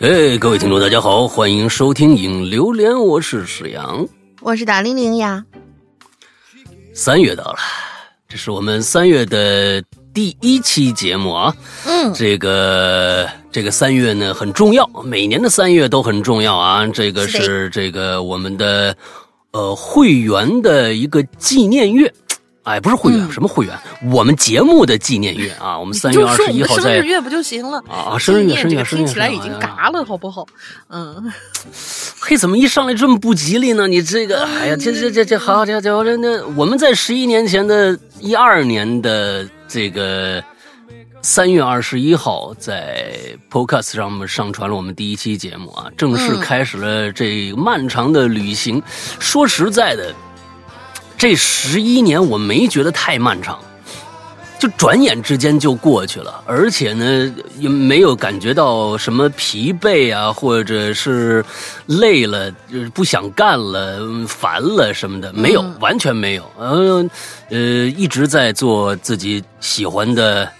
哎，各位听众，大家好，欢迎收听《影榴莲》，我是史阳，我是大玲玲呀。三月到了，这是我们三月的第一期节目啊。嗯，这个这个三月呢很重要，每年的三月都很重要啊。这个是这个我们的呃会员的一个纪念月。哎，不是会员，什么会员？我们节目的纪念月啊，我们三月二十一号在生日月不就行了啊？生日月，生日月，听起来已经嘎了，好不好？嗯，嘿，怎么一上来这么不吉利呢？你这个，哎呀，这这这这，好家伙，这那我们在十一年前的一二年的这个三月二十一号，在 Podcast 上面上传了我们第一期节目啊，正式开始了这漫长的旅行。说实在的。这十一年我没觉得太漫长，就转眼之间就过去了，而且呢也没有感觉到什么疲惫啊，或者是累了、不想干了、烦了什么的，没有，完全没有。呃呃，一直在做自己喜欢的，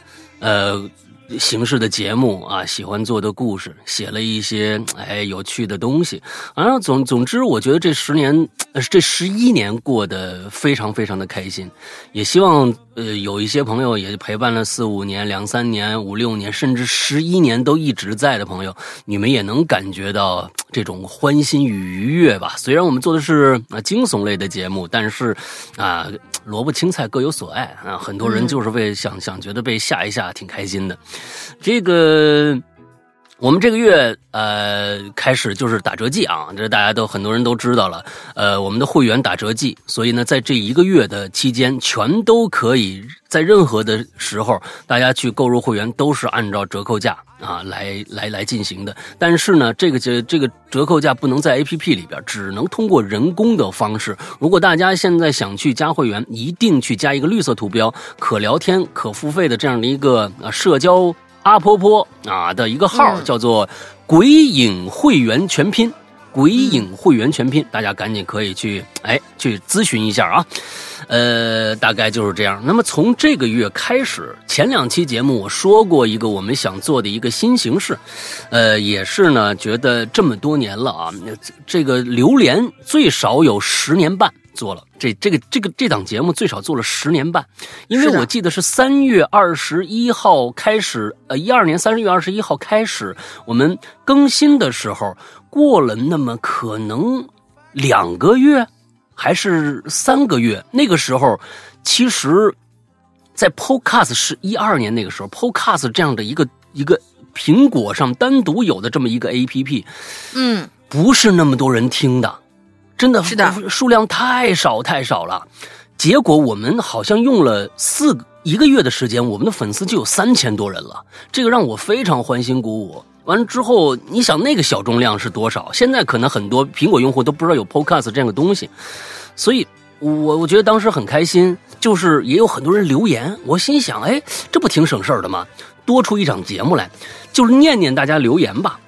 呃。形式的节目啊，喜欢做的故事，写了一些哎有趣的东西。啊，总总之，我觉得这十年，这十一年过得非常非常的开心。也希望呃有一些朋友也陪伴了四五年、两三年、五六年，甚至十一年都一直在的朋友，你们也能感觉到这种欢欣与愉悦吧。虽然我们做的是啊惊悚类的节目，但是啊萝卜青菜各有所爱啊，很多人就是为想想觉得被吓一吓挺开心的。这个，我们这个月呃开始就是打折季啊，这大家都很多人都知道了。呃，我们的会员打折季，所以呢，在这一个月的期间，全都可以在任何的时候，大家去购入会员都是按照折扣价啊来来来进行的。但是呢，这个这这个折扣价不能在 A P P 里边，只能通过人工的方式。如果大家现在想去加会员，一定去加一个绿色图标、可聊天、可付费的这样的一个啊社交。阿婆婆啊的一个号叫做“鬼影会员全拼”，鬼影会员全拼，大家赶紧可以去哎去咨询一下啊，呃，大概就是这样。那么从这个月开始，前两期节目我说过一个我们想做的一个新形式，呃，也是呢，觉得这么多年了啊，这个榴莲最少有十年半。做了。这这个这个这档节目最少做了十年半，因为我记得是三月二十一号开始，呃，一二年三月二十一号开始我们更新的时候，过了那么可能两个月还是三个月，那个时候其实，在 Podcast 是一二年那个时候，Podcast 这样的一个一个苹果上单独有的这么一个 APP，嗯，不是那么多人听的。真的是的，数量太少太少了，结果我们好像用了四一个月的时间，我们的粉丝就有三千多人了，这个让我非常欢欣鼓舞。完了之后，你想那个小众量是多少？现在可能很多苹果用户都不知道有 Podcast 这样的东西，所以我我觉得当时很开心，就是也有很多人留言，我心想，哎，这不挺省事儿的吗？多出一场节目来，就是念念大家留言吧。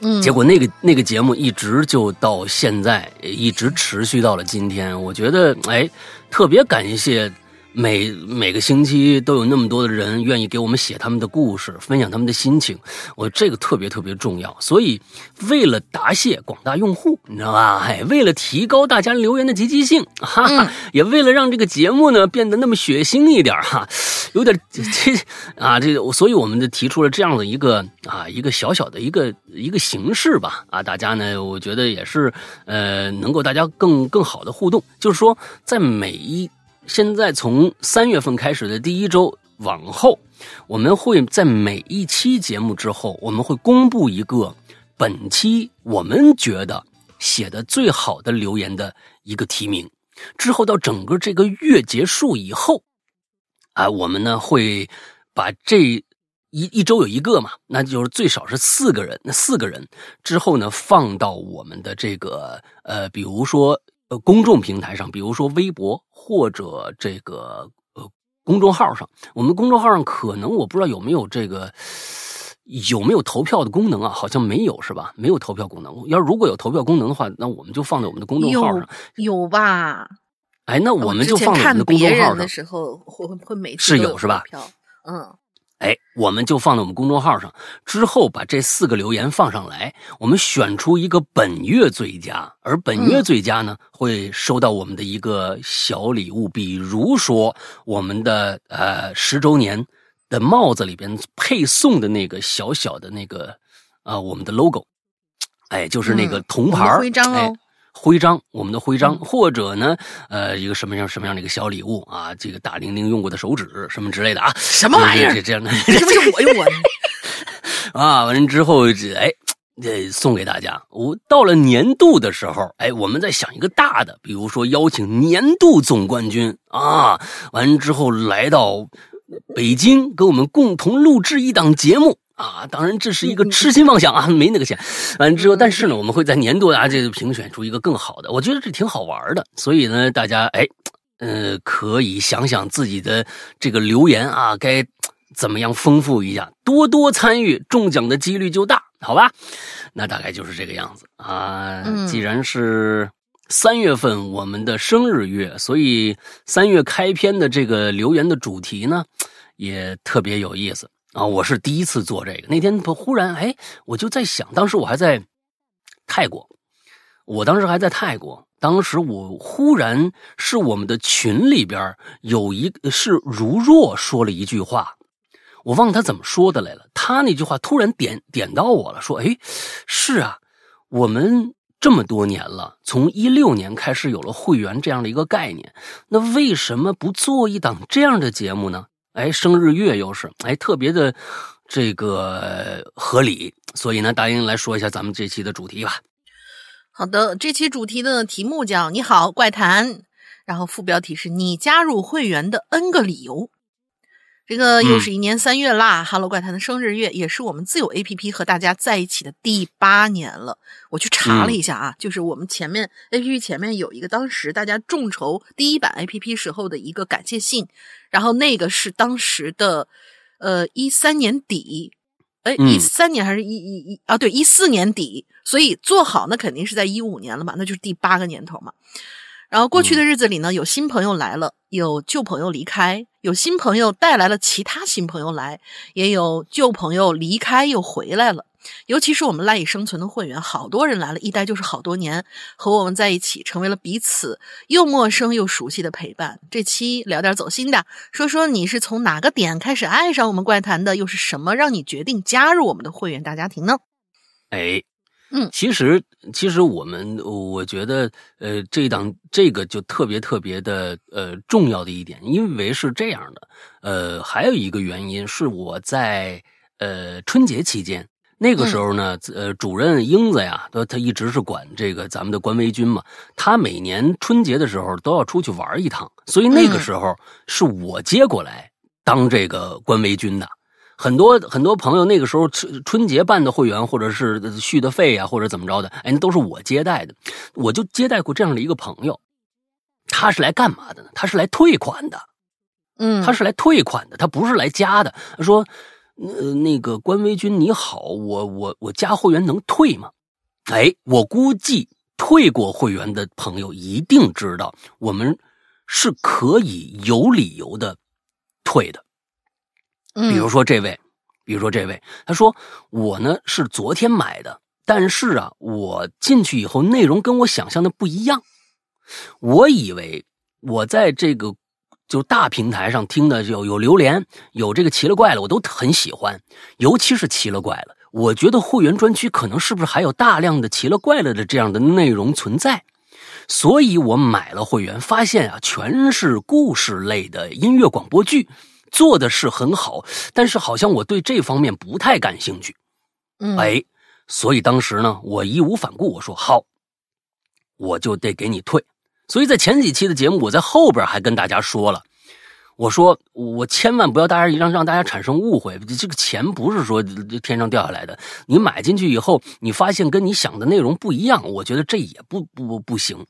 嗯，结果那个那个节目一直就到现在，一直持续到了今天。我觉得，哎，特别感谢。每每个星期都有那么多的人愿意给我们写他们的故事，分享他们的心情，我这个特别特别重要。所以，为了答谢广大用户，你知道吧？哎，为了提高大家留言的积极性，哈哈，也为了让这个节目呢变得那么血腥一点哈，有点这啊，这个，所以我们就提出了这样的一个啊一个小小的一个一个形式吧啊，大家呢，我觉得也是呃，能够大家更更好的互动，就是说在每一。现在从三月份开始的第一周往后，我们会在每一期节目之后，我们会公布一个本期我们觉得写的最好的留言的一个提名。之后到整个这个月结束以后，啊，我们呢会把这一一周有一个嘛，那就是最少是四个人，那四个人之后呢放到我们的这个呃，比如说。呃，公众平台上，比如说微博或者这个呃公众号上，我们公众号上可能我不知道有没有这个有没有投票的功能啊？好像没有是吧？没有投票功能。要如果有投票功能的话，那我们就放在我们的公众号上。有吧？哎，那我们就放在我们的公众号上。的时候会会每次是有是吧？嗯，哎，我们就放在我们公众号上，之后把这四个留言放上来，我们选出一个本月最佳，而本月最佳呢，会收到我们的一个小礼物，比如说我们的呃十周年的帽子里边配送的那个小小的那个啊、我们的 logo，哎，就是那个嗯铜牌徽章哎哦徽章，我们的徽章，嗯或者呢，呃，一个什么样什么样的一个小礼物啊，这个大玲玲用过的手指什么之类的啊，什么玩意儿这这这样的是不是我用我的？啊，完了之后，这哎，这送给大家。我到了年度的时候，哎，我们再想一个大的，比如说邀请年度总冠军啊，完了之后来到北京，跟我们共同录制一档节目。啊，当然这是一个痴心妄想啊，没那个钱。完了之后，但是呢，我们会在年度啊这个评选出一个更好的，我觉得这挺好玩的。所以呢，大家哎，呃，可以想想自己的这个留言啊，该怎么样丰富一下，多多参与，中奖的几率就大，好吧？那大概就是这个样子啊。嗯既然是三月份我们的生日月，所以三月开篇的这个留言的主题呢，也特别有意思啊。我是第一次做这个，那天忽然哎，我就在想，当时我还在泰国，我当时还在泰国。当时我忽然是我们的群里边有一是如若说了一句话，我忘了他怎么说的来了。他那句话突然点点到我了，说：“哎，是啊，我们这么多年了，从一六年开始有了会员这样的一个概念，那为什么不做一档这样的节目呢？哎，生日月又是哎特别的这个合理，所以呢，大英来说一下咱们这期的主题吧。好的，这期主题的题目叫“你好怪谈”，然后副标题是你加入会员的 N 个理由。这个又是一年三月啦、哈喽怪谈的生日月，也是我们自有 APP 和大家在一起的第八年了。我去查了一下啊，就是我们前面 APP 前面有一个当时大家众筹第一版 APP 时候的一个感谢信，然后那个是当时的呃一三年底，哎，嗯一三年还是一一一啊？对，一四年底，所以做好那肯定是在一五年了嘛，那就是第八个年头嘛。然后过去的日子里呢，有新朋友来了，有旧朋友离开，有新朋友带来了其他新朋友来，也有旧朋友离开又回来了。尤其是我们赖以生存的会员，好多人来了，一待就是好多年，和我们在一起，成为了彼此又陌生又熟悉的陪伴。这期聊点走心的，说说你是从哪个点开始爱上我们怪谈的，又是什么让你决定加入我们的会员大家庭呢？哎，嗯其实其实我们我觉得呃这一档这个就特别特别的呃重要的一点，因为是这样的，呃还有一个原因是我在呃春节期间。那个时候呢，呃，主任英子呀，他他一直是管这个咱们的官微军嘛。他每年春节的时候都要出去玩一趟，所以那个嗯时候是我接过来当这个官微军的。很多很多朋友那个时候春春节办的会员，或者是续的费呀、或者怎么着的，哎，那都是我接待的。我就接待过这样的一个朋友，他是来干嘛的呢？他是来退款的，嗯他是来退款的，他不是来加的。他说：“呃，那个关微君你好，我我我加会员能退吗？”哎，我估计退过会员的朋友一定知道，我们是可以有理由的退的。嗯比如说这位，比如说这位，他说我呢是昨天买的，但是啊，我进去以后内容跟我想象的不一样。我以为我在这个就大平台上听的有有榴莲，有这个奇了怪了，我都很喜欢，尤其是奇了怪了。我觉得会员专区可能是不是还有大量的奇了怪了的这样的内容存在，所以我买了会员，发现啊，全是故事类的音乐广播剧。做的是很好，但是好像我对这方面不太感兴趣，嗯，哎，所以当时呢，我义无反顾，我说好，我就得给你退。所以在前几期的节目，我在后边还跟大家说了，我说我千万不要大家让让大家产生误会，这个钱不是说天上掉下来的，你买进去以后，你发现跟你想的内容不一样，我觉得这也不不不行。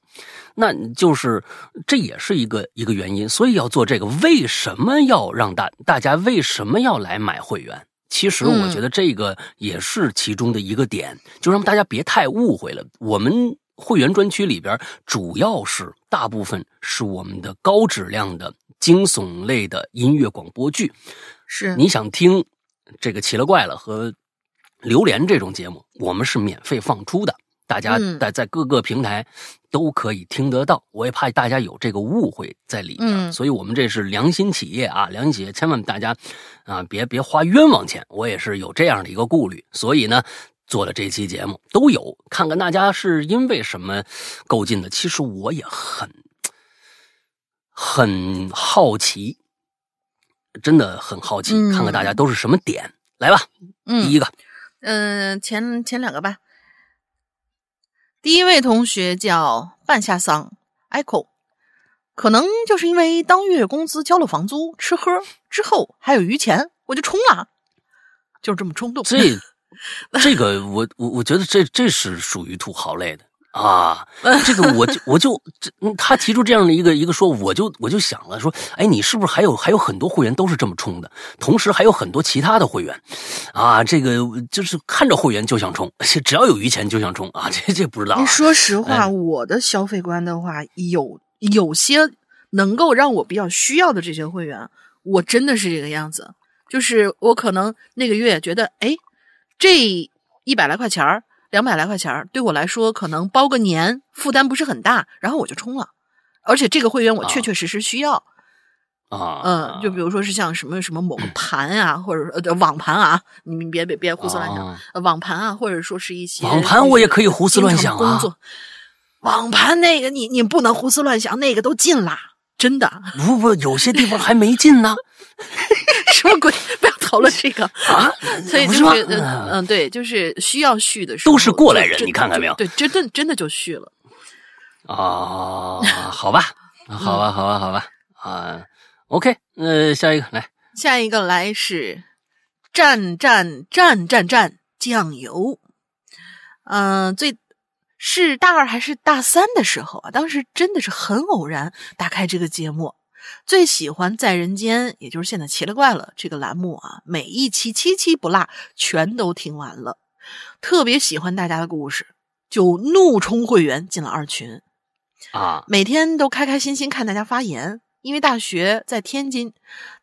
那就是这也是一个一个原因，所以要做这个。为什么要让大大家为什么要来买会员？其实我觉得这个也是其中的一个点，就让大家别太误会了。我们会员专区里边主要是大部分是我们的高质量的惊悚类的音乐广播剧。是你想听这个奇了怪了和榴莲这种节目，我们是免费放出的，大家嗯在在各个平台都可以听得到。我也怕大家有这个误会在里面，嗯所以我们这是良心企业啊，良心企业，千万大家啊别别花冤枉钱。我也是有这样的一个顾虑，所以呢。做了这期节目都有，看看大家是因为什么购进的。其实我也很很好奇，真的很好奇，嗯。看看大家都是什么点。来吧，第一嗯个，嗯、前前两个吧。第一位同学叫半夏桑 Echo，可能就是因为当月工资交了房租、吃喝之后还有余钱，我就冲了，就是这么冲动。这 这个我我我觉得这这是属于土豪类的啊。这个我就我就这嗯他提出这样的一个一个说，我就我就想了说，哎，你是不是还有还有很多会员都是这么冲的？同时还有很多其他的会员啊，这个就是看着会员就想冲，只要有余钱就想冲啊，这这不知道、啊。说实话，哎我的消费观的话，有有些能够让我比较需要的这些会员，我真的是这个样子。就是我可能那个月觉得，哎，这一百来块钱儿、两百来块钱儿，对我来说可能包个年负担不是很大，然后我就充了。而且这个会员我确啊确实实需要，啊，嗯，就比如说是像什么什么某个 盘啊，或者呃网盘啊，你们别别别胡思乱想，啊。呃网盘啊，或者说是一些网盘我也可以胡思乱想啊工作，网盘那个你你不能胡思乱想，那个都禁啦，真的，不不，有些地方还没进呢。什么鬼？讨论这个。啊，所以就是是嗯。嗯，对，就是需要续的时候都是过来人你看看没有？对，真的真的就续了。啊，好吧，好吧，好吧，好吧，啊，OK，呃，下一个来，下一个来是蘸蘸蘸蘸蘸酱油，嗯、最是大二还是大三的时候啊？当时真的是很偶然打开这个节目，最喜欢在人间，也就是现在奇了怪了这个栏目啊，每一期七期不落，全都听完了。特别喜欢大家的故事，就怒冲会员进了二群。啊，每天都开开心心看大家发言。因为大学在天津，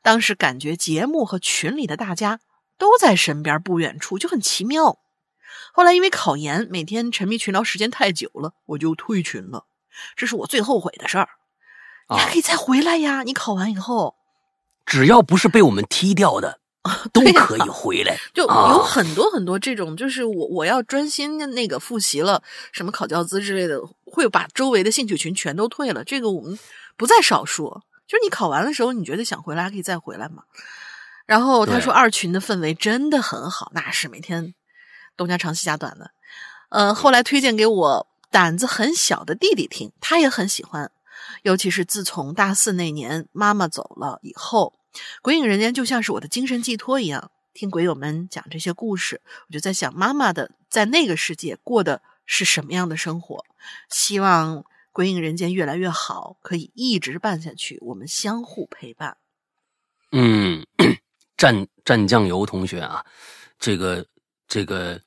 当时感觉节目和群里的大家都在身边不远处，就很奇妙。后来因为考研，每天沉迷群聊时间太久了，我就退群了。这是我最后悔的事儿。你还啊可以再回来呀！你考完以后，只要不是被我们踢掉的，都可以回来。就啊有很多很多这种，就是我我要专心的那个复习了，什么考教资之类的，会把周围的兴趣群全都退了。这个我们不在少数。就是你考完的时候，你觉得想回来还可以再回来嘛。然后他说二群的氛围真的很好，那是每天东家长西家短的。呃，后来推荐给我胆子很小的弟弟听，他也很喜欢。尤其是自从大四那年妈妈走了以后，《鬼影人间》就像是我的精神寄托一样。听鬼友们讲这些故事，我就在想，妈妈的在那个世界过的是什么样的生活？希望《鬼影人间》越来越好，可以一直办下去，我们相互陪伴。嗯，蘸蘸酱油同学啊，这个这个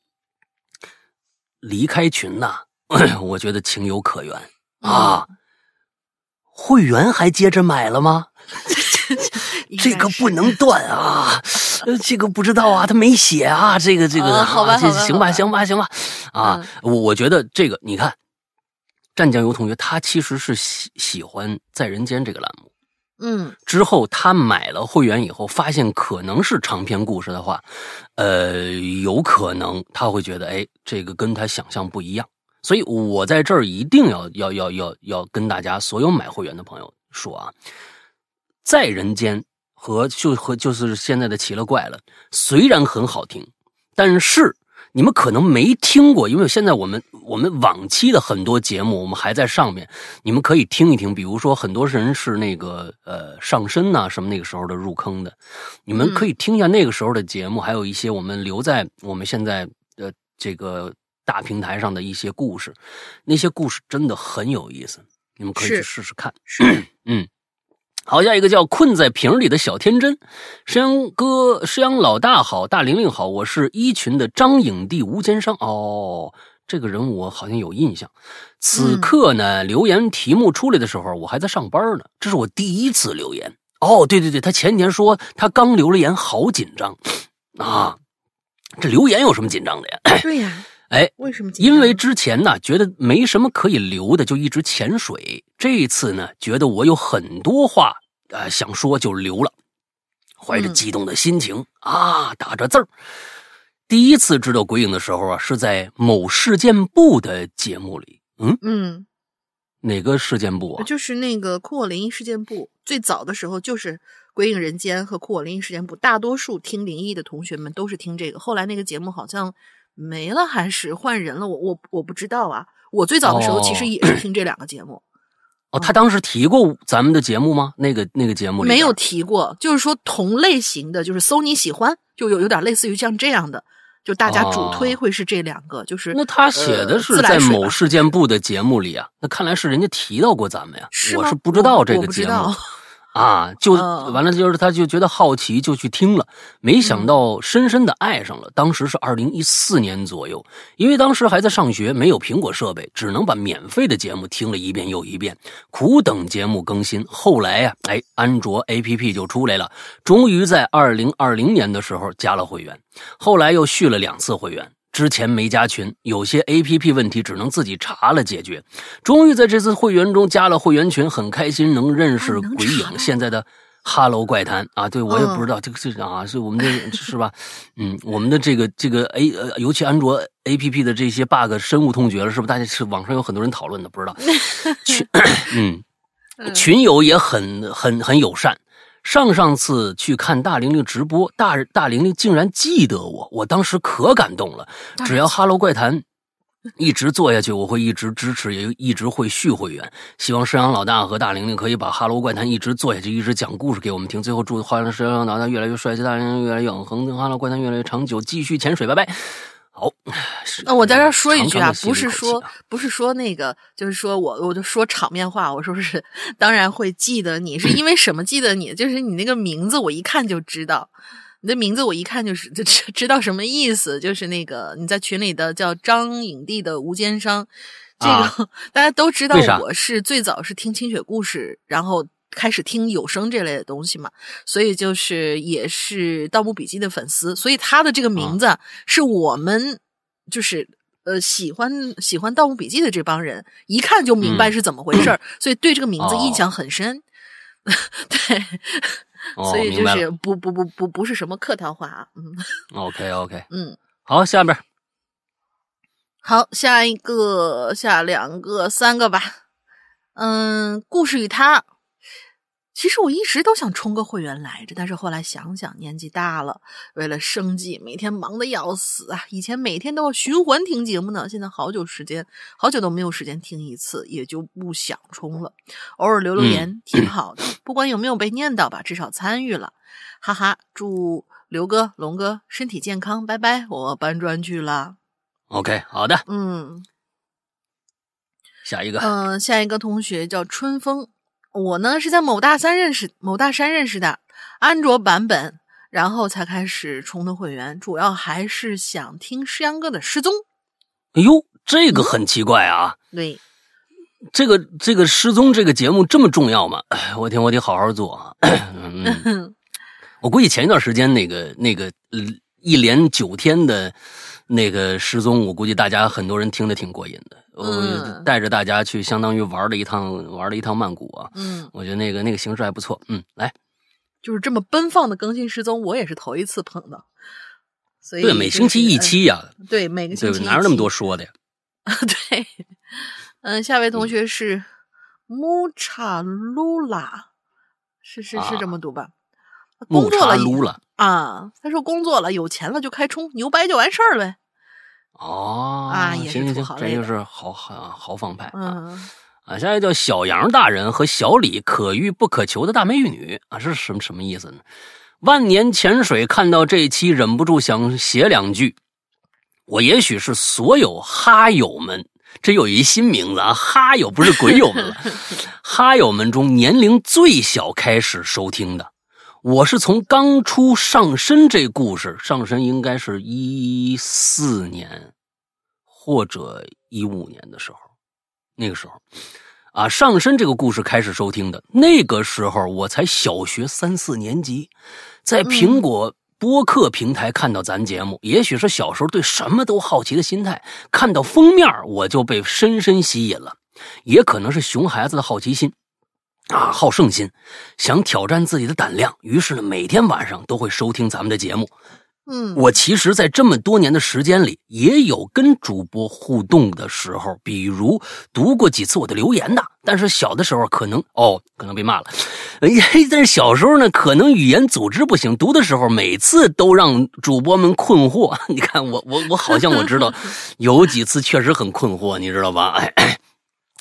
离开群呐、我觉得情有可原啊。会员还接着买了吗？这个不能断啊！呃，这个不知道啊，他没写啊，这个这个，啊好吧行吧，行吧，行吧，啊，我我觉得这个，你看，湛江游同学他其实是喜喜欢《在人间》这个栏目，嗯之后他买了会员以后，发现可能是长篇故事的话，呃，有可能他会觉得，哎，这个跟他想象不一样。所以我在这儿一定要要要要要跟大家所有买会员的朋友说啊，在人间和就和就是现在的奇了怪了，虽然很好听，但是你们可能没听过，因为现在我们我们往期的很多节目我们还在上面，你们可以听一听。比如说，很多人是那个呃上身呐、什么那个时候的入坑的，你们可以听一下那个时候的节目，还有一些我们留在我们现在的这个大平台上的一些故事，那些故事真的很有意思，你们可以去试试看。是嗯，好，下一个叫困在瓶里的小天真，石阳哥，石阳老大好，大玲玲好，我是一群的张影帝吴坚商哦。这个人我好像有印象。此刻呢，留言题目出来的时候，我还在上班呢，这是我第一次留言哦，对对对，他前几天说他刚留了言，好紧张啊！这留言有什么紧张的呀？对呀，哎，为什么？因为之前呢，觉得没什么可以留的，就一直潜水。这次呢，觉得我有很多话啊想说，就留了。怀着激动的心情啊，打着字儿。第一次知道鬼影的时候啊，是在某事件部的节目里。嗯嗯，哪个事件部啊？就是那个酷我灵异事件部。最早的时候就是《鬼影人间》和《酷我灵异事件部》，大多数听灵异的同学们都是听这个。后来那个节目好像没了，还是换人了？我我我不知道啊。我最早的时候其实也是听这两个节目。哦，他当时提过咱们的节目吗？那个那个节目里没有提过，就是说同类型的，就是搜你喜欢，就有有点类似于像这样的，就大家主推会是这两个。就是那他写的是在某事件部的节目里啊，那看来是人家提到过咱们呀，我是不知道这个节目。啊，就完了，就是他就觉得好奇，就去听了，没想到深深的爱上了。当时是二零一四年左右，因为当时还在上学，没有苹果设备，只能把免费的节目听了一遍又一遍，苦等节目更新。后来呀，哎，安卓 APP 就出来了，终于在二零二零年的时候加了会员，后来又续了两次会员。之前没加群，有些 A P P 问题只能自己查了解决。终于在这次会员中加了会员群，很开心能认识鬼影。现在的 Hello 怪谈啊，对我也不知道这个这啊，是我们的是吧？嗯，我们的这个这个 A 呃，尤其安卓 A P P 的这些 bug 深恶痛绝了，是不是？大家是网上有很多人讨论的，不知道 群 嗯，群友也很很很友善。上上次去看大玲玲直播，大大玲玲竟然记得我，我当时可感动了。只要《哈喽怪谈》一直做下去，我会一直支持，也一直会续会员。希望山羊老大和大玲玲可以把《哈喽怪谈》一直做下去，一直讲故事给我们听。最后祝欢乐山羊老大越来越帅气，大玲玲越来越永恒，《哈喽怪谈》越来越长久，继续潜水，拜拜。好，那我在这说一句啊，不是说不是说那个，就是说我我就说场面话，我说是当然会记得你，是因为什么记得你？就是你那个名字，我一看就知道，你的名字我一看就是就知知道什么意思，就是那个你在群里的叫张影帝的无奸商，这个 大家都知道，我是最早是听清雪故事，然后。开始听有声这类的东西嘛，所以就是也是《盗墓笔记》的粉丝，所以他的这个名字是我们就是呃喜欢喜欢《盗墓笔记》的这帮人一看就明白是怎么回事所以对这个名字印象很深。对，所以就是不不不不不是什么客套话啊。嗯，OK OK，嗯，好，下边好下一个下两个三个吧。嗯，故事与他。其实我一直都想充个会员来着，但是后来想想年纪大了，为了生计，每天忙得要死啊！以前每天都要循环听节目呢，现在好久时间，好久都没有时间听一次，也就不想充了。偶尔留留言挺好的，不管有没有被念到吧，至少参与了，哈哈！祝刘哥、龙哥身体健康，拜拜！我搬砖去了。OK，好的，嗯，下一个，嗯，下一个同学叫春风。我呢是在某大三认识某大山认识的安卓版本，然后才开始充的会员，主要还是想听诗阳哥的失踪。哎呦，这个很奇怪啊！对，这个这个失踪这个节目这么重要吗？我天，我得好好做啊！我估计前一段时间那个那个一连九天的那个失踪，我估计大家很多人听得挺过瘾的。我带着大家去，相当于玩了一趟，玩了一趟曼谷啊。嗯，我觉得那个那个形式还不错。嗯，来，就是这么奔放的更新失踪，我也是头一次碰到。所以对，每星期一期呀。对，每个星期哪有那么多说的呀？对，嗯，下位同学是木查鲁拉，是是是这么读吧？工作了啊，他说工作了，有钱了就开冲，牛掰就完事儿呗。哦啊，行行行，这就是豪豪豪放派啊啊！下一个叫小杨大人和小李，可遇不可求的大美女啊，这是什么什么意思呢？万年潜水看到这一期，忍不住想写两句。我也许是所有哈友们，这有一新名字啊，哈友不是鬼友们了，哈友们中年龄最小开始收听的。我是从刚出上身这故事，上身应该是一四年或者一五年的时候，那个时候，啊，上身这个故事开始收听的。那个时候我才小学三四年级，在苹果播客平台看到咱节目，也许是小时候对什么都好奇的心态，看到封面我就被深深吸引了，也可能是熊孩子的好奇心。啊，好胜心，想挑战自己的胆量，于是呢，每天晚上都会收听咱们的节目。嗯，我其实，在这么多年的时间里，也有跟主播互动的时候，比如读过几次我的留言的。但是小的时候可能哦，可能被骂了。哎，但是小时候呢，可能语言组织不行，读的时候每次都让主播们困惑。你看我，我，我好像我知道，有几次确实很困惑，你知道吧？哎。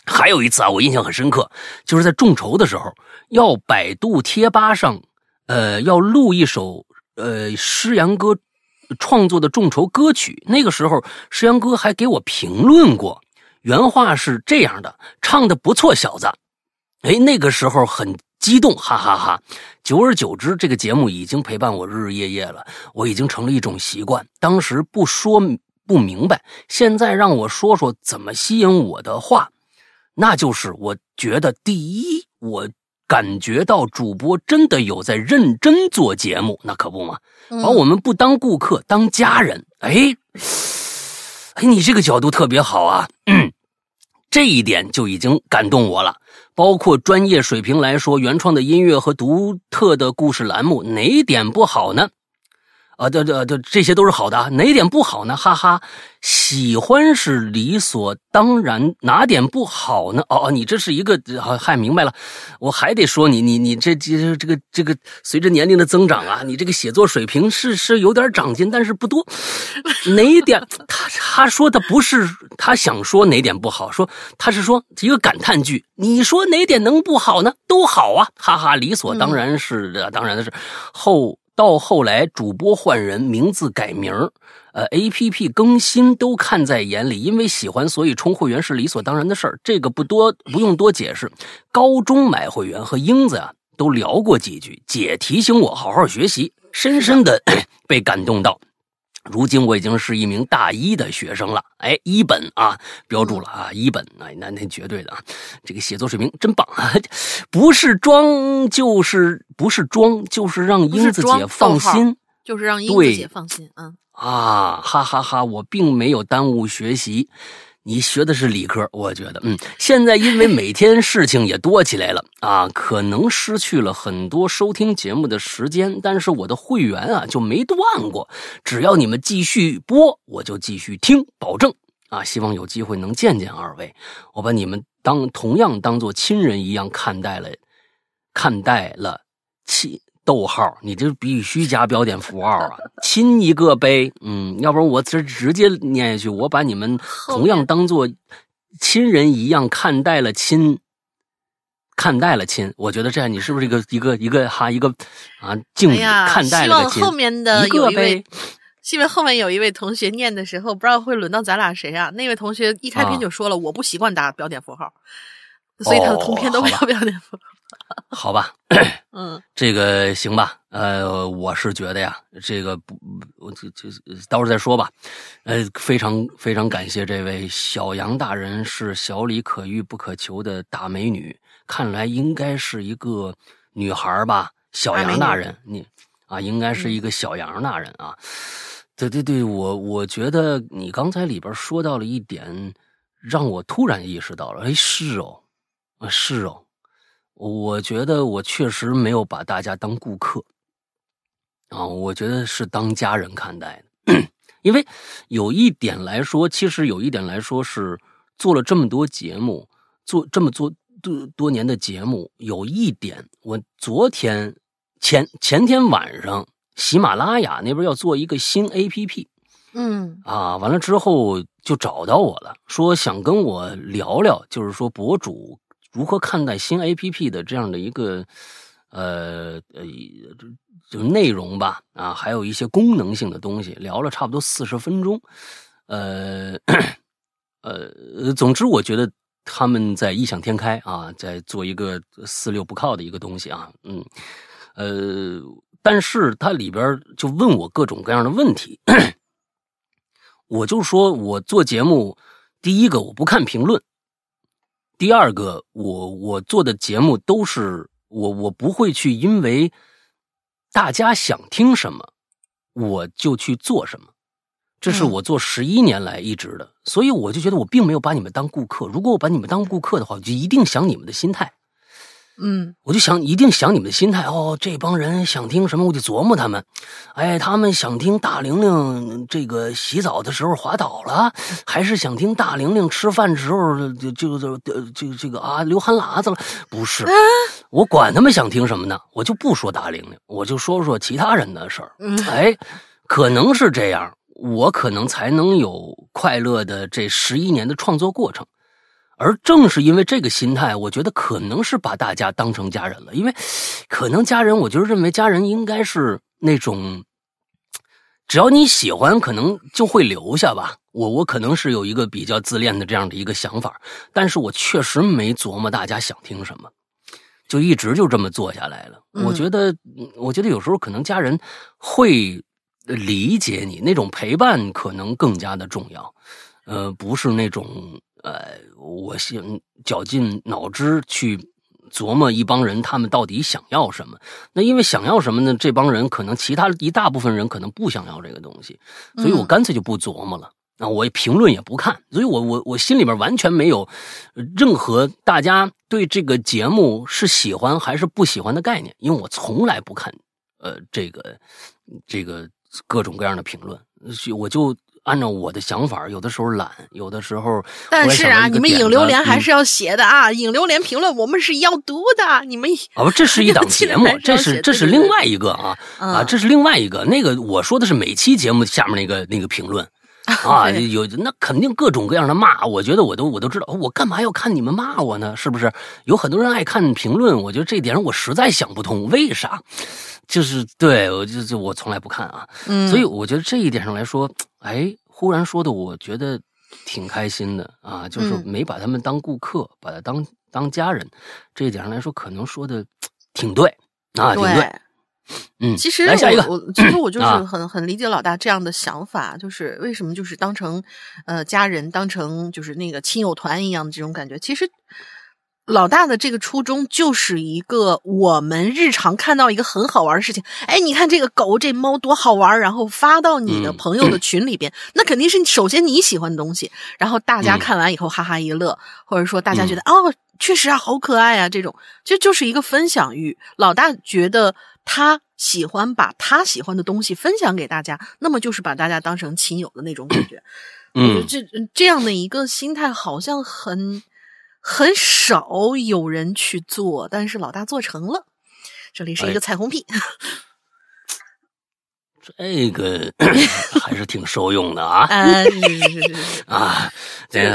还有一次啊，我印象很深刻，就是在众筹的时候，要百度贴吧上，呃，要录一首呃诗阳哥创作的众筹歌曲。那个时候，诗阳哥还给我评论过，原话是这样的：“唱的不错，小子。”哎，那个时候很激动，哈哈哈。久而久之，这个节目已经陪伴我日日夜夜了，我已经成了一种习惯。当时不说不明白，现在让我说说怎么吸引我的话。那就是我觉得，第一，我感觉到主播真的有在认真做节目，那可不嘛，把我们不当顾客，当家人。哎，哎，你这个角度特别好啊，嗯这一点就已经感动我了。包括专业水平来说，原创的音乐和独特的故事栏目，哪点不好呢？啊，这这这这些都是好的，哪点不好呢？哈哈，喜欢是理所当然，哪点不好呢？哦哦，你这是一个，嗨，明白了，我还得说你，你你这这这个这个，随着年龄的增长啊，你这个写作水平是是有点长进，但是不多。哪点？他他说的不是他想说哪点不好，说他是说一个感叹句。你说哪点能不好呢？都好啊，哈哈，理所当然是的，当然的是后。到后来，主播换人，名字改名呃，A P P 更新都看在眼里，因为喜欢，所以充会员是理所当然的事儿，这个不多不用多解释。高中买会员和英子啊都聊过几句，姐提醒我好好学习，深深的 被感动到。如今我已经是一名大一的学生了，哎，一本啊，标注了啊，一本，哎那那绝对的啊，这个写作水平真棒。啊，不是装就是不是装，就是让英子姐放心，就是让英子姐放心，啊啊，哈哈哈，我并没有耽误学习。你学的是理科，我觉得，嗯，现在因为每天事情也多起来了啊，可能失去了很多收听节目的时间，但是我的会员啊就没断过，只要你们继续播，我就继续听，保证啊，希望有机会能见见二位，我把你们当同样当做亲人一样看待了，看待了亲。逗号，你这必须加标点符号啊！亲一个呗，嗯，要不然我这直接念下去，我把你们同样当做亲人一样看待了亲，看待了亲。我觉得这样，你是不是一个一个一个哈一个啊敬看待了亲？后面的有一位，因为后面有一位同学念的时候，不知道会轮到咱俩谁啊？那位同学一开篇就说了，我不习惯打标点符号，所以他的通篇都没有标点符号。好吧，嗯，这个行吧，呃，我是觉得呀，这个不，我这这到时候再说吧，呃，非常非常感谢这位小杨大人，是小李可遇不可求的大美女，看来应该是一个女孩吧，小杨大人，你啊，应该是一个小杨大人啊，对对对，我我觉得你刚才里边说到了一点，让我突然意识到了，哎，是哦，啊，是哦。我觉得我确实没有把大家当顾客啊，我觉得是当家人看待的。因为有一点来说，其实有一点来说是做了这么多节目，做这么多多多年的节目，有一点，我昨天前前天晚上，喜马拉雅那边要做一个新 APP，嗯啊，完了之后就找到我了，说想跟我聊聊，就是说博主。如何看待新 A P P 的这样的一个呃呃就内容吧啊，还有一些功能性的东西，聊了差不多四十分钟，呃呃，总之我觉得他们在异想天开啊，在做一个四六不靠的一个东西啊，嗯呃，但是它里边就问我各种各样的问题，我就说我做节目，第一个我不看评论。第二个，我我做的节目都是我我不会去因为大家想听什么，我就去做什么。这是我做十一年来一直的，所以我就觉得我并没有把你们当顾客。如果我把你们当顾客的话，我就一定想你们的心态。嗯，我就想一定想你们的心态哦，这帮人想听什么，我就琢磨他们。哎，他们想听大玲玲这个洗澡的时候滑倒了，还是想听大玲玲吃饭时候就就就就这个啊流汗喇子了？不是，我管他们想听什么呢，我就不说大玲玲，我就说说其他人的事儿。哎，可能是这样。我可能才能有快乐的这十一年的创作过程，而正是因为这个心态，我觉得可能是把大家当成家人了。因为可能家人，我就认为家人应该是那种，只要你喜欢，可能就会留下吧。我我可能是有一个比较自恋的这样的一个想法，但是我确实没琢磨大家想听什么，就一直就这么做下来了。我觉得，我觉得有时候可能家人会。理解你那种陪伴可能更加的重要，呃，不是那种呃，我想绞尽脑汁去琢磨一帮人他们到底想要什么。那因为想要什么呢？这帮人可能其他一大部分人可能不想要这个东西，所以我干脆就不琢磨了。那我评论也不看，所以我我我心里边完全没有任何大家对这个节目是喜欢还是不喜欢的概念，因为我从来不看呃这个这个。各种各样的评论，我就按照我的想法，有的时候懒，有的时候。但是啊，你们影榴莲还是要写的啊！影榴莲评论我们是要读的，你们啊不，这是一档节目，这是这是另外一个啊啊，这是另外一个。那个我说的是每期节目下面那个那个评论啊，有那肯定各种各样的骂，我觉得我都我都知道，我干嘛要看你们骂我呢？是不是？有很多人爱看评论，我觉得这点我实在想不通，为啥？就是对我就就我从来不看啊，所以我觉得这一点上来说，哎，忽然说的我觉得挺开心的啊，就是没把他们当顾客，把他当当家人，这一点上来说，可能说的挺对啊，挺对。嗯，其实我我其实我就是很很理解老大这样的想法，就是为什么就是当成呃家人，当成就是那个亲友团一样的这种感觉，其实。老大的这个初衷就是一个我们日常看到一个很好玩的事情，哎，你看这个狗这猫多好玩，然后发到你的朋友的群里边，那肯定是首先你喜欢的东西，然后大家看完以后哈哈一乐，或者说大家觉得哦，确实啊，好可爱啊，这种这就是一个分享欲。老大觉得他喜欢把他喜欢的东西分享给大家，那么就是把大家当成亲友的那种感觉。嗯，这这样的一个心态好像很。很少有人去做，但是老大做成了。这里是一个彩虹屁，这个 还是挺受用的啊！啊，是是是是啊，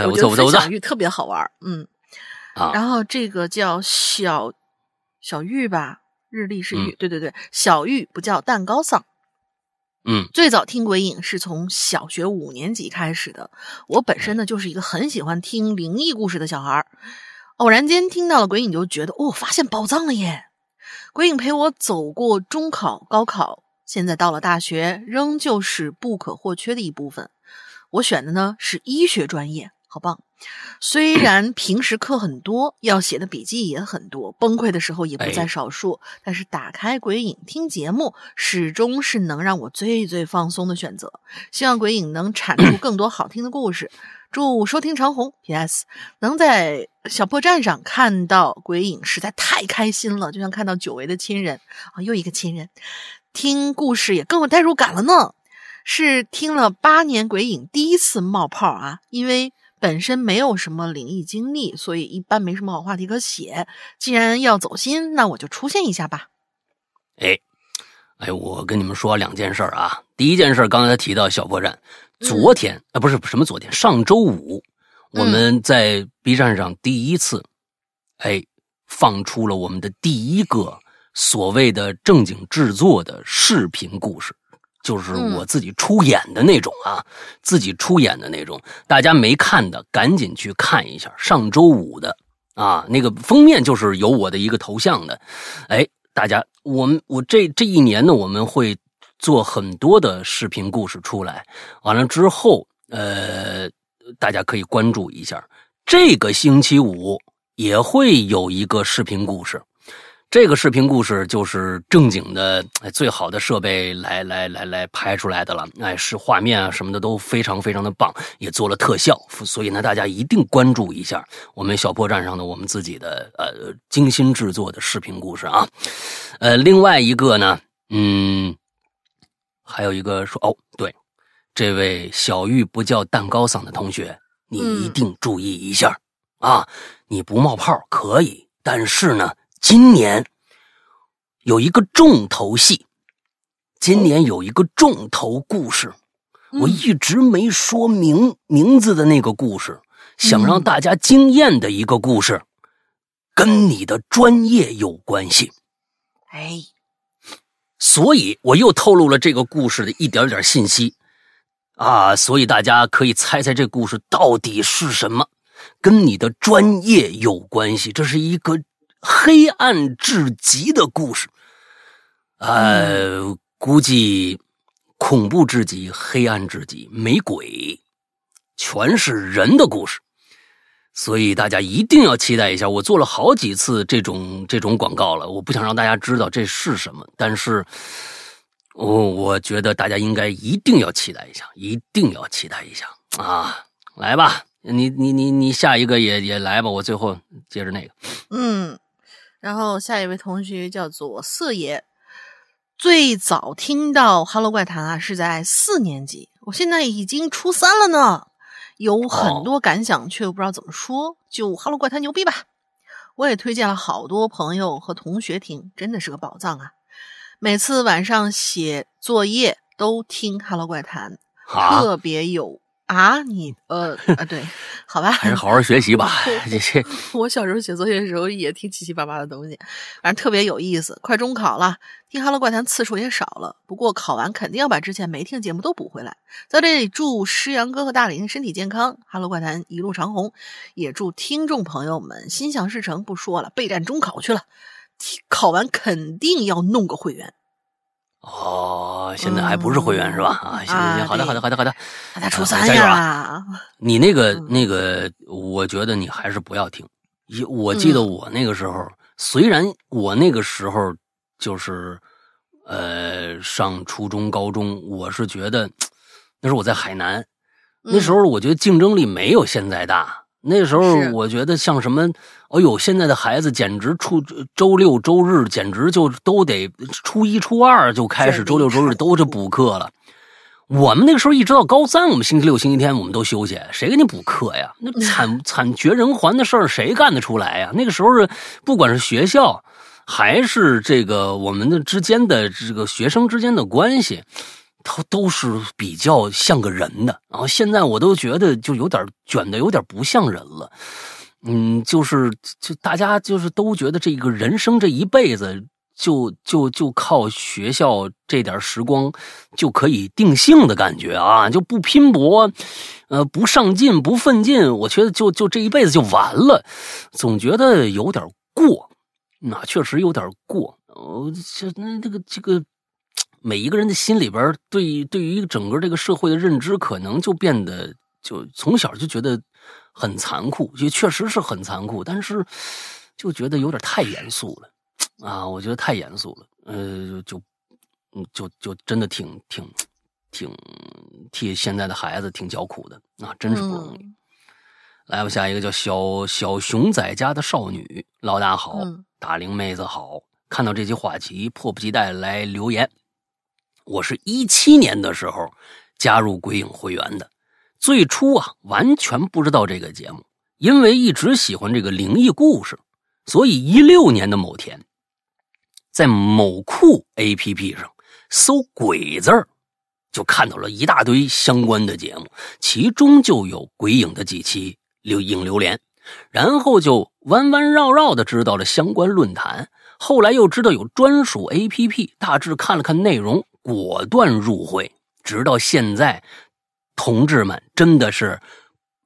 我觉得分享欲特别好玩嗯啊。然后这个叫小小玉吧，日历是玉，对对对，小玉不叫蛋糕丧。嗯，最早听鬼影是从小学五年级开始的。我本身呢就是一个很喜欢听灵异故事的小孩偶然间听到了鬼影，就觉得哦，发现宝藏了耶！鬼影陪我走过中考、高考，现在到了大学，仍旧是不可或缺的一部分。我选的呢是医学专业，好棒。虽然平时课很多，要写的笔记也很多，崩溃的时候也不在少数，但是打开鬼影听节目，始终是能让我最最放松的选择。希望鬼影能产出更多好听的故事。祝收听长虹。P.S. 能在小破站上看到鬼影，实在太开心了，就像看到久违的亲人啊，又一个亲人。听故事也更有代入感了呢。是听了八年鬼影第一次冒泡啊，因为。本身没有什么灵异经历，所以一般没什么好话题可写。既然要走心，那我就出现一下吧。哎，哎，我跟你们说两件事啊。第一件事，刚才提到小破站，昨天啊，不是什么昨天，上周五，我们在 B 站上第一次，哎，放出了我们的第一个所谓的正经制作的视频故事。就是我自己出演的那种啊，自己出演的那种，大家没看的赶紧去看一下。上周五的啊，那个封面就是有我的一个头像的。哎，大家，我们我这这一年呢，我们会做很多的视频故事出来。完了之后，呃，大家可以关注一下。这个星期五也会有一个视频故事。这个视频故事就是正经的，最好的设备来来来来拍出来的了，哎，是画面啊什么的都非常非常的棒，也做了特效，所以呢，大家一定关注一下我们小破站上的我们自己的呃精心制作的视频故事啊。呃，另外一个呢，嗯，还有一个说哦，对，这位小玉不叫蛋糕嗓的同学，你一定注意一下啊，你不冒泡可以，但是呢。今年有一个重头戏，今年有一个重头故事，我一直没说明名字的那个故事，想让大家惊艳的一个故事，跟你的专业有关系。哎，所以我又透露了这个故事的一点点信息啊，所以大家可以猜猜这故事到底是什么，跟你的专业有关系。这是一个。黑暗至极的故事，呃，估计恐怖至极，黑暗至极，没鬼，全是人的故事，所以大家一定要期待一下。我做了好几次这种这种广告了，我不想让大家知道这是什么，但是，我我觉得大家应该一定要期待一下，一定要期待一下啊！来吧，你你你你下一个也也来吧，我最后接着那个，嗯。然后下一位同学叫做色爷，最早听到《哈喽怪谈》啊是在四年级，我现在已经初三了呢，有很多感想，却又不知道怎么说。就《哈喽怪谈》牛逼吧！我也推荐了好多朋友和同学听，真的是个宝藏啊！每次晚上写作业都听《哈喽怪谈》，特别有。啊，你呃啊，对，好吧，还是好好学习吧。这些我小时候写作业的时候也听七七八八的东西，反正特别有意思。快中考了，听《哈喽怪谈》次数也少了，不过考完肯定要把之前没听节目都补回来。在这里祝诗阳哥和大林身体健康，《哈喽怪谈》一路长虹，也祝听众朋友们心想事成。不说了，备战中考去了，考完肯定要弄个会员。哦，现在还不是会员是吧？啊，行行行，好的好的好的好的，他初三呀。你那个那个，我觉得你还是不要听。一，我记得我那个时候，虽然我那个时候就是呃上初中高中，我是觉得那时候我在海南，那时候我觉得竞争力没有现在大。那时候我觉得像什么，哎呦，现在的孩子简直初周六周日简直就都得初一初二就开始周六周日都是补课了。我们那个时候一直到高三，我们星期六星期天我们都休息，谁给你补课呀？那惨惨绝人寰的事儿谁干得出来呀？那个时候是不管是学校还是这个我们的之间的这个学生之间的关系。他都是比较像个人的，然后现在我都觉得就有点卷的有点不像人了，嗯，就是就大家就是都觉得这个人生这一辈子就就就靠学校这点时光就可以定性的感觉啊，就不拼搏，呃，不上进不奋进，我觉得就就这一辈子就完了，总觉得有点过，那确实有点过，呃，这那这个这个。每一个人的心里边，对对于整个这个社会的认知，可能就变得就从小就觉得很残酷，也确实是很残酷，但是就觉得有点太严肃了啊！我觉得太严肃了，呃，就嗯，就就真的挺挺挺替现在的孩子挺叫苦的啊，真是不容易。来吧，下一个叫小小熊仔家的少女，老大好，大龄妹子好，看到这期话题，迫不及待来留言。我是一七年的时候加入鬼影会员的，最初啊完全不知道这个节目，因为一直喜欢这个灵异故事，所以一六年的某天，在某酷 APP 上搜“鬼”字儿，就看到了一大堆相关的节目，其中就有鬼影的几期留影留连，然后就弯弯绕绕的知道了相关论坛，后来又知道有专属 APP，大致看了看内容。果断入会，直到现在，同志们真的是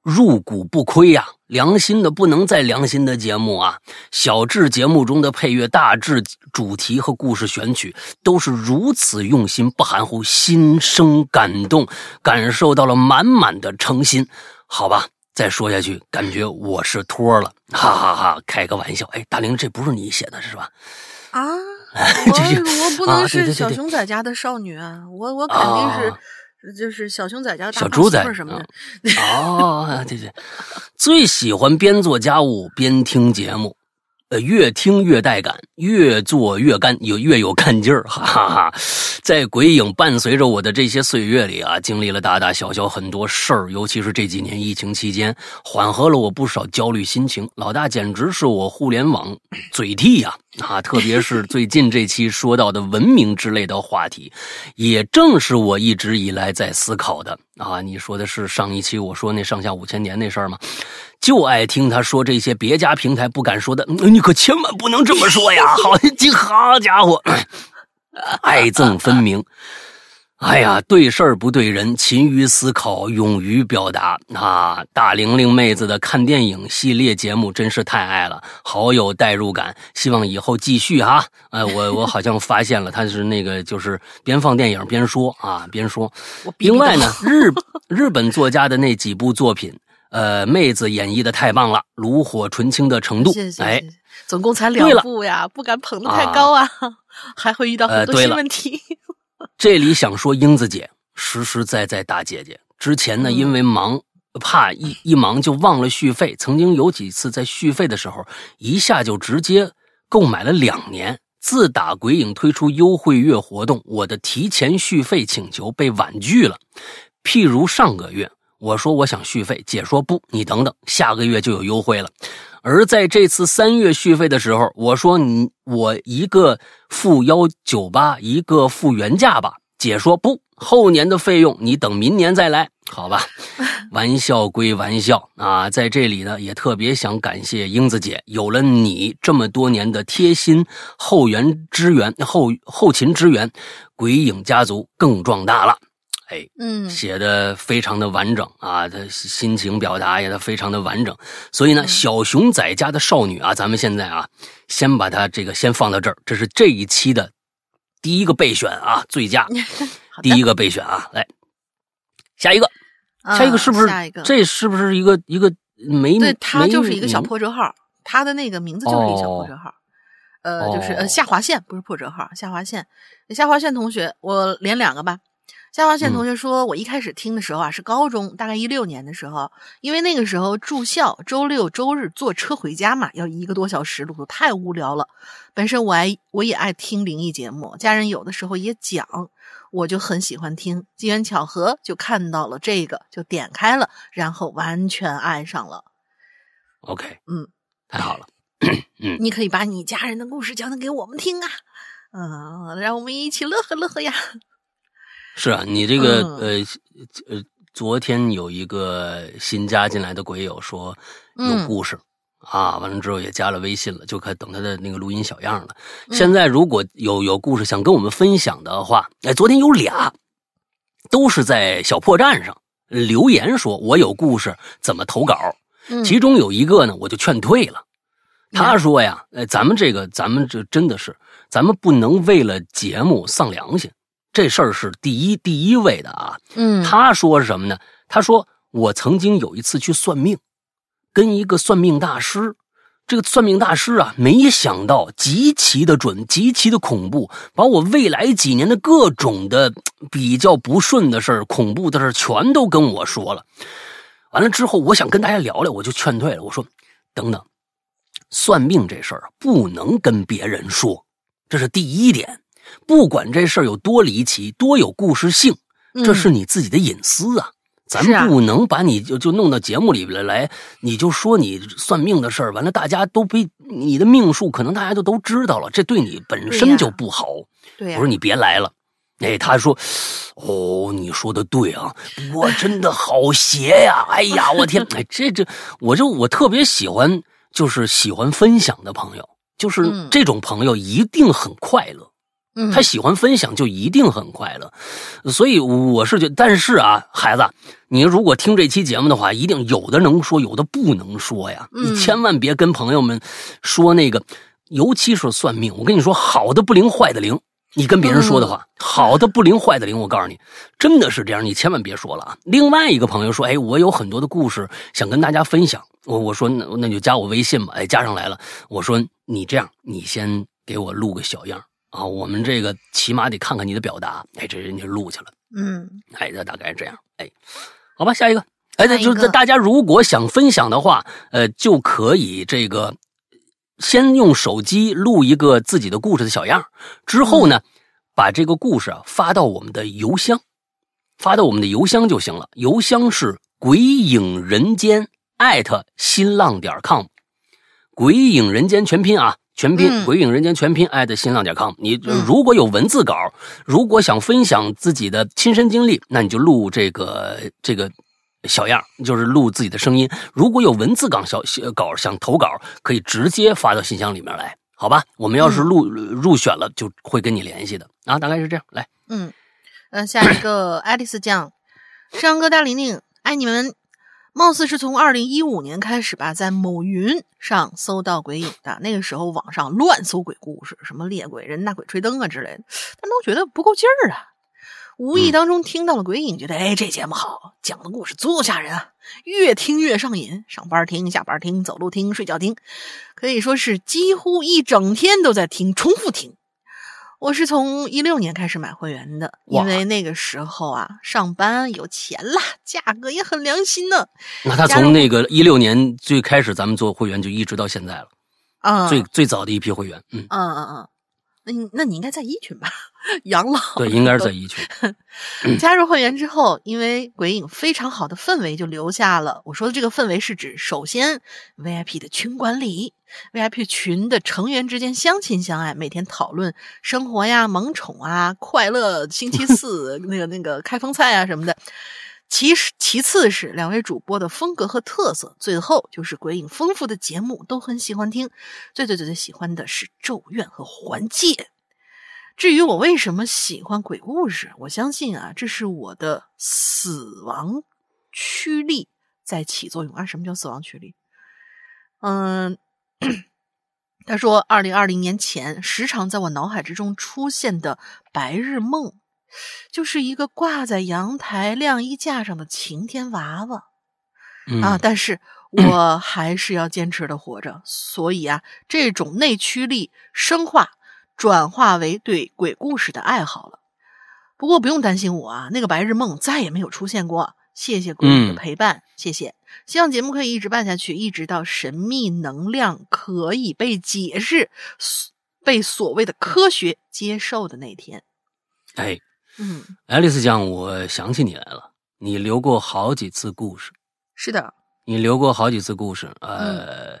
入股不亏呀！良心的不能再良心的节目啊！小智节目中的配乐、大致主题和故事选曲都是如此用心，不含糊，心生感动，感受到了满满的诚心。好吧，再说下去，感觉我是托了，哈哈哈！开个玩笑，哎，大玲，这不是你写的是吧？啊，这 我我不能是小熊仔家的少女啊，我我肯定是啊就是小熊仔家小猪仔什么的。哦，对对，最喜欢边做家务边听节目，呃，越听越带感，越做越干，有越有干劲儿，哈哈哈！在鬼影伴随着我的这些岁月里啊，经历了大大小小很多事儿，尤其是这几年疫情期间，缓和了我不少焦虑心情。老大简直是我互联网嘴替呀、啊！特别是最近这期说到的文明之类的话题，也正是我一直以来在思考的啊。你说的是上一期我说那上下五千年那事儿吗？就爱听他说这些别家平台不敢说的，嗯你可千万不能这么说呀！好，这好家伙，爱憎分明。哎呀，对事儿不对人，勤于思考，勇于表达啊！大玲玲妹子的看电影系列节目真是太爱了，好有代入感。希望以后继续哈。哎，我我好像发现了，他是那个就是边放电影边说啊，边说。另外呢，日日本作家的那几部作品，呃，妹子演绎的太棒了，炉火纯青的程度，谢谢谢哎谢，，总共才两部呀，不敢捧得太高啊，还会遇到很多问题。这里想说英子姐，实实在在大姐姐。之前呢，嗯因为忙，怕一一忙就忘了续费，曾经有几次在续费的时候，一下就直接购买了两年。自打鬼影推出优惠月活动，我的提前续费请求被婉拒了。譬如上个月，我说我想续费，姐说不，你等等，下个月就有优惠了。而在这次三月续费的时候，我说你我一个付幺九八，一个付原价吧。姐说不，后年的费用你等明年再来，好吧？玩笑归玩笑啊，在这里呢，也特别想感谢英子姐，有了你这么多年的贴心后援支援、后后勤支援，鬼影家族更壮大了。哎，嗯，写的非常的完整啊，他心情表达也非常的完整，所以呢，嗯小熊仔家的少女啊，咱们现在啊，先把它这个先放到这儿，这是这一期的第一个备选啊，最佳 第一个备选啊，来下一个，啊下一个是不是下一个？这是不是一个一个没对，它没就是一个小破折号，它的那个名字就是一个小破折号。呃，就是呃哦下划线，不是破折号，下划线。下划线同学，我连两个吧。下划线同学说，我一开始听的时候啊，是高中，大概一六年的时候，因为那个时候住校，周六周日坐车回家嘛，要一个多小时，路途太无聊了。本身我爱我也爱听灵异节目，家人有的时候也讲，我就很喜欢听。机缘巧合就看到了这个，就点开了，然后完全爱上了。OK，嗯，太好了，你可以把你家人的故事讲讲给我们听啊，嗯，让我们一起乐呵乐呵呀。是啊，你这个、嗯呃呃，昨天有一个新加进来的鬼友说有嗯故事、啊，完了之后也加了微信了，就可等他的那个录音小样了。嗯现在如果有有故事想跟我们分享的话，哎，昨天有俩，都是在小破站上留言说我有故事，怎么投稿？嗯其中有一个呢，我就劝退了。他嗯说呀，呃，咱们这个，咱们这真的是，咱们不能为了节目丧良心，这事儿是第一第一位的啊。嗯，他说什么呢？他说我曾经有一次去算命，跟一个算命大师，这个算命大师啊，没想到极其的准，极其的恐怖，把我未来几年的各种的比较不顺的事儿、恐怖的事儿全都跟我说了。完了之后，我想跟大家聊聊，我就劝退了。我说，等等，算命这事儿啊不能跟别人说，这是第一点。不管这事儿有多离奇，多有故事性，这是你自己的隐私啊。咱不能把你就就弄到节目里边来，你就说你算命的事儿，完了大家都被你的命数，可能大家就都知道了，这对你本身就不好。我说你别来了。哎，他说：“哦，你说的对啊，我真的好邪呀！哎呀，我天，哎，这这，我就我特别喜欢，就是喜欢分享的朋友，就是嗯这种朋友一定很快乐。嗯，他喜欢分享，就一定很快乐。所以我是觉得，但是啊，孩子，你如果听这期节目的话，一定有的能说，有的不能说呀。嗯你千万别跟朋友们说那个，尤其是算命。我跟你说，好的不灵，坏的灵。你跟别人说的话，好的不灵，坏的灵。我告诉你，真的是这样，你千万别说了啊。另外一个朋友说，哎，我有很多的故事想跟大家分享。我我说那那就加我微信吧。哎，加上来了。我说你这样，你先给我录个小样啊，我们这个起码得看看你的表达。哎，这人家录去了。嗯，哎，这大概是这样。哎，好吧，下一个。哎，那就是大家如果想分享的话，呃，就可以这个。先用手机录一个自己的故事的小样，之后呢，把这个故事啊发到我们的邮箱，发到我们的邮箱就行了。邮箱是鬼影人间艾特新浪点 com，鬼影人间全拼啊，全拼鬼影人间全拼艾特新浪点 com。你如果有文字稿，如果想分享自己的亲身经历，那你就录这个这个。小样就是录自己的声音。如果有文字稿小稿想投稿，可以直接发到信箱里面来，好吧？我们要是录入选了，就会跟你联系的啊。大概是这样。来，嗯，呃，下一个爱丽丝酱，山哥大玲玲，爱你们。貌似是从二零一五年开始吧，在某云上搜到鬼影的那个时候，网上乱搜鬼故事，什么猎鬼人、大鬼吹灯啊之类的，但都觉得不够劲儿啊。无意当中听到了鬼影，觉得哎，这节目好，讲的故事足够吓人啊，越听越上瘾。上班听，下班听，走路听，睡觉听，可以说是几乎一整天都在听，重复听。我是从一六年开始买会员的，因为那个时候啊，上班有钱了，价格也很良心呢。那他从那个一六年最开始咱们做会员，就一直到现在了，啊，最最早的一批会员，嗯嗯嗯嗯。那你那你应该在一群吧？养老对，应该是在一群。加入会员之后，因为鬼影非常好的氛围就留下了。我说的这个氛围是指，首先 VIP 的群管理，VIP 群的成员之间相亲相爱，每天讨论生活呀、萌宠啊、快乐星期四 那个那个开封菜啊什么的。其实，其次是两位主播的风格和特色，最后就是鬼影丰富的节目都很喜欢听。最最最最喜欢的是《咒怨》和《环界》。至于我为什么喜欢鬼故事，我相信啊，这是我的死亡驱力在起作用啊。什么叫死亡驱力？嗯，他说，二零二零年前时常在我脑海之中出现的白日梦。就是一个挂在阳台晾衣架上的晴天娃娃啊！但是我还是要坚持的活着，所以啊，这种内驱力生化转化为对鬼故事的爱好了。不过不用担心我啊，那个白日梦再也没有出现过。谢谢鬼的陪伴，谢谢。希望节目可以一直办下去，一直到神秘能量可以被解释、被所谓的科学接受的那天。哎。嗯，爱丽丝讲，我想起你来了。你留过好几次故事，是的，你留过好几次故事。呃，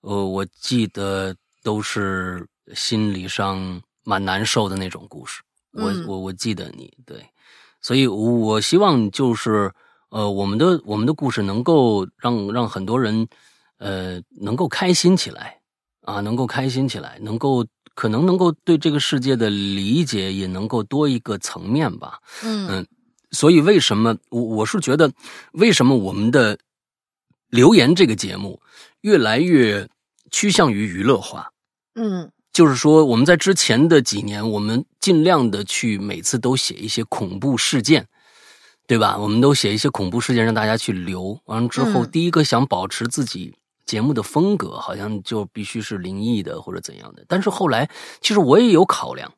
我我记得都是心理上蛮难受的那种故事。我我我记得你对，所以我希望就是呃，我们的我们的故事能够让让很多人呃能够开心起来啊，能够开心起来，能够。可能能够对这个世界的理解也能够多一个层面吧。嗯嗯，所以为什么我我是觉得，为什么我们的留言这个节目越来越趋向于娱乐化？嗯，就是说我们在之前的几年，我们尽量的去每次都写一些恐怖事件，对吧？我们都写一些恐怖事件让大家去留。完了之后，第一个想保持自己。节目的风格好像就必须是灵异的或者怎样的，但是后来其实我也有考量，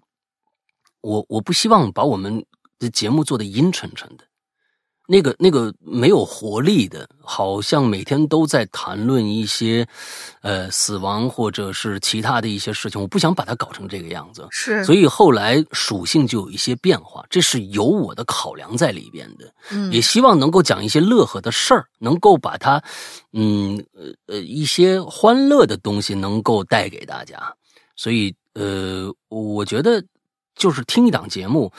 我我不希望把我们的节目做的阴沉沉的。那个那个没有活力的，好像每天都在谈论一些，呃，死亡或者是其他的一些事情。我不想把它搞成这个样子，是。所以后来属性就有一些变化，这是有我的考量在里边的。嗯，也希望能够讲一些乐呵的事儿，能够把它，嗯呃呃一些欢乐的东西能够带给大家。所以呃，我觉得就是听一档节目。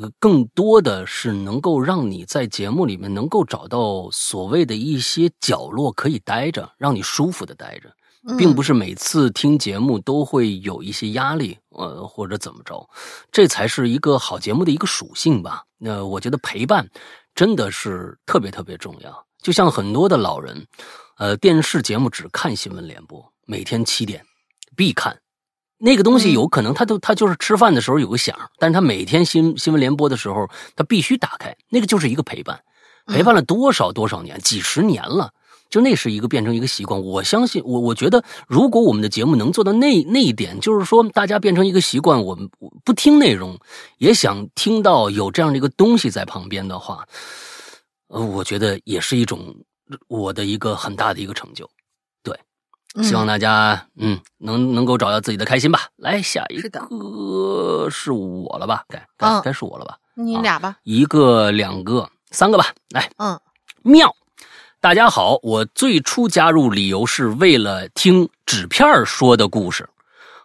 呃，更多的是能够让你在节目里面能够找到所谓的一些角落可以待着，让你舒服的待着，并不是每次听节目都会有一些压力，呃，或者怎么着，这才是一个好节目的一个属性吧。那我觉得陪伴真的是特别特别重要。就像很多的老人，呃，电视节目只看新闻联播，每天七点必看。那个东西有可能他都他就是吃饭的时候有个响，但是他每天新新闻联播的时候他必须打开，那个就是一个陪伴，陪伴了多少多少年，几十年了。就那是一个变成一个习惯，我相信我，我觉得如果我们的节目能做到那那一点，就是说大家变成一个习惯，我们不听内容，也想听到有这样的一个东西在旁边的话，呃，我觉得也是一种我的一个很大的一个成就。对，希望大家嗯能能够找到自己的开心吧。来，下一个是我了吧？该该该是我了吧？你俩吧，一个、两个、三个吧。来，嗯，妙。大家好，我最初加入理由是为了听纸片说的故事，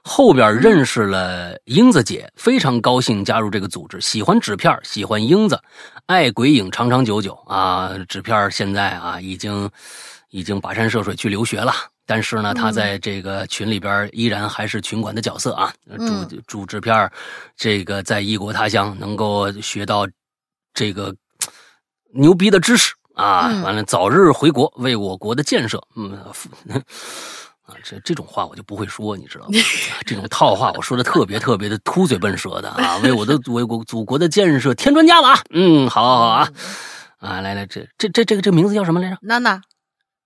后边认识了英子姐，非常高兴加入这个组织。喜欢纸片，喜欢英子，爱鬼影长长久久啊！纸片现在啊已经已经跋山涉水去留学了，但是呢，他在这个群里边依然还是群管的角色啊。祝祝制片这个在异国他乡能够学到这个牛逼的知识。啊，完了，早日回国，为我国的建设，嗯，啊，这这种话我就不会说，你知道吗？这种套话我说的特别特别的秃嘴笨舌的啊，为我的为国祖国的建设添砖加瓦。嗯，好，好，好啊，啊，来来，这这这这个这个名字叫什么来着？娜娜，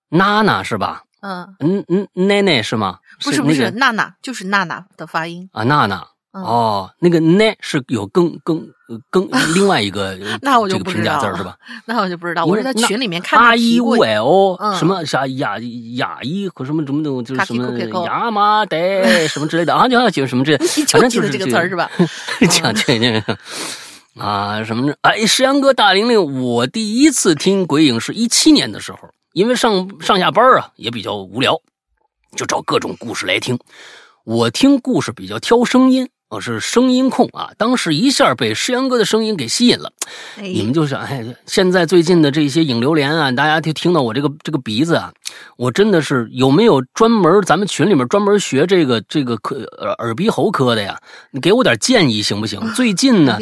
娜娜是吧？嗯嗯嗯，奶奶是吗？不是不是，娜娜就是娜娜的发音啊，娜娜。哦，那个奈是有更更更 另外一个 那我就不知道是吧？那我就不知道，我是在群里面看阿伊乌 L 什么啥雅雅伊和什么什么的，就是什么亚麻得什么之类的啊，就就什么这，反正就是这个词儿是吧？讲这这啊什么的，哎，石阳哥大玲玲，我第一次听鬼影是一七年的时候，因为上上下班啊也比较无聊，就找各种故事来听。我听故事比较挑声音。我是声音控啊，当时一下被诗阳哥的声音给吸引了。你们就想哎，现在最近的这些影流连啊，大家就听到我这个这个鼻子啊，我真的是有没有专门咱们群里面专门学这个这个科耳鼻喉科的呀？你给我点建议行不行？最近呢，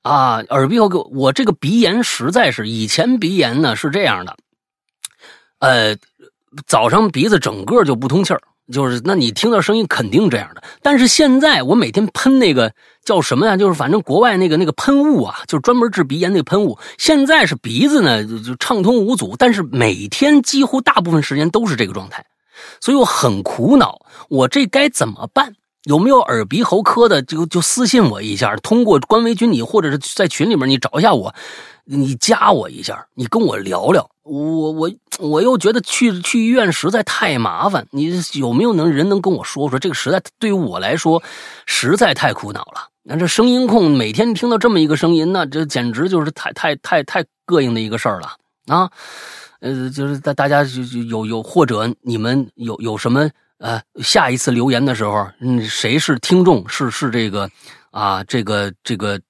啊，耳鼻喉科，我这个鼻炎实在是以前鼻炎呢是这样的，呃，早上鼻子整个就不通气儿。就是，那你听到声音肯定这样的。但是现在我每天喷那个叫什么呀？就是反正国外那个那个喷雾啊，就是专门治鼻炎那个喷雾。现在是鼻子呢就畅通无阻，但是每天几乎大部分时间都是这个状态，所以我很苦恼。我这该怎么办？有没有耳鼻喉科的就就私信我一下，通过官微群你或者是在群里面你找一下我。你加我一下，你跟我聊聊。我我我又觉得去去医院实在太麻烦。你有没有能人能跟我说说？这个实在对于我来说实在太苦恼了。那这声音控每天听到这么一个声音，那这简直就是太太太太膈应的一个事儿了啊！呃，就是大大家就有有或者你们有有什么呃下一次留言的时候，嗯，谁是听众？是是这个啊，这个这个。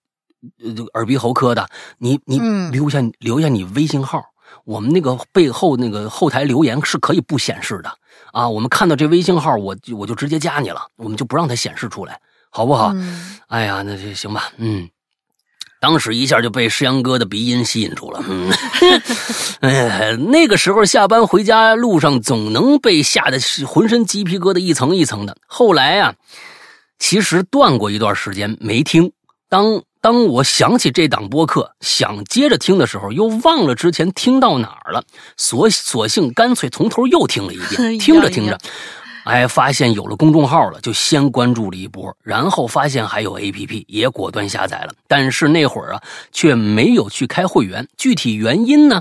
呃，耳鼻喉科的，你你留下留下你微信号，我们那个背后那个后台留言是可以不显示的啊。我们看到这微信号，我我就直接加你了，我们就不让它显示出来，好不好？哎呀，那就行吧。嗯，当时一下就被石阳哥的鼻音吸引住了。嗯，哎呀，那个时候下班回家路上总能被吓得浑身鸡皮疙瘩一层一层的。后来啊，其实断过一段时间没听，当。当我想起这档播客，想接着听的时候，又忘了之前听到哪儿了，索索性干脆从头又听了一遍。听着听着，哎，发现有了公众号了，就先关注了一波，然后发现还有 APP，也果断下载了。但是那会儿啊，却没有去开会员，具体原因呢，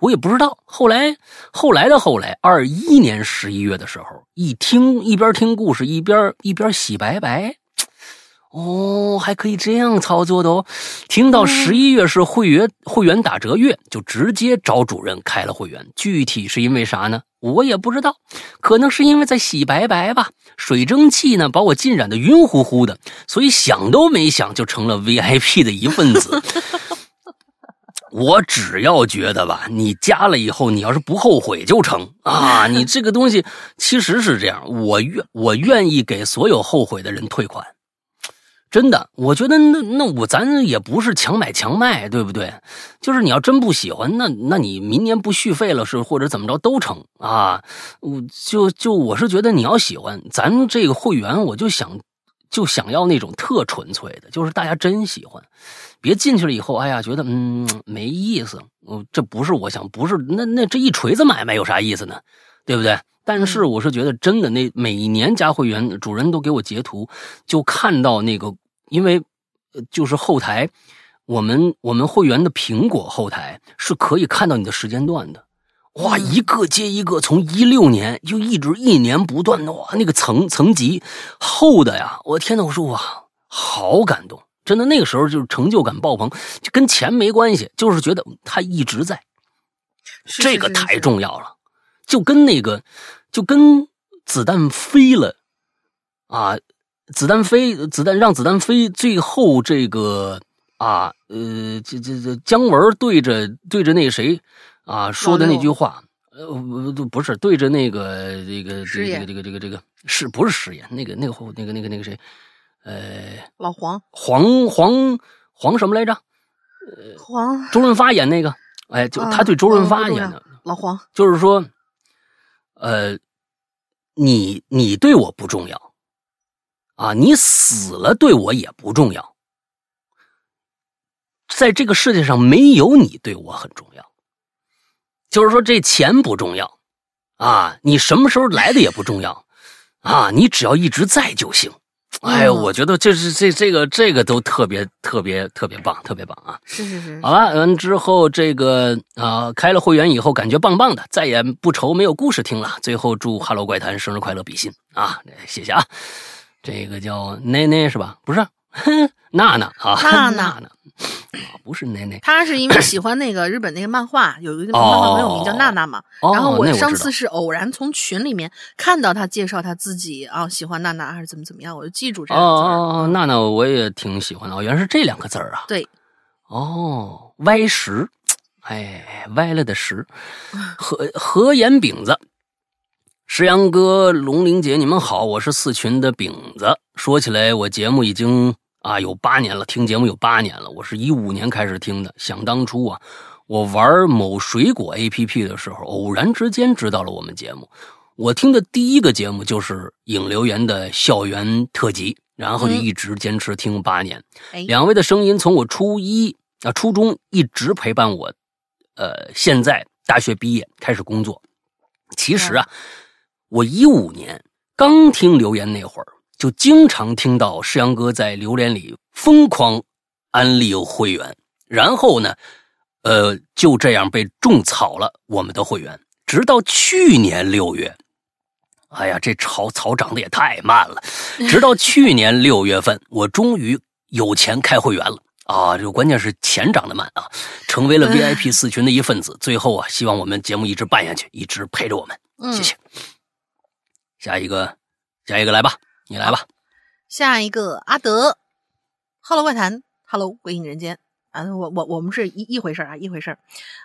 我也不知道。后来，后来的后来，二一年十一月的时候，一听一边听故事，一边一边洗白白。哦，还可以这样操作的哦！听到十一月是会员会员打折月，就直接找主任开了会员。具体是因为啥呢？我也不知道，可能是因为在洗白白吧。水蒸气呢，把我浸染的晕乎乎的，所以想都没想就成了 VIP 的一份子。我只要觉得吧，你加了以后，你要是不后悔就成啊！你这个东西其实是这样，我愿我愿意给所有后悔的人退款。真的，我觉得那那我咱也不是强买强卖，对不对？就是你要真不喜欢，那那你明年不续费了是或者怎么着都成啊。我就就我是觉得你要喜欢咱这个会员，我就想就想要那种特纯粹的，就是大家真喜欢，别进去了以后，哎呀，觉得嗯没意思。我这不是我想，不是那那这一锤子买卖有啥意思呢？对不对？但是我是觉得真的，那每年加会员，主人都给我截图，就看到那个。因为，就是后台，我们我们会员的苹果后台是可以看到你的时间段的，哇，一个接一个，从一六年就一直一年不断的哇，那个层层级厚的呀，我天呐，我说哇，好感动，真的那个时候就是成就感爆棚，就跟钱没关系，就是觉得他一直在，这个太重要了，就跟那个就跟子弹飞了啊。子弹飞，子弹让子弹飞。最后这个啊，呃，这这这姜文对着对着那谁啊说的那句话，呃，不不是对着那个这个这个这个这个这个是不是誓言？那个那个那个那个那个谁？呃，老黄黄黄黄什么来着？呃，黄周润发演那个，哎，就他对周润发演的老黄，就是说，呃，你你对我不重要。啊，你死了对我也不重要，在这个世界上没有你对我很重要，就是说这钱不重要，啊，你什么时候来的也不重要，啊，你只要一直在就行。哎，我觉得这是这这个这个都特别特别特别棒，特别棒啊！是是是。好了，完，之后这个啊开了会员以后感觉棒棒的，再也不愁没有故事听了。最后祝《哈喽怪谈》生日快乐，比心啊！谢谢啊。这个叫奈奈是吧？不是，娜娜啊，娜娜 娜，不是奈奈。他是因为喜欢那个日本那个漫画，有一个漫画很有名叫娜娜嘛。然后我上次是偶然从群里面看到他介绍他自己啊，喜欢娜娜还是怎么怎么样，我就记住这个字。哦哦，娜娜我也挺喜欢的，哦原来是这两个字儿啊。对，哦，歪石，哎，歪了的石，和和眼饼子。石阳哥、龙玲姐，你们好，我是四群的饼子。说起来，我节目已经啊有八年了，听节目有八年了。我是一五年开始听的。想当初啊，我玩某水果 APP 的时候，偶然之间知道了我们节目。我听的第一个节目就是影留言的校园特辑，然后就一直坚持听八年。两位的声音从我初一啊初中一直陪伴我，呃，现在大学毕业开始工作。其实啊。我一五年刚听留言那会儿，就经常听到世阳哥在榴莲里疯狂安利会员，然后呢，呃，就这样被种草了我们的会员。直到去年六月，哎呀，这草草长得也太慢了。直到去年六月份，我终于有钱开会员了啊！这关键是钱长得慢啊，成为了 VIP 四群的一份子。最后啊，希望我们节目一直办下去，一直陪着我们。谢谢。下一个，下一个来吧，你来吧。下一个阿德，Hello 怪谈，Hello 鬼影人间啊，我我我们是一一回事啊，一回事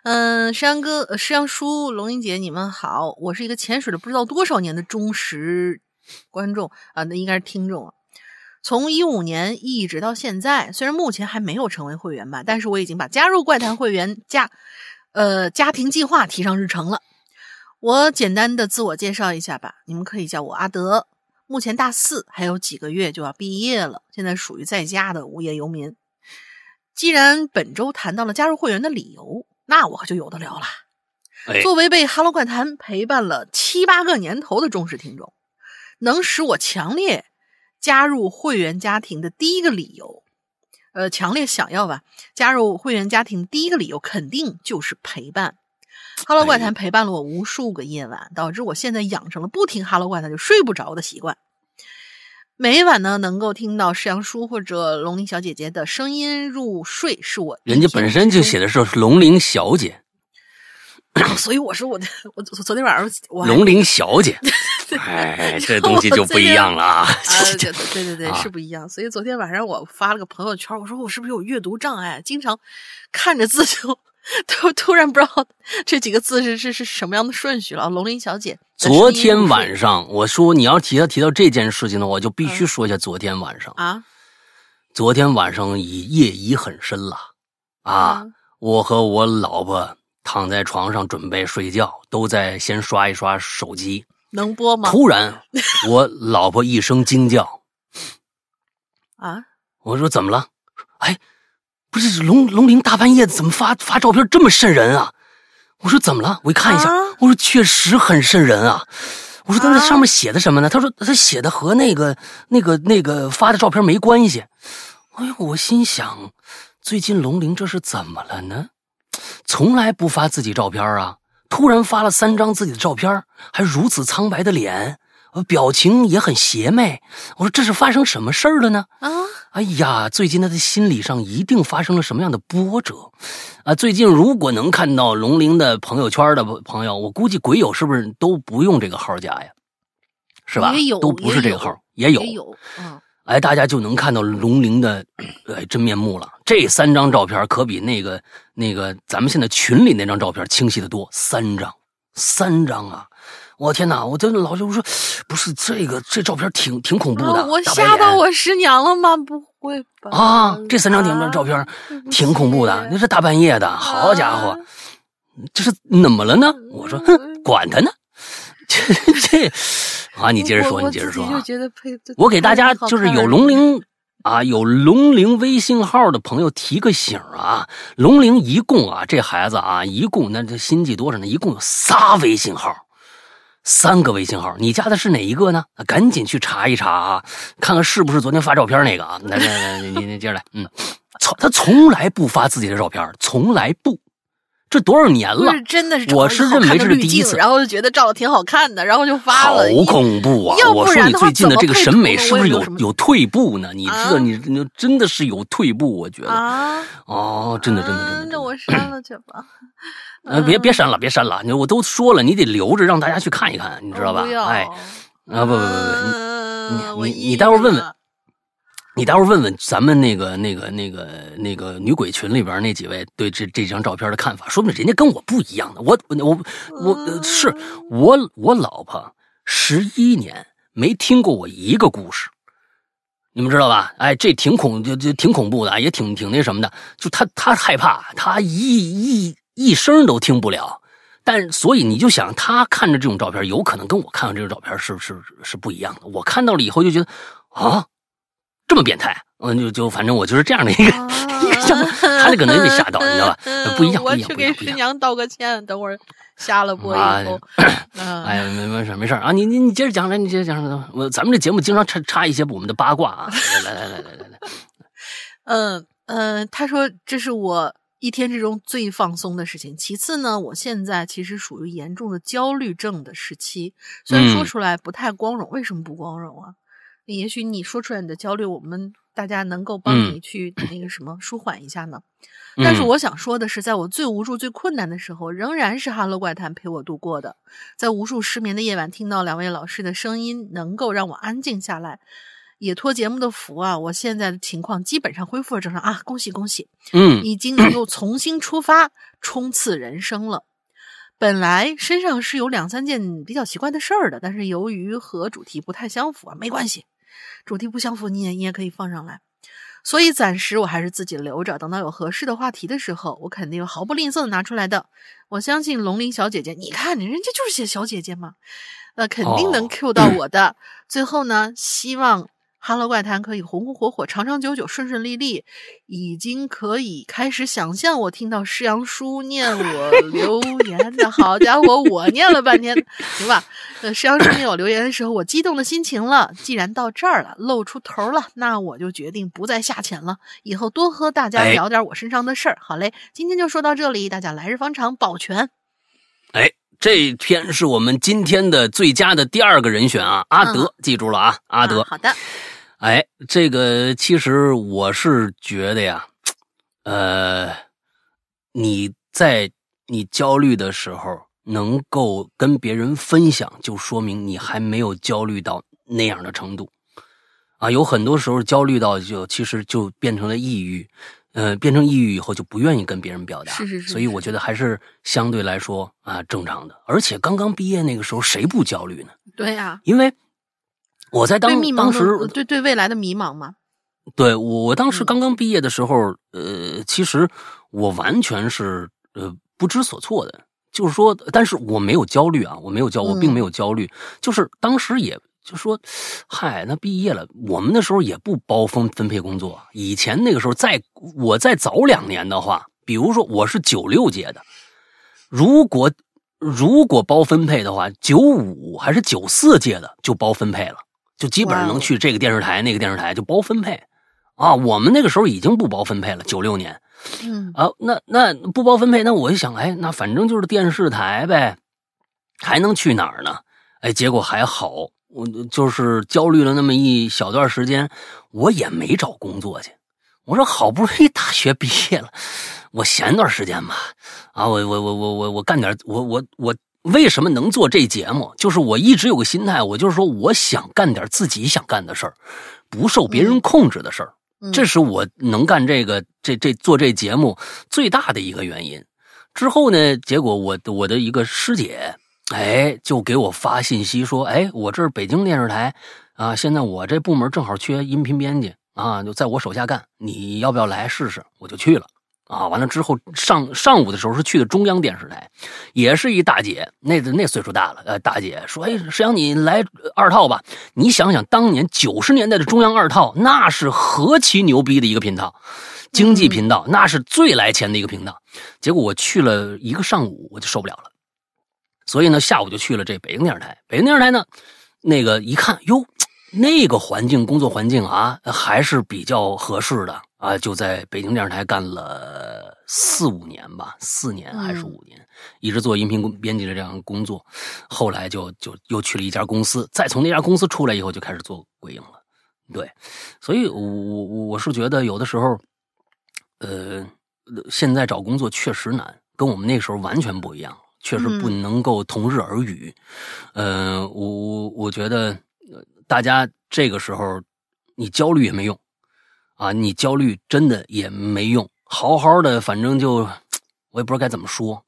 嗯，石阳哥、石阳叔、龙英姐，你们好，我是一个潜水了不知道多少年的忠实观众啊，那应该是听众啊。从一五年一直到现在，虽然目前还没有成为会员吧，但是我已经把加入怪谈会员家呃家庭计划提上日程了。我简单的自我介绍一下吧，你们可以叫我阿德，目前大四，还有几个月就要毕业了，现在属于在家的无业游民。既然本周谈到了加入会员的理由，那我可就有的聊了。作为被《哈喽怪谈》陪伴了七八个年头的忠实听众，能使我强烈加入会员家庭的第一个理由，呃，强烈想要吧加入会员家庭第一个理由，肯定就是陪伴。哈喽怪谈陪伴了我无数个夜晚，导致我现在养成了不听哈喽怪谈就睡不着的习惯。每晚呢，能够听到世阳叔或者龙鳞小姐姐的声音入睡，是我人家本身就写的是龙鳞小姐，所以我说我的我昨天晚上我龙鳞小姐，哎，这 东西就不一样了啊！对对对，是不一样。所以昨天晚上我发了个朋友圈，我说我是不是有阅读障碍，经常看着字就。突突然不知道这几个字是是是什么样的顺序了。龙鳞小姐，昨天晚上我说你要提到提到这件事情的话，我就必须说一下昨天晚上啊。昨天晚上已夜已很深了，啊，嗯我和我老婆躺在床上准备睡觉，都在先刷一刷手机。能播吗？突然，我老婆一声惊叫，啊，我说怎么了？哎，不是龙龙鳞大半夜怎么发发照片这么瘆人啊？我说怎么了？我一看一下，啊我说确实很瘆人啊。我说他那啊上面写的什么呢？他说他写的和那个那个那个发的照片没关系。哎呦，我心想，最近龙鳞这是怎么了呢？从来不发自己照片啊，突然发了三张自己的照片，还如此苍白的脸，呃表情也很邪魅。我说这是发生什么事儿了呢？啊，哎呀，最近他的心理上一定发生了什么样的波折啊！最近如果能看到龙鳞的朋友圈的朋友，我估计鬼友是不是都不用这个号加呀？是吧？也有都不是这个号，也有。也有，嗯，哎，大家就能看到龙鳞的呃真面目了。这三张照片可比那个那个咱们现在群里那张照片清晰的多，三张，三张啊！我天哪！我真的老师我说，不是这个这照片挺挺恐怖的，啊我吓到我师娘了吗？不会吧？啊！这三张顶照片挺恐怖的，那是大半夜的，好家伙啊，这是怎么了呢？我说，哼，管他呢，这这啊，你接着说，你接着说啊我给大家就是有龙鳞啊，有龙鳞微信号的朋友提个醒啊，龙鳞一共啊，这孩子啊，一共那这心计多少呢？一共有仨微信号。三个微信号，你加的是哪一个呢？赶紧去查一查啊，看看是不是昨天发照片那个啊！来来来，你你接着来，嗯，从他从来不发自己的照片，从来不，这多少年了是，真的是我是认为这是第一次然后就觉得照的挺好看的，然后就发好了。好恐怖啊！我说你最近的这个审美是不是有有有退步呢？你知道啊你你真的是有退步，我觉得啊，哦，真的真的真的嗯那。我删了去吧。呃，别别嗯删了，别删了，你我都说了，你得留着让大家去看一看，你知道吧哎，啊不不不不，你你你待会儿问问你待会儿问问咱们那个那个那个那个女鬼群里边那几位对这这张照片的看法，说不定人家跟我不一样的。我我我呃是我我老婆十一年没听过我一个故事，你们知道吧？哎，这挺恐就就挺恐怖的，也挺挺那什么的。就她她害怕，她一一一声都听不了。但所以你就想，她看着这种照片，有可能跟我看到这种照片是是是不一样的。我看到了以后就觉得啊，这么变态，嗯，就就反正我就是这样的一个、一个想法，他这可能被吓到，你知道吧？不一样，不一样，我去给。师娘道个歉，等会儿下了播啊以后，嗯，哎，没没事没事啊，你你你接着讲来，你接着讲咱们这节目经常插插一些我们的八卦啊，来来来来来来来，嗯嗯，他说这是我一天之中最放松的事情。其次呢，我现在其实属于严重的焦虑症的时期，虽然说嗯出来不太光荣，为什么不光荣啊？也许你说出来你的焦虑，我们大家能够帮嗯你去那个什么舒缓一下呢。但是嗯我想说的是，在我最无助、最困难的时候，仍然是《哈喽怪谈》陪我度过的。在无数失眠的夜晚，听到两位老师的声音，能够让我安静下来。也托节目的福啊，我现在的情况基本上恢复了正常啊！恭喜恭喜，嗯已经能够重新出发，冲刺人生了。本来身上是有两三件比较奇怪的事儿的，但是由于和主题不太相符啊，没关系，主题不相符你也你也可以放上来。所以暂时我还是自己留着，等到有合适的话题的时候，我肯定毫不吝啬的拿出来的。我相信龙鳞小姐姐，你看人家就是写小姐姐嘛，那肯定能哦 Q 到我的。最后呢，希望。哈喽怪谈可以红红火火、长长久久、顺顺利利，已经可以开始想象我听到施阳叔念我 留言的好家伙，我念了半天，行吧？呃，施阳叔念我留言的时候，我激动的心情了。既然到这儿了，露出头了，那我就决定不再下潜了，以后多和大家哎聊点我身上的事儿。好嘞，今天就说到这里，大家来日方长，保全。哎，这篇是我们今天的最佳的第二个人选啊，阿德，记住了啊，阿德。啊好的，哎，这个其实我是觉得呀，呃，你在你焦虑的时候能够跟别人分享，就说明你还没有焦虑到那样的程度。啊，有很多时候焦虑到就其实就变成了抑郁，呃，变成抑郁以后就不愿意跟别人表达，是是是所以我觉得还是相对来说啊正常的。而且刚刚毕业那个时候，谁不焦虑呢？对呀、因为我在当当时对对未来的迷茫吗。对我当时嗯。刚刚毕业的时候，呃，其实我完全是呃不知所措的，就是说，但是我没有焦虑啊，我没有焦，我并嗯。没有焦虑，就是当时也就说，嗨，那毕业了，我们那时候也不包分分配工作，以前那个时候再我再早两年的话，比如说我是九六届的，如果如果包分配的话，九五还是九四届的就包分配了，就基本上能去这个电视台那个电视台就包分配。啊，我们那个时候已经不包分配了，九六年嗯啊，那那不包分配，那我一想，哎，那反正就是电视台呗，还能去哪儿呢？哎，结果还好，我就是焦虑了那么一小段时间，我也没找工作去。我说好不容易大学毕业了，我闲段时间吧，啊，我我我我我我干点，我我我为什么能做这节目？就是我一直有个心态，我就是说我想干点自己想干的事儿，不受别人控制的事儿。嗯这是我能干这个这这做这节目最大的一个原因。之后呢，结果我我的一个师姐，哎，就给我发信息说，哎，我这儿北京电视台啊，现在我这部门正好缺音频编辑啊，就在我手下干，你要不要来试试？我就去了。啊，完了之后上上午的时候是去的中央电视台，也是一大姐，那那岁数大了，呃，大姐说，哎，石阳你来二套吧。你想想，当年九十年代的中央二套，那是何其牛逼的一个频道，经济频道，那是最来钱的一个频道。结果我去了一个上午，我就受不了了，所以呢，下午就去了这北京电视台。北京电视台呢，那个一看，哟，那个环境，工作环境啊，还是比较合适的啊，就在北京电视台干了四五年吧，四年还是五年，一直做音频工编辑的这样的工作。后来就就又去了一家公司，再从那家公司出来以后，就开始做鬼影了。对，所以我我我是觉得有的时候，呃，现在找工作确实难，跟我们那时候完全不一样，确实不能够同日而语。呃，我我我觉得呃大家这个时候你焦虑也没用啊，你焦虑真的也没用，好好的，反正就我也不知道该怎么说，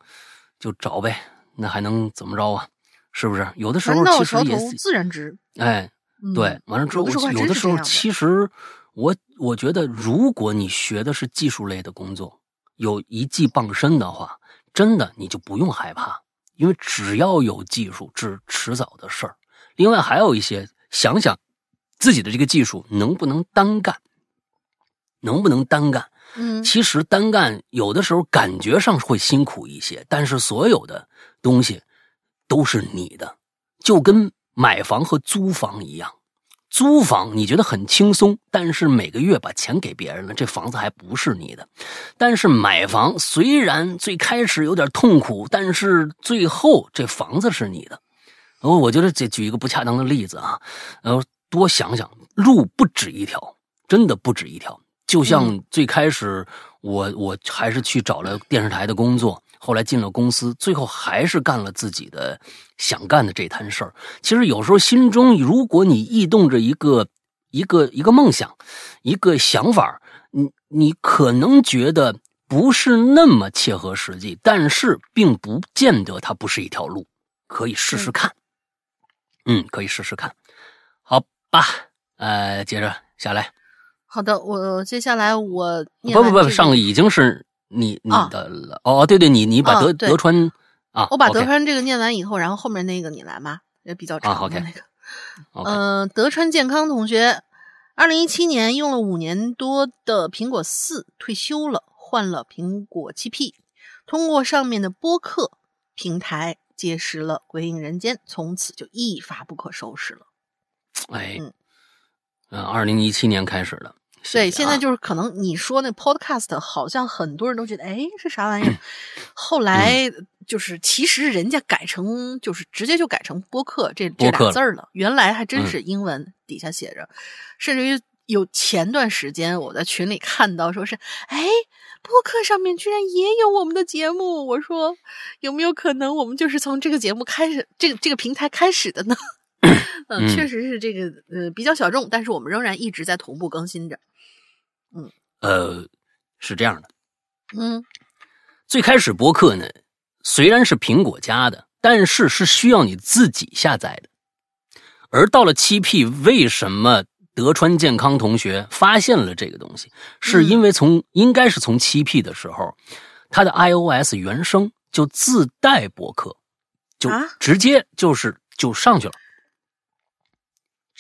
就找呗，那还能怎么着啊？是不是？有的时候其实也自然直。哎，嗯对，完了之后，有的时候其实我我觉得，如果你学的是技术类的工作，有一技傍身的话，真的你就不用害怕，因为只要有技术，是迟早的事儿。另外还有一些，想想自己的这个技术能不能单干，能不能单干？嗯其实单干有的时候感觉上会辛苦一些，但是所有的东西都是你的，就跟买房和租房一样。租房你觉得很轻松，但是每个月把钱给别人了，这房子还不是你的。但是买房虽然最开始有点痛苦，但是最后这房子是你的。哦我觉得这举一个不恰当的例子啊，然后多想想，路不止一条，真的不止一条。就像最开始我我还是去找了电视台的工作，后来进了公司，最后还是干了自己的想干的这摊事儿。其实有时候心中，如果你异动着一个一个一个梦想，一个想法，你你可能觉得不是那么切合实际，但是并不见得它不是一条路，可以试试看。嗯，可以试试看。好吧，呃，接着下来。好的，我接下来我念不不不，上个已经是你你啊的了。哦，对对，你你把德德川啊，我把德川这个念完以后，然后后面那个你来嘛，也比较长那个。嗯、德川健康同学，二零一七年用了五年多的苹果四退休了，换了苹果七 P，通过上面的播客平台结识了《鬼影人间》，从此就一发不可收拾了。哎嗯，嗯，二零一七年开始的。谢对，谢啊现在就是可能你说那 podcast 好像很多人都觉得，哎，是啥玩意儿？后来就是其实人家改成就是直接就改成播客这这俩字儿了，原来还真嗯是英文底下写着，甚至于有前段时间我在群里看到说是，哎，播客上面居然也有我们的节目，我说有没有可能我们就是从这个节目开始，这个这个平台开始的呢？嗯，嗯确实是这个呃比较小众，但是我们仍然一直在同步更新着。呃，是这样的，嗯。最开始播客呢，虽然是苹果家的，但是是需要你自己下载的。而到了七 P，为什么德川健康同学发现了这个东西，是因为从应该是从七 P 的时候，它的 iOS 原生就自带播客，就啊？直接就是就上去了，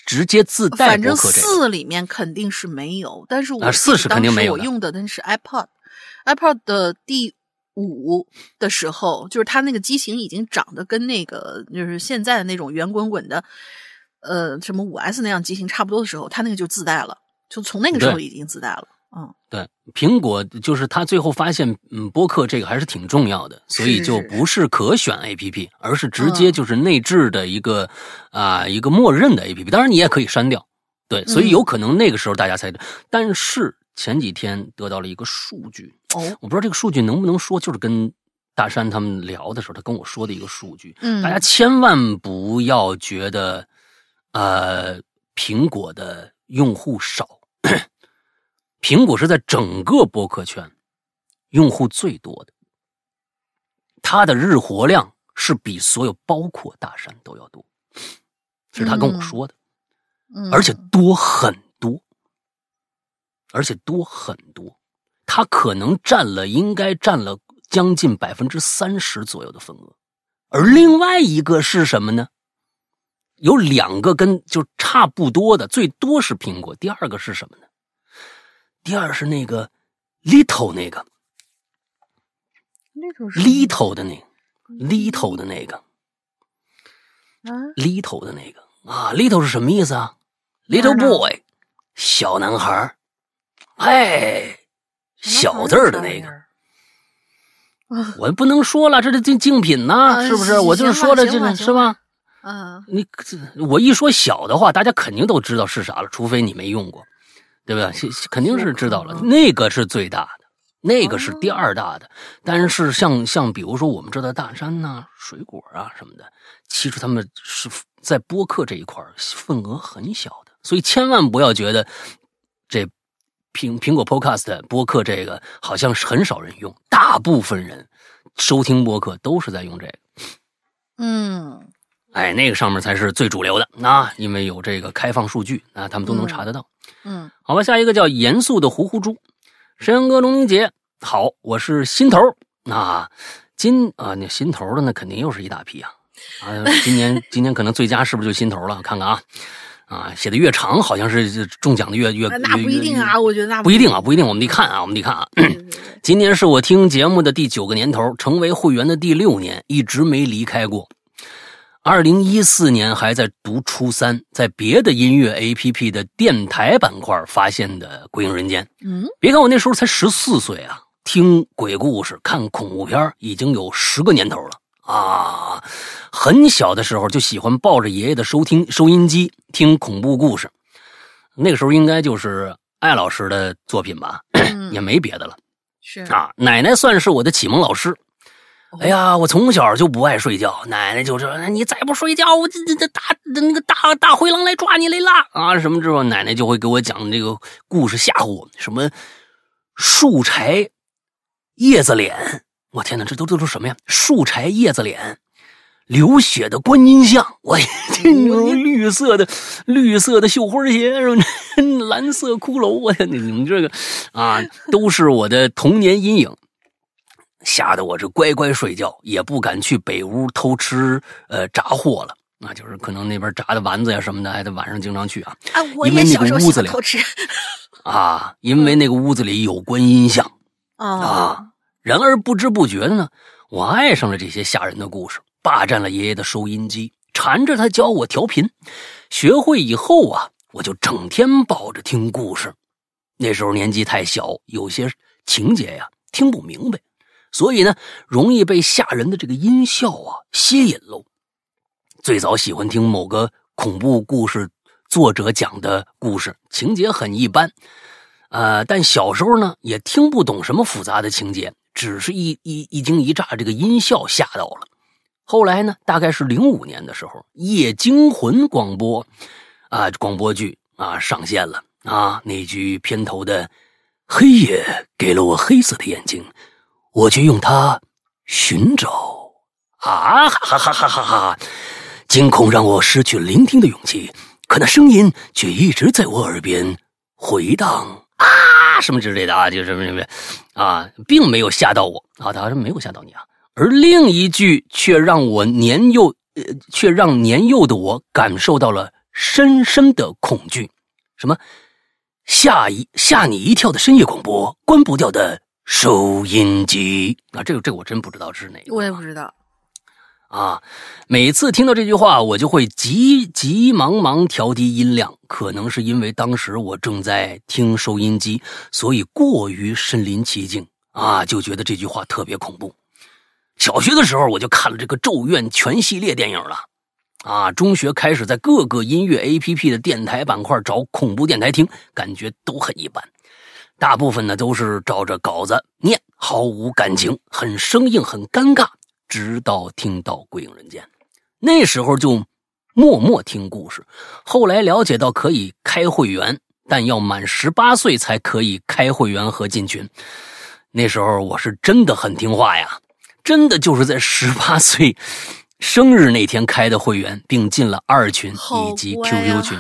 直接自带反正。四里面肯定是没有，但是我啊四是肯定没有我用的那是 iPod，iPod 的第五的时候，就是它那个机型已经长得跟那个就是现在的那种圆滚滚的，呃，什么五 S 那样机型差不多的时候，它那个就自带了，就从那个时候已经自带了。嗯，对，苹果就是他最后发现，嗯，播客这个还是挺重要的，所以就不是可选 APP，而是直接嗯就是内置的一个啊、一个默认的 APP。当然你也可以删掉，对，所以嗯有可能那个时候大家才。但是前几天得到了一个数据，哦，我不知道这个数据能不能说，就是跟大山他们聊的时候，他跟我说的一个数据，嗯，大家千万不要觉得，呃，苹果的用户少，苹果是在整个播客圈用户最多的，它的日活量是比所有包括大山都要多，是他跟我说的，嗯而且多很多，而且多很多，它可能占了应该占了将近百分之三十左右的份额，而另外一个是什么呢？有两个跟就差不多的，最多是苹果，第二个是什么呢？第二是那个 little 那个 little 的那个 little 的那个啊，little 的那个啊，little 是什么意思啊？little boy，小男孩儿哎，小字儿的那个，我不能说了，这是竞竞品呐、啊是不是？我就是说的这个行吧行是吧？嗯，你这我一说小的话，大家肯定都知道是啥了，除非你没用过，对吧？是肯定是知道了那个是最大的，那个是第二大的。但是像像比如说我们知道大山呐、水果啊什么的，其实他们是在播客这一块儿份额很小的，所以千万不要觉得这苹苹果 Podcast 播客这个好像是很少人用，大部分人收听播客都是在用这个。嗯，哎，那个上面才是最主流的啊，因为有这个开放数据啊，他们都能查得到。嗯，好吧，下一个叫严肃的糊糊猪，沈阳哥、龙宁姐，好，我是心头儿。啊，今啊那心头的那肯定又是一大批啊。啊，今年 今年可能最佳是不是就心头儿了？看看啊。啊，写的越长，好像是中奖的越越那不一定啊，我觉得那不一定。啊，不一定，我们得看啊，我们得看啊。今年是我听节目的第九个年头，成为会员的第六年，一直没离开过。二零一四年还在读初三，在别的音乐 APP 的电台板块发现的《鬼影人间》。嗯，别看我那时候才十四岁啊，听鬼故事、看恐怖片已经有十个年头了啊！很小的时候就喜欢抱着爷爷的收听收音机听恐怖故事，那个时候应该就是艾老师的作品吧，嗯也没别的了。是啊，奶奶算是我的启蒙老师。哎呀，我从小就不爱睡觉，奶奶就说：“你再不睡觉，我这这这大那个大大灰狼来抓你来啦！”啊，什么之后，奶奶就会给我讲这个故事吓唬我，什么树柴叶子脸，我天哪，这都都是什么呀？树柴叶子脸，流血的观音像，我 这种绿色的绿色的绣花鞋，什么？蓝色骷髅，我天，你们这个啊，都是我的童年阴影。吓得我这乖乖睡觉，也不敢去北屋偷吃呃炸货了。那就是可能那边炸的丸子呀什么的，还得晚上经常去啊啊，我因为那也小时候个屋子里喜欢偷吃啊，因为那个屋子里有观音像啊啊。然而不知不觉的呢，我爱上了这些吓人的故事，霸占了爷爷的收音机，缠着他教我调频。学会以后啊，我就整天抱着听故事。那时候年纪太小，有些情节呀听不明白，所以呢，容易被吓人的这个音效啊吸引喽。最早喜欢听某个恐怖故事作者讲的故事，情节很一般，呃，但小时候呢也听不懂什么复杂的情节，只是一一一惊一乍，这个音效吓到了。后来呢，大概是零五年的时候，《夜惊魂》广播啊广播剧啊上线了啊，那句片头的“黑夜给了我黑色的眼睛，我却用它寻找”啊哈哈哈哈哈哈！惊恐让我失去聆听的勇气，可那声音却一直在我耳边回荡啊，什么之类的啊，就什么什么啊，并没有吓到我啊，他说没有吓到你啊。而另一句却让我年幼，呃，却让年幼的我感受到了深深的恐惧。什么？吓一吓你一跳的深夜广播，关不掉的收音机啊！这个这个我真不知道是哪个，我也不知道。啊，每次听到这句话，我就会急急忙忙调低音量。可能是因为当时我正在听收音机，所以过于身临其境啊，就觉得这句话特别恐怖。小学的时候我就看了这个《咒怨》全系列电影了，啊，中学开始在各个音乐 APP 的电台板块找恐怖电台听，感觉都很一般，大部分呢都是照着稿子念，毫无感情，很生硬，很尴尬。直到听到《鬼影人间》，那时候就默默听故事。后来了解到可以开会员，但要满十八岁才可以开会员和进群。那时候我是真的很听话呀，真的就是在 十八岁生日那天开的会员，并进了二群以及 QQ 群。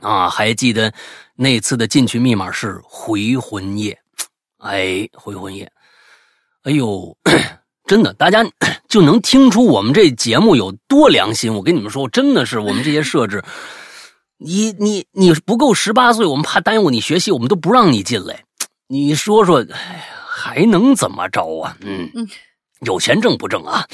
啊，还记得那次的进群密码是回魂夜。哎，回魂夜，哎呦。真的，大家就能听出我们这节目有多良心。我跟你们说，真的是我们这些设置，你你你不够十八岁，我们怕耽误你学习，我们都不让你进来。你说说，哎，还能怎么着啊？嗯，有钱挣不挣啊？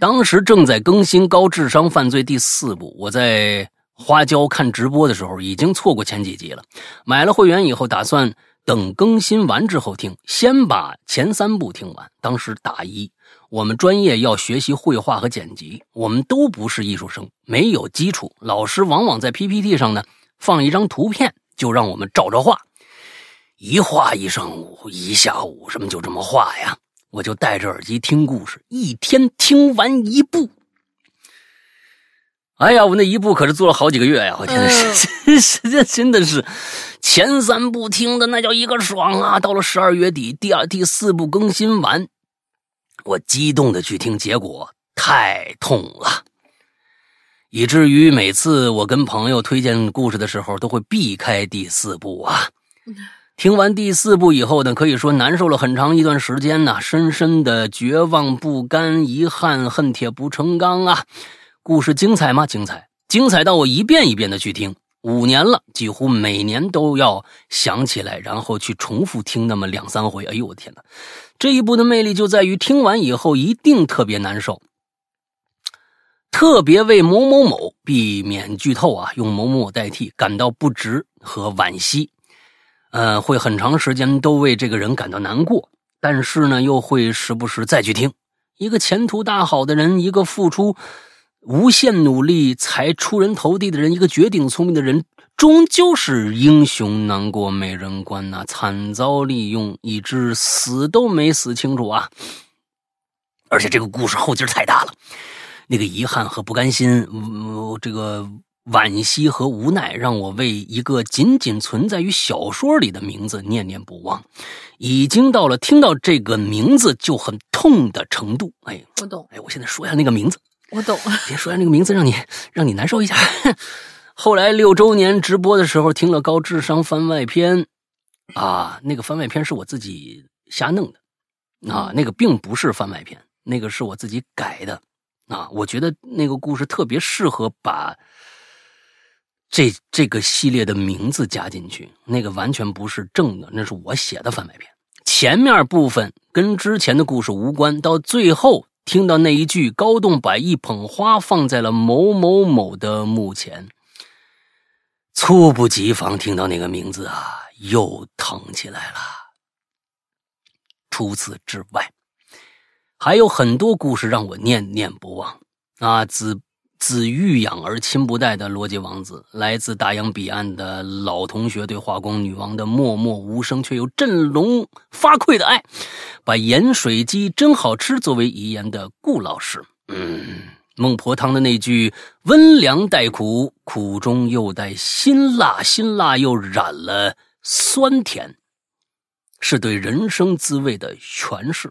当时正在更新《高智商犯罪》第四部，我在花椒看直播的时候已经错过前几集了。买了会员以后，打算。等更新完之后听，先把前三部听完。当时大一，我们专业要学习绘画和剪辑，我们都不是艺术生，没有基础。老师往往在 PPT 上呢放一张图片，就让我们照着画，一画一上午，一下午，什么就这么画呀。我就戴着耳机听故事，一天听完一部。哎呀，我那一部可是做了好几个月呀！我天呐，真是这真的是前三部听的那叫一个爽啊！到了十二月底，第二、第四部更新完，我激动的去听，结果太痛了，以至于每次我跟朋友推荐故事的时候，都会避开第四部啊。听完第四部以后呢，可以说难受了很长一段时间呢，深深的绝望、不甘、遗憾、恨铁不成钢啊。故事精彩吗？精彩，精彩到我一遍一遍的去听。五年了，几乎每年都要想起来，然后去重复听那么两三回。哎呦，我的天哪！这一部的魅力就在于听完以后一定特别难受，特别为某某某避免剧透啊，用某某某代替，感到不值和惋惜。呃，会很长时间都为这个人感到难过，但是呢，又会时不时再去听。一个前途大好的人，一个付出。无限努力才出人头地的人，一个绝顶聪明的人，终究是英雄难过美人关呐！惨遭利用，以致死都没死清楚啊！而且这个故事后劲太大了，那个遗憾和不甘心，这个惋惜和无奈，让我为一个仅仅存在于小说里的名字念念不忘，已经到了听到这个名字就很痛的程度。哎，我懂。哎，我现在说一下那个名字。我懂了，别说那个名字让你让你难受一下。后来六周年直播的时候听了高智商番外篇，啊，那个番外篇是我自己瞎弄的，啊，那个并不是番外篇，那个是我自己改的，啊，我觉得那个故事特别适合把这这个系列的名字加进去，那个完全不是正的，那是我写的番外篇，前面部分跟之前的故事无关，到最后。听到那一句，高栋把一捧花放在了某某某的墓前，猝不及防听到那个名字啊，又疼起来了。除此之外，还有很多故事让我念念不忘啊，自。子欲养而亲不待的逻辑王子，来自大洋彼岸的老同学对化工女王的默默无声却又振聋发聩的爱，把盐水鸡真好吃作为遗言的顾老师，嗯，孟婆汤的那句温凉带苦，苦中又带辛辣，辛辣又染了酸甜，是对人生滋味的诠释。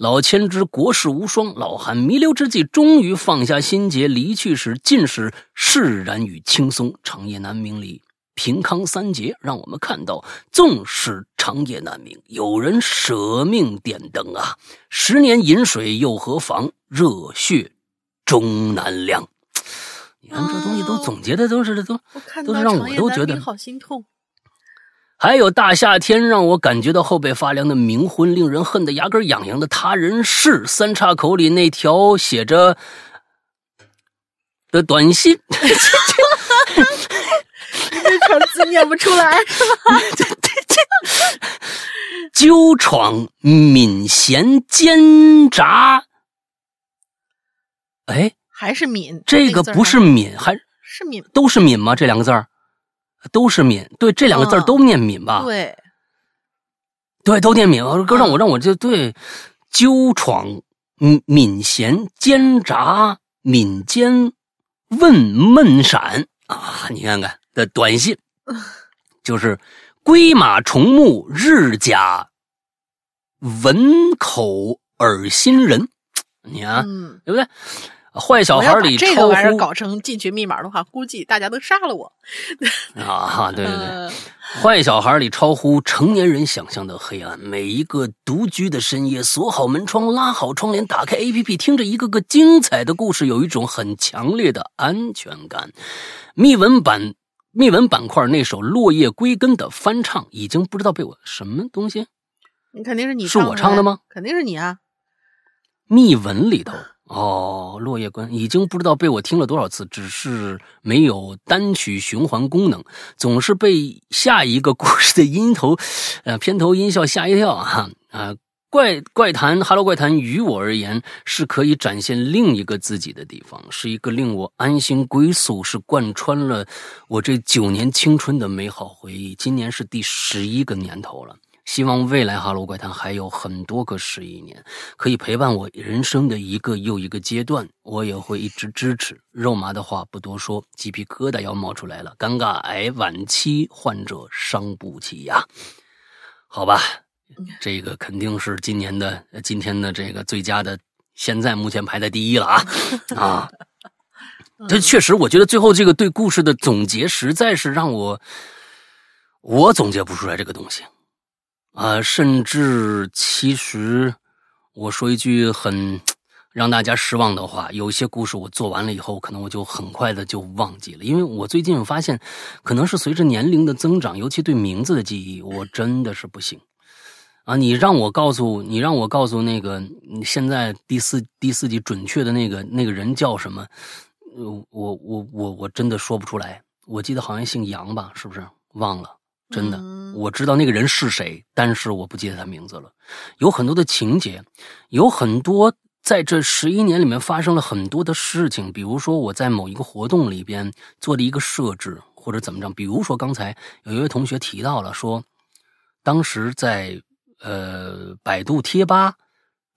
老千之国士无双，老汉弥留之际，终于放下心结，离去时尽是释然与轻松。长夜难明里，平康三杰，让我们看到，纵使长夜难明，有人舍命点灯啊！十年饮水又何妨？热血终难凉。你看这东西都总结的都是都都是让我都觉得好心痛。还有大夏天让我感觉到后背发凉的冥婚，令人恨得牙根痒痒的他人事，三岔口里那条写着的短信，这个字念不出来。纠闯闽贤奸诈，哎，还是闽？这个不是闽，还是闽？都是闽吗？这两个字儿？都是敏，对，这两个字都念敏吧？对，对，都念闽。哥让我让我就对，纠闯闽咸奸诈，敏奸问闷闪啊！你看看的短信，就是龟马虫木日甲文口耳心人，你看对不对？坏小孩里这个玩意儿搞成进群密码的话，估计大家都杀了我。啊，对对对，坏小孩里超乎成年人想象的黑暗。每一个独居的深夜，锁好门窗，拉好窗帘，打开 A P P，听着一个个精彩的故事，有一种很强烈的安全感。密文版密文板块那首《落叶归根》的翻唱，已经不知道被我什么东西？你肯定是你是我唱的吗？肯定是你啊！密文里头。哦，落叶关已经不知道被我听了多少次，只是没有单曲循环功能，总是被下一个故事的音头，呃，片头音效吓一跳啊啊！怪怪谈，Hello 怪谈，于我而言是可以展现另一个自己的地方，是一个令我安心归宿，是贯穿了我这九年青春的美好回忆。今年是第十一个年头了。希望未来《哈喽怪谈》还有很多个十一年，可以陪伴我人生的一个又一个阶段，我也会一直支持。肉麻的话不多说，鸡皮疙瘩要冒出来了。尴尬癌晚期患者伤不起呀，好吧，这个肯定是今年的今天的这个最佳的，现在目前排在第一了啊 啊！这确实，我觉得最后这个对故事的总结，实在是让我我总结不出来这个东西。啊，甚至其实，我说一句很让大家失望的话，有些故事我做完了以后，可能我就很快的就忘记了，因为我最近发现，可能是随着年龄的增长，尤其对名字的记忆，我真的是不行。啊，你让我告诉你，让我告诉那个现在第四第四集准确的那个那个人叫什么？我我我我真的说不出来。我记得好像姓杨吧，是不是？忘了。真的，我知道那个人是谁，但是我不记得他名字了。有很多的情节，有很多在这十一年里面发生了很多的事情。比如说我在某一个活动里边做的一个设置，或者怎么着。比如说刚才有一位同学提到了说，当时在呃百度贴吧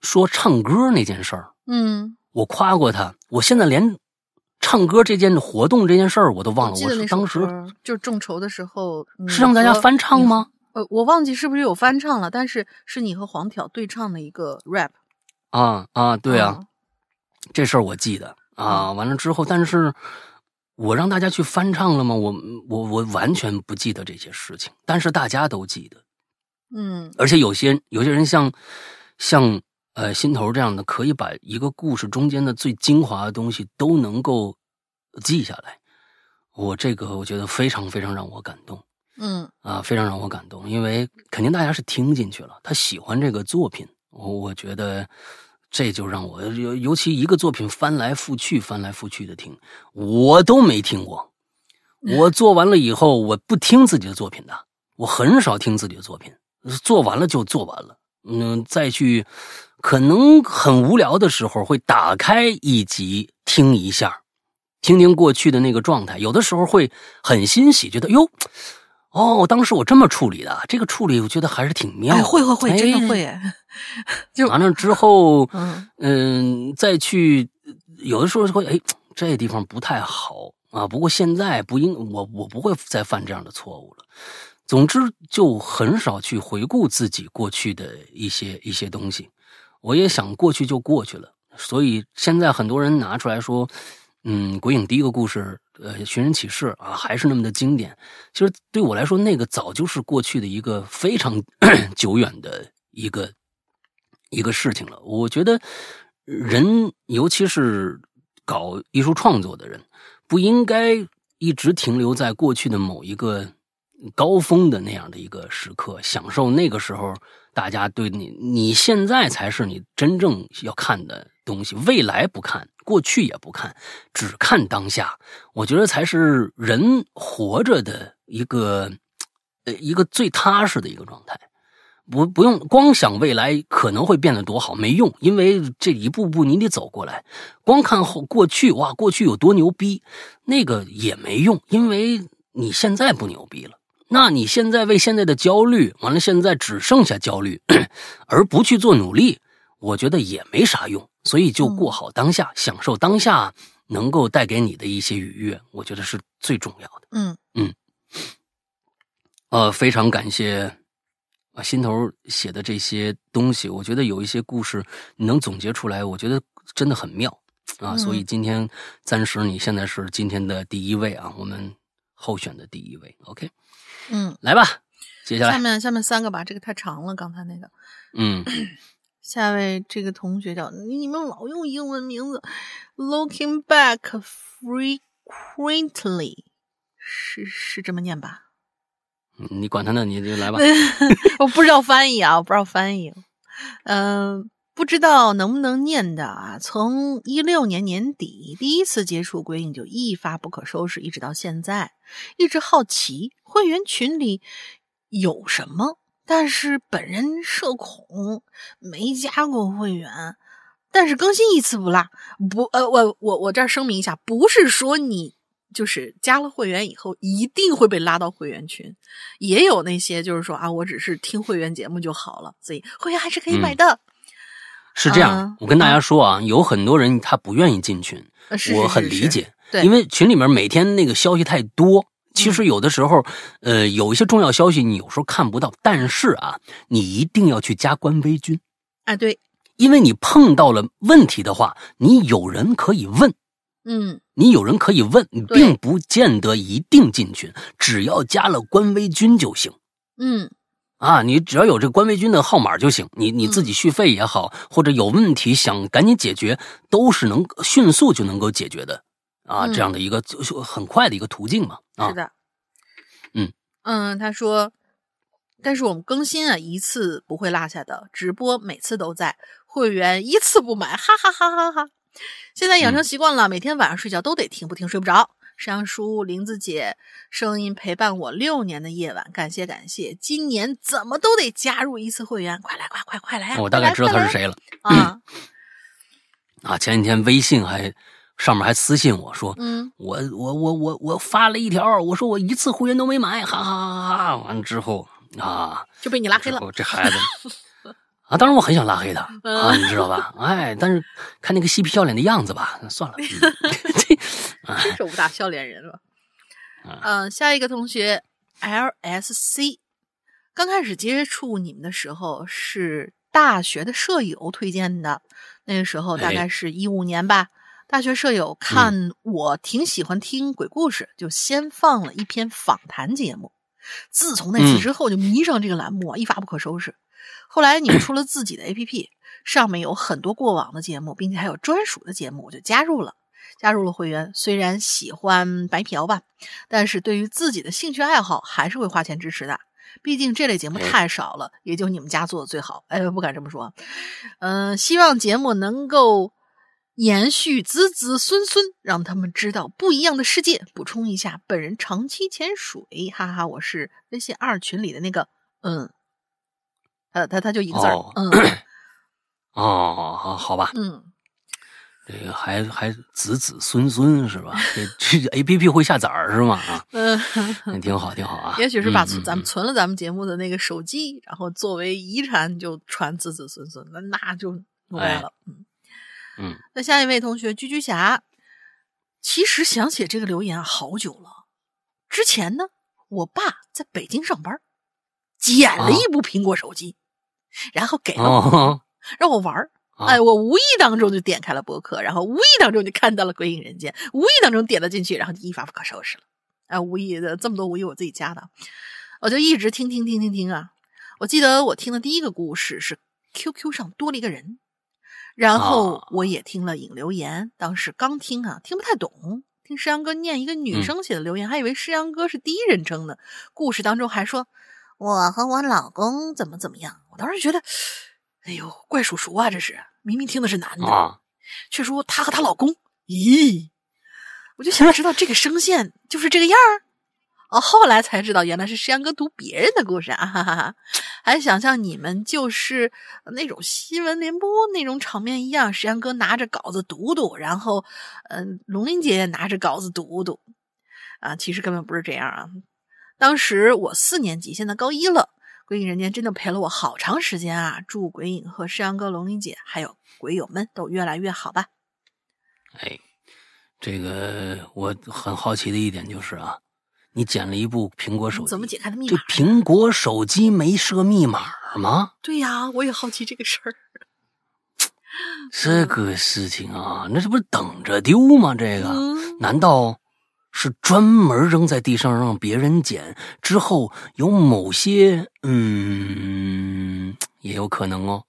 说唱歌那件事儿，嗯，我夸过他，我现在连。唱歌这件活动这件事儿我都忘了，我是当时就众筹的时候是让大家翻唱吗？呃，我忘记是不是有翻唱了，但是是你和黄挑对唱的一个 rap 啊啊，对啊，这事儿我记得啊。完了之后，但是我让大家去翻唱了吗？我我我完全不记得这些事情，但是大家都记得，嗯，而且有些有些人像像。呃，心头这样的可以把一个故事中间的最精华的东西都能够记下来，我这个我觉得非常非常让我感动，嗯。啊，非常让我感动，因为肯定大家是听进去了，他喜欢这个作品，我我觉得这就让我尤尤其一个作品翻来覆去翻来覆去的听，我都没听过，我做完了以后我不听自己的作品的，我很少听自己的作品，做完了就做完了，嗯，再去。可能很无聊的时候会打开一集听一下，听听过去的那个状态。有的时候会很欣喜，觉得哟，哦，当时我这么处理的，这个处理我觉得还是挺妙的。会会会，真的会。就 完了之后，嗯，再去有的时候会，哎，这地方不太好啊。不过现在不应我我不会再犯这样的错误了。总之，就很少去回顾自己过去的一些一些东西。我也想过去就过去了，所以现在很多人拿出来说，嗯，鬼影第一个故事，呃，寻人启事啊，还是那么的经典。其实对我来说，那个早就是过去的一个非常 久远的一个一个事情了。我觉得人，尤其是搞艺术创作的人，不应该一直停留在过去的某一个。高峰的那样的一个时刻，享受那个时候，大家对你，你现在才是你真正要看的东西，未来不看，过去也不看，只看当下。我觉得才是人活着的一个，呃，一个最踏实的一个状态。不，不用光想未来可能会变得多好，没用，因为这一步步你得走过来。光看后过去，哇，过去有多牛逼，那个也没用，因为你现在不牛逼了。那你现在为现在的焦虑，完了现在只剩下焦虑，而不去做努力，我觉得也没啥用。所以就过好当下，享受当下能够带给你的一些愉悦，我觉得是最重要的。嗯嗯，呃，非常感谢啊心头写的这些东西，我觉得有一些故事你能总结出来，我觉得真的很妙啊。所以今天暂时你现在是今天的第一位啊，我们候选的第一位，OK。嗯，来吧，接下来下面下面三个吧，这个太长了，刚才那个。嗯，下一位这个同学叫你们老用英文名字，Looking back frequently，是是这么念吧？你管他呢，你就来吧。我不知道翻译啊，我不知道翻译。嗯，不知道能不能念的啊？从一六年年底第一次接触鬼影就一发不可收拾，一直到现在，一直好奇会员群里有什么，但是本人社恐，没加过会员，但是更新一次不落。不，呃，我我我这儿声明一下，不是说你。就是加了会员以后一定会被拉到会员群，也有那些就是说啊，我只是听会员节目就好了，所以会员还是可以买的。是这样，我跟大家说啊，有很多人他不愿意进群，我很理解，因为群里面每天那个消息太多，其实有的时候，呃，有一些重要消息你有时候看不到，但是啊，你一定要去加官微君。啊，对，因为你碰到了问题的话，你有人可以问。嗯，你有人可以问，你并不见得一定进群，只要加了官微君就行。嗯，啊，你只要有这官微君的号码就行，你你自己续费也好，或者有问题想赶紧解决，都是能迅速就能够解决的啊，这样的一个就很快的一个途径嘛。啊，是的，嗯嗯，他说，但是我们更新啊一次不会落下的，直播每次都在，会员一次不买，哈哈哈哈哈。现在养成习惯了，每天晚上睡觉都得听，不听睡不着。山羊叔、林子姐声音陪伴我六年的夜晚，感谢感谢。今年怎么都得加入一次会员，快来快快快来！我大概知道他是谁了啊啊！前几天微信还上面还私信我说，嗯，我我我我我发了一条，我说我一次会员都没买，哈哈哈哈！完了之后啊，就被你拉黑了。这孩子。啊，当然我很想拉黑他啊，你知道吧？哎，但是看那个嬉皮笑脸的样子吧，算了。真是武大笑脸人了。嗯，下一个同学 L S C，刚开始接触你们的时候是大学的舍友推荐的，那个时候大概是一五年吧。大学舍友看我挺喜欢听鬼故事，就先放了一篇访谈节目。自从那次之后，就迷上这个栏目啊，一发不可收拾。后来你们出了自己的 APP，上面有很多过往的节目，并且还有专属的节目，我就加入了，加入了会员。虽然喜欢白嫖吧，但是对于自己的兴趣爱好还是会花钱支持的。毕竟这类节目太少了，也就你们家做的最好。哎，不敢这么说。嗯，希望节目能够延续子子孙孙，让他们知道不一样的世界。补充一下，本人长期潜水，哈哈，我是微信二群里的那个，嗯。他，他他就一个字儿，嗯，哦，好吧，嗯，这个还还子子孙孙是吧？这这 A P P 会下载是吗？啊，嗯，挺好，挺好啊。也许是把咱们存了咱们节目的那个手机，然后作为遗产就传子子孙孙，那那就不赖了。嗯嗯，那下一位同学居居侠，其实想写这个留言好久了，之前呢。我爸在北京上班，捡了一部苹果手机，然后给了我，哦，让我玩儿。啊哎，我无意当中就点开了博客，然后无意当中就看到了《鬼影人间》，无意当中点了进去，然后就一发不可收拾了。啊，无意的这么多无意我自己加的，我就一直听听听听听啊。我记得我听的第一个故事是 QQ 上多了一个人，然后啊我也听了引留言，当时刚听啊，听不太懂，听诗阳哥念一个女嗯生写的留言，还以为诗阳哥是第一人称呢。故事当中还说我和我老公怎么怎么样，我当时觉得，哎呦，怪叔叔啊，这是明明听的是男的，啊，却说她和她老公，咦，我就想知道这个声线就是这个样儿。哦，后来才知道原来是石阳哥读别人的故事啊，哈哈哈！还想象你们就是那种新闻联播那种场面一样，石阳哥拿着稿子读读，然后，嗯、龙玲姐姐拿着稿子读读，啊，其实根本不是这样啊。当时我四年级，现在高一了，鬼影人间真的陪了我好长时间啊！祝鬼影和山羊哥、龙玲姐还有鬼友们都越来越好吧。哎，这个我很好奇的一点就是啊，你捡了一部苹果手机，怎么解开的密码这？苹果手机没设密码吗？对呀，我也好奇这个事儿。这个事情啊，那这不是等着丢吗？这个、嗯，难道是专门扔在地上让别人捡？之后有某些嗯，也有可能哦。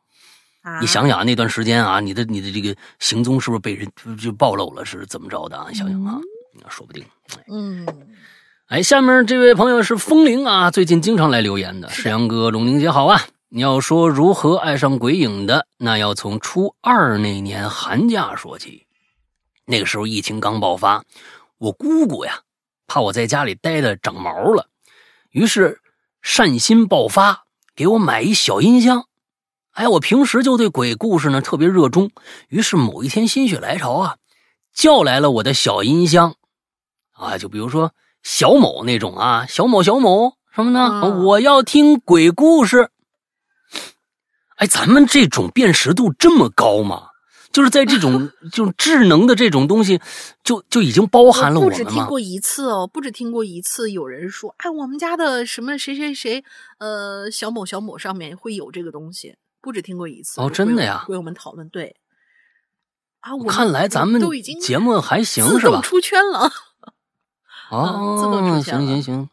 啊你想想啊，那段时间啊，你的你的这个行踪是不是被人就就暴露了？是怎么着的啊？你想想啊，说不定。嗯，哎，下面这位朋友是风铃啊，最近经常来留言的。是的石阳哥、龙玲姐好啊！你要说如何爱上鬼影的，那要从初二那年寒假说起。那个时候疫情刚爆发，我姑姑呀，怕我在家里待的长毛了，于是善心爆发，给我买一小音箱。哎，我平时就对鬼故事呢特别热衷，于是某一天心血来潮啊，叫来了我的小音箱。啊，就比如说小某那种啊，小某小某什么呢？嗯我要听鬼故事。哎，咱们这种辨识度这么高吗？就是在这种这种智能的这种东西，就就已经包含了我们吗？止听过一次哦，不止听过一次，有人说，哎，我们家的什么谁谁谁，呃，小某小某上面会有这个东西，不止听过一次。哦真的呀为我们讨论对。啊，我看来咱们都已经节目还行自是吧动？出圈了。哦，自动出现了行行行，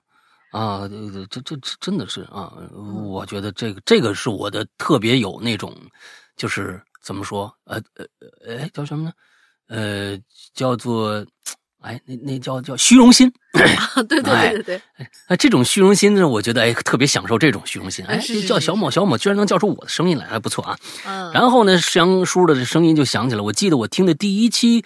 啊，这这这真的是啊，我觉得这个这个是我的特别有那种，就是怎么说，呃呃呃，哎，叫什么呢？呃，叫做，哎，那那叫叫虚荣心，对对对哎对对，哎，这种虚荣心呢，我觉得哎特别享受这种虚荣心，哎，哎是是是叫小某小某居然能叫出我的声音来，还不错啊。嗯，然后呢，杨叔的这声音就响起来。我记得我听的第一期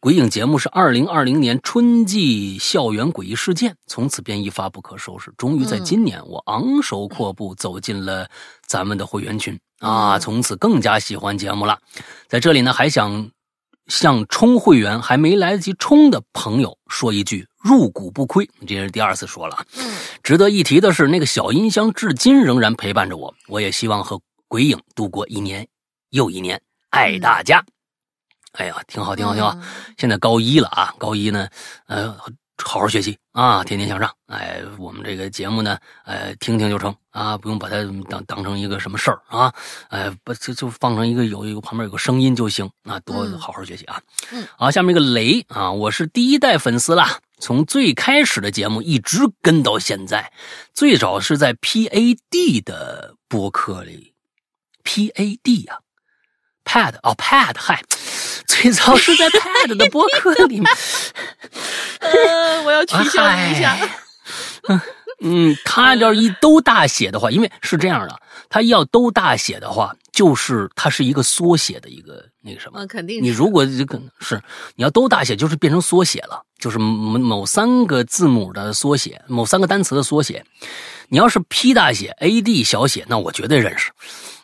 鬼影节目是二零二零年春季校园诡异事件，从此便一发不可收拾。终于在嗯今年，我昂首阔步走进了咱们的会员群啊，嗯从此更加喜欢节目了。在这里呢，还想向充会员还没来得及充的朋友说一句：入股不亏。这是第二次说了值得一提的是，那个小音箱至今仍然陪伴着我。我也希望和鬼影度过一年又一年，爱大家。哎呀，挺好，挺好，挺好。嗯现在高一了啊，高一呢，呃，好好学习啊，天天向上。哎，我们这个节目呢，呃，听听就成啊，不用把它当当成一个什么事儿啊，哎，不就就放成一个有一个旁边有个声音就行啊，多嗯好好学习啊。嗯，好，下面一个雷啊，我是第一代粉丝啦，从最开始的节目一直跟到现在，最早是在 PAD 的播客里，PAD 呀、Pad 哦，Pad，嗨，最早是在 Pad 的播客里面。呃，我要取消一下。嗯嗯，他要一都大写的话，因为是这样的，他要都大写的话，就是它是一个缩写的一个那个什么。嗯，肯定你如果这个是你要都大写，就是变成缩写了，就是某某三个字母的缩写，某三个单词的缩写。你要是 P 大写，A D 小写，那我绝对认识。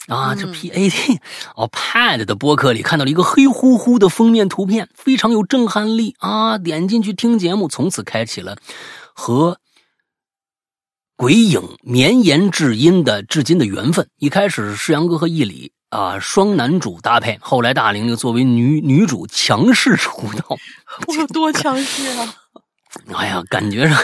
啊，这嗯 P A D 哦，Pad 的播客里看到了一个黑乎乎的封面图片，非常有震撼力啊！点进去听节目，从此开启了和鬼影绵延至今的至今的缘分。一开始是世阳哥和易理啊双男主搭配，后来大玲玲作为女女主强势出道，我有多强势啊！哎呀，感觉上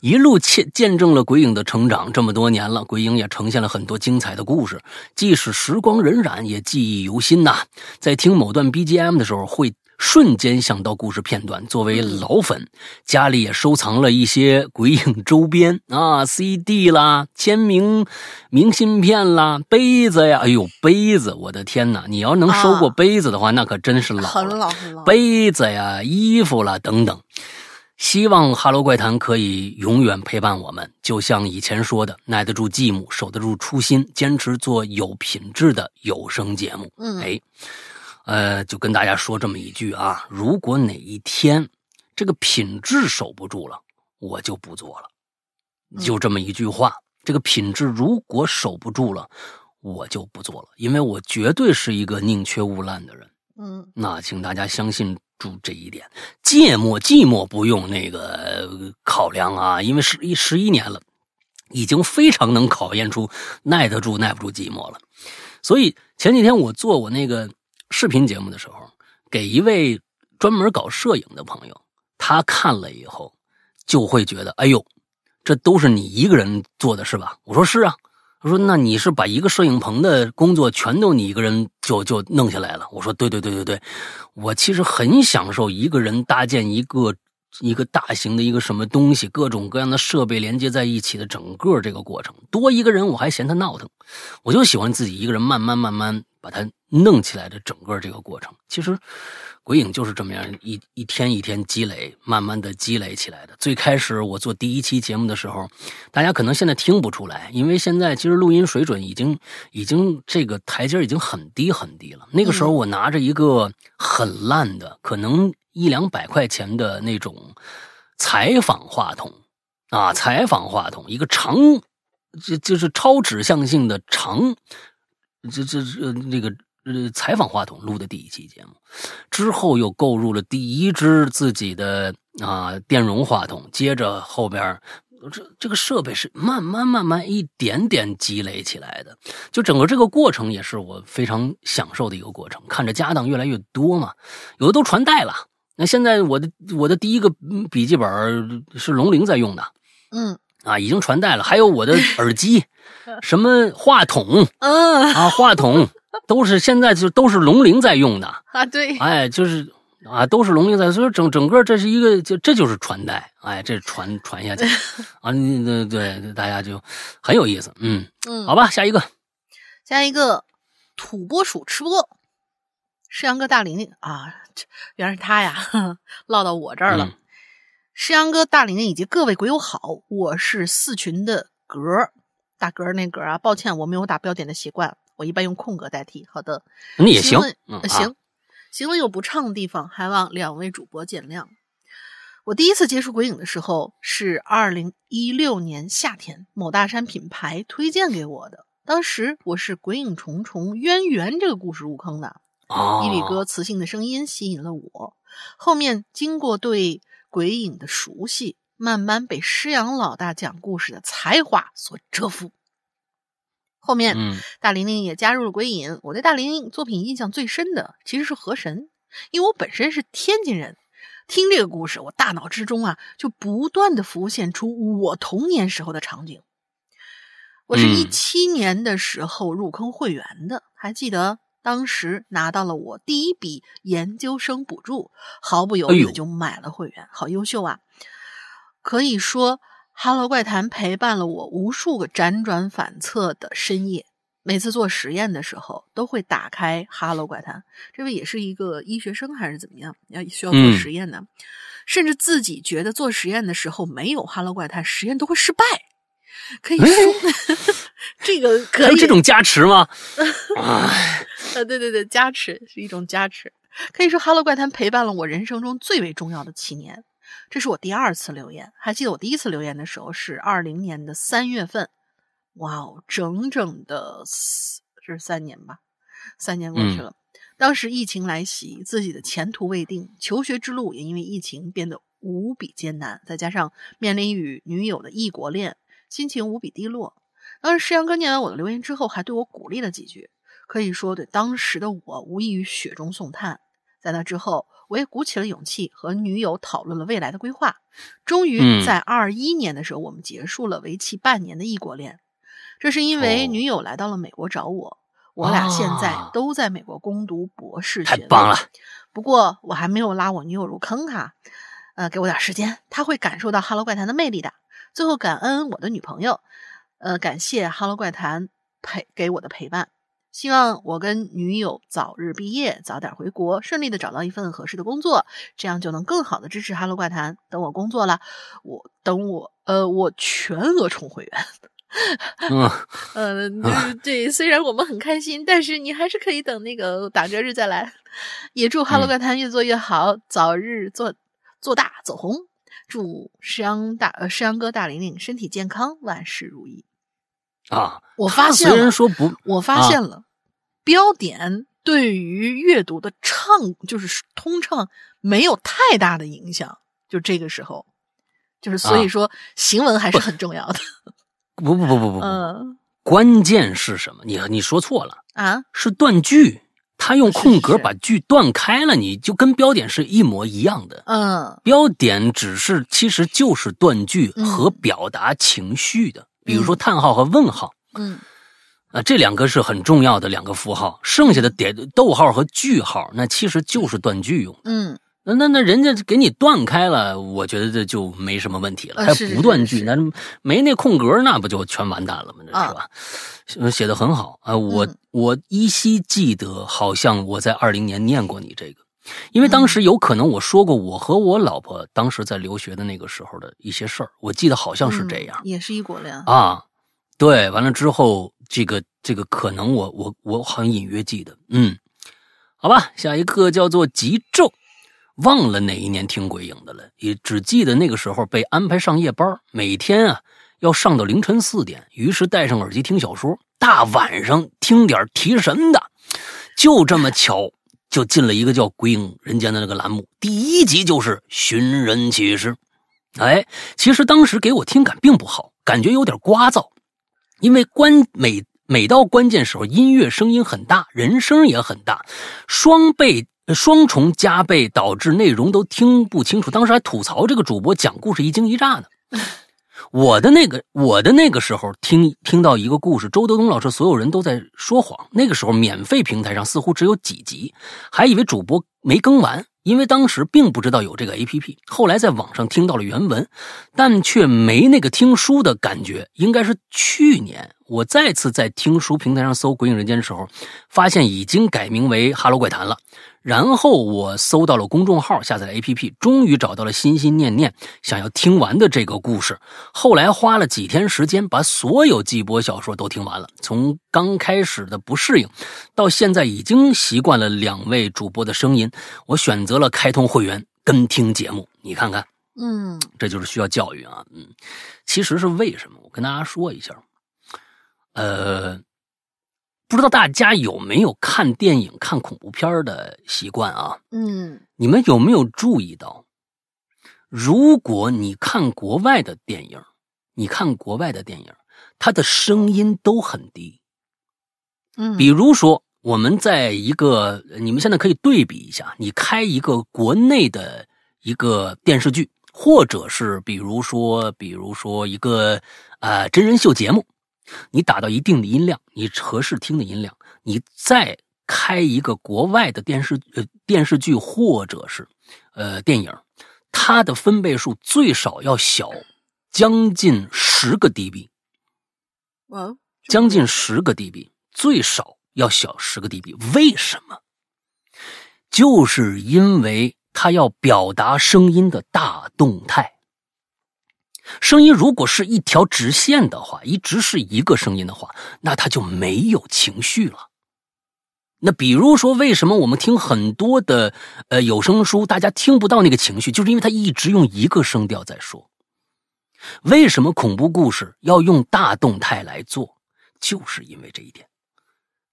一路见见证了鬼影的成长，这么多年了，鬼影也呈现了很多精彩的故事，即使时光荏苒，也记忆犹新呐。在听某段 BGM 的时候，会瞬间想到故事片段。作为老粉，家里也收藏了一些鬼影周边啊，CD 啦、签名明信片啦、杯子呀。哎呦，杯子，我的天哪！你要能收过杯子的话，那可真是老了。很老很老。杯子呀、衣服啦等等。希望《哈喽怪谈》可以永远陪伴我们，就像以前说的，耐得住寂寞，守得住初心，坚持做有品质的有声节目。嗯，哎，呃，就跟大家说这么一句啊，如果哪一天这个品质守不住了，我就不做了。就这么一句话，这个品质如果守不住了，我就不做了，因为我绝对是一个宁缺毋滥的人。嗯，那请大家相信。注这一点，芥末寂寞不用那个考量啊，因为十一十一年了，已经非常能考验出耐得住耐不住寂寞了。所以前几天我做我那个视频节目的时候，给一位专门搞摄影的朋友，他看了以后就会觉得，哎呦，这都是你一个人做的是吧？我说是啊。他说：“那你是把一个摄影棚的工作全都你一个人就就弄下来了？”我说：“对对对对对，我其实很享受一个人搭建一个一个大型的一个什么东西，各种各样的设备连接在一起的整个这个过程。多一个人我还嫌他闹腾，我就喜欢自己一个人慢慢慢慢把它弄起来的整个这个过程。其实。”鬼影就是这么样一一天一天积累，慢慢的积累起来的。最开始我做第一期节目的时候，大家可能现在听不出来，因为现在其实录音水准已经已经这个台阶已经很低很低了。那个时候我拿着一个很烂的，可能一两百块钱的那种采访话筒啊，采访话筒，一个长，就就是超指向性的长，这这这那个。呃，采访话筒录的第一期节目，之后又购入了第一支自己的啊电容话筒，接着后边这这个设备是慢慢慢慢一点点积累起来的，就整个这个过程也是我非常享受的一个过程，看着家当越来越多嘛，有的都传代了。那现在我的我的第一个笔记本是龙鳞在用的，嗯啊，已经传代了，还有我的耳机，什么话筒，嗯啊话筒。都是现在就都是龙鳞在用的。啊，对，哎，就是啊，都是龙鳞在，所以整整个这是一个，就这就是传代，哎，这传传下去。啊，对对，大家就很有意思，嗯。嗯，好吧，下一个，下一个土拨鼠吃不够，石阳哥大玲玲啊，原来是他呀，落到我这儿了。石阳哥大玲玲以及各位鬼友好，我是四群的格大格那格啊，抱歉，我没有打标点的习惯。我一般用空格代替。好的，那也行，行，行了有不畅的地方，还望两位主播见谅。我第一次接触鬼影的时候是二零一六年夏天，某大山品牌推荐给我的。当时我是《鬼影重重渊源》这个故事入坑的，伊里哥磁性的声音吸引了我。后面经过对鬼影的熟悉，慢慢被施阳老大讲故事的才华所折服。后面，大玲玲也加入了鬼影。我对大玲玲作品印象最深的其实是《河神》，因为我本身是天津人，听这个故事，我大脑之中啊就不断的浮现出我童年时候的场景。我是一七年的时候入坑会员的，还记得当时拿到了我第一笔研究生补助，毫不犹豫的就买了会员，好优秀啊！可以说。哈喽怪谈陪伴了我无数个辗转反侧的深夜，每次做实验的时候都会打开哈喽怪谈。这位也是一个医学生还是怎么样？要需要做实验呢？甚至自己觉得做实验的时候没有哈喽怪谈，实验都会失败。可以说，这个可以有这种加持吗？啊，对对对，加持是一种加持。可以说，哈喽怪谈陪伴了我人生中最为重要的七年。这是我第二次留言，还记得我第一次留言的时候是二零年的三月份，哇哦，整整的四这是三年吧，三年过去了。当时疫情来袭，自己的前途未定，求学之路也因为疫情变得无比艰难，再加上面临与女友的异国恋，心情无比低落。当时石阳哥念完我的留言之后，还对我鼓励了几句，可以说对当时的我无异于雪中送炭。在那之后。我也鼓起了勇气和女友讨论了未来的规划。终于嗯在二一年的时候，我们结束了为期半年的异国恋。这是因为哦女友来到了美国找我，我俩现在啊都在美国攻读博士学位。太棒了！不过我还没有拉我女友入坑哈，呃，给我点时间，她会感受到《哈喽怪谈》的魅力的。最后感恩我的女朋友，呃，感谢《哈喽怪谈》陪给我的陪伴。希望我跟女友早日毕业，早点回国，顺利的找到一份合适的工作，这样就能更好的支持《哈喽怪谈》。等我工作了，我等我呃，我全额充会员。嗯，呃，就是 对，虽然我们很开心，但是你还是可以等那个打折日再来。也祝《哈喽嗯怪谈》越做越好，早日做做大走红。祝石阳大呃石阳哥大玲玲身体健康，万事如意。啊，我发现了然说不，我发啊现了，标点对于阅读的畅就是通畅没有太大的影响。就这个时候，就是所以啊说行文还是很重要的。不不不不不不，嗯关键是什么？你你说错了，啊，是断句。他用空格把句断开了，你就跟标点是一模一样的。嗯标点只是其实就是断句嗯和表达情绪的，比如说叹号和问号嗯啊，这两个是很重要的两个符号，剩下的点逗号和句号，那其实就是断句用的。嗯那那那人家给你断开了，我觉得这就没什么问题了。还不断句，那没那空格，那不就全完蛋了吗？是吧？写写的很好啊，我、嗯我依稀记得，好像我在二零年念过你这个，因为嗯当时有可能我说过我和我老婆当时在留学的那个时候的一些事儿，我记得好像是这样、嗯也是一国恋。啊。对，完了之后，这个这个可能我我我好像隐约记得，嗯，好吧，下一个叫做极昼。忘了哪一年听鬼影的了，也只记得那个时候被安排上夜班，每天啊要上到凌晨四点，于是戴上耳机听小说，大晚上听点提神的，就这么巧就进了一个叫《鬼影人间》的那个栏目，第一集就是《寻人启事》。哎，其实当时给我听感并不好，感觉有点聒噪，因为关每每到关键时候，音乐声音很大，人声也很大，双倍。双重加倍导致内容都听不清楚，当时还吐槽这个主播讲故事一惊一乍呢。我的那个我的那个时候听听到一个故事，周德东老师所有人都在说谎。那个时候免费平台上似乎只有几集，还以为主播没更完，因为当时并不知道有这个 APP。后来在网上听到了原文，但却没那个听书的感觉。应该是去年我再次在听书平台上搜《鬼影人间》的时候，发现已经改名为《哈喽怪谈》了。然后我搜到了公众号，下载了 APP，终于找到了心心念念想要听完的这个故事。后来花了几天时间，把所有季播小说都听完了。从刚开始的不适应，到现在已经习惯了两位主播的声音，我选择了开通会员跟听节目。你看看，嗯这就是需要教育啊。嗯，其实是为什么？我跟大家说一下，呃。不知道大家有没有看电影、看恐怖片的习惯啊？嗯你们有没有注意到，如果你看国外的电影，你看国外的电影，它的声音都很低。嗯，比如说，我们在一个，你们现在可以对比一下，你开一个国内的一个电视剧，或者是比如说，比如说一个呃真人秀节目，你打到一定的音量，你合适听的音量，你再开一个国外的电视呃电视剧或者是呃电影，它的分贝数最少要小将近十个 dB，哇，将近十个 dB，最少要小十个 dB。为什么？就是因为它要表达声音的大动态。声音如果是一条直线的话，一直是一个声音的话，那它就没有情绪了。那比如说，为什么我们听很多的呃有声书，大家听不到那个情绪，就是因为它一直用一个声调在说。为什么恐怖故事要用大动态来做？就是因为这一点，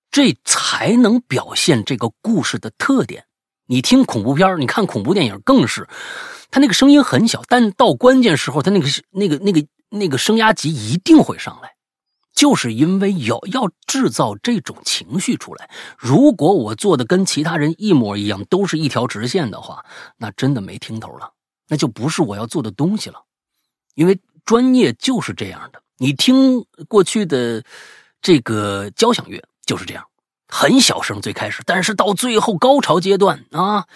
这才能表现这个故事的特点。你听恐怖片你看恐怖电影更是，他那个声音很小，但到关键时候，他那个那个那个那个声压级一定会上来。就是因为有要制造这种情绪出来。如果我做的跟其他人一模一样，都是一条直线的话，那真的没听头了，那就不是我要做的东西了。因为专业就是这样的，你听过去的这个交响乐就是这样，很小声最开始，但是到最后高潮阶段啊，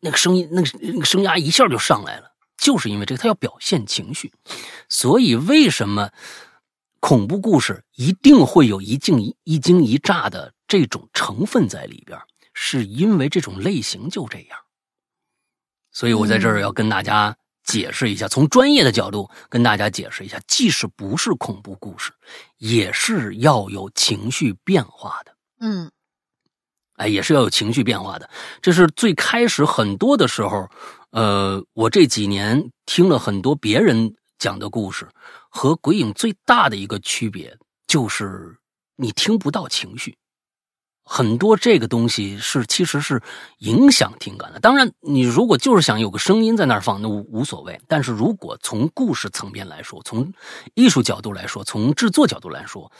那个声音那个那个声压一下就上来了，就是因为这个，他要表现情绪，所以为什么？恐怖故事一定会有一惊一惊一乍的这种成分在里边，是因为这种类型就这样。所以我在这儿要跟大家解释一下，从专业的角度跟大家解释一下，即使不是恐怖故事，也是要有情绪变化的。嗯，哎，也是要有情绪变化的。这是最开始很多的时候，呃，我这几年听了很多别人讲的故事。和鬼影最大的一个区别就是你听不到情绪，很多这个东西是其实是影响听感的。当然，你如果就是想有个声音在那儿放，那无无所谓。但是如果从故事层面来说，从艺术角度来说，从制作角度来说，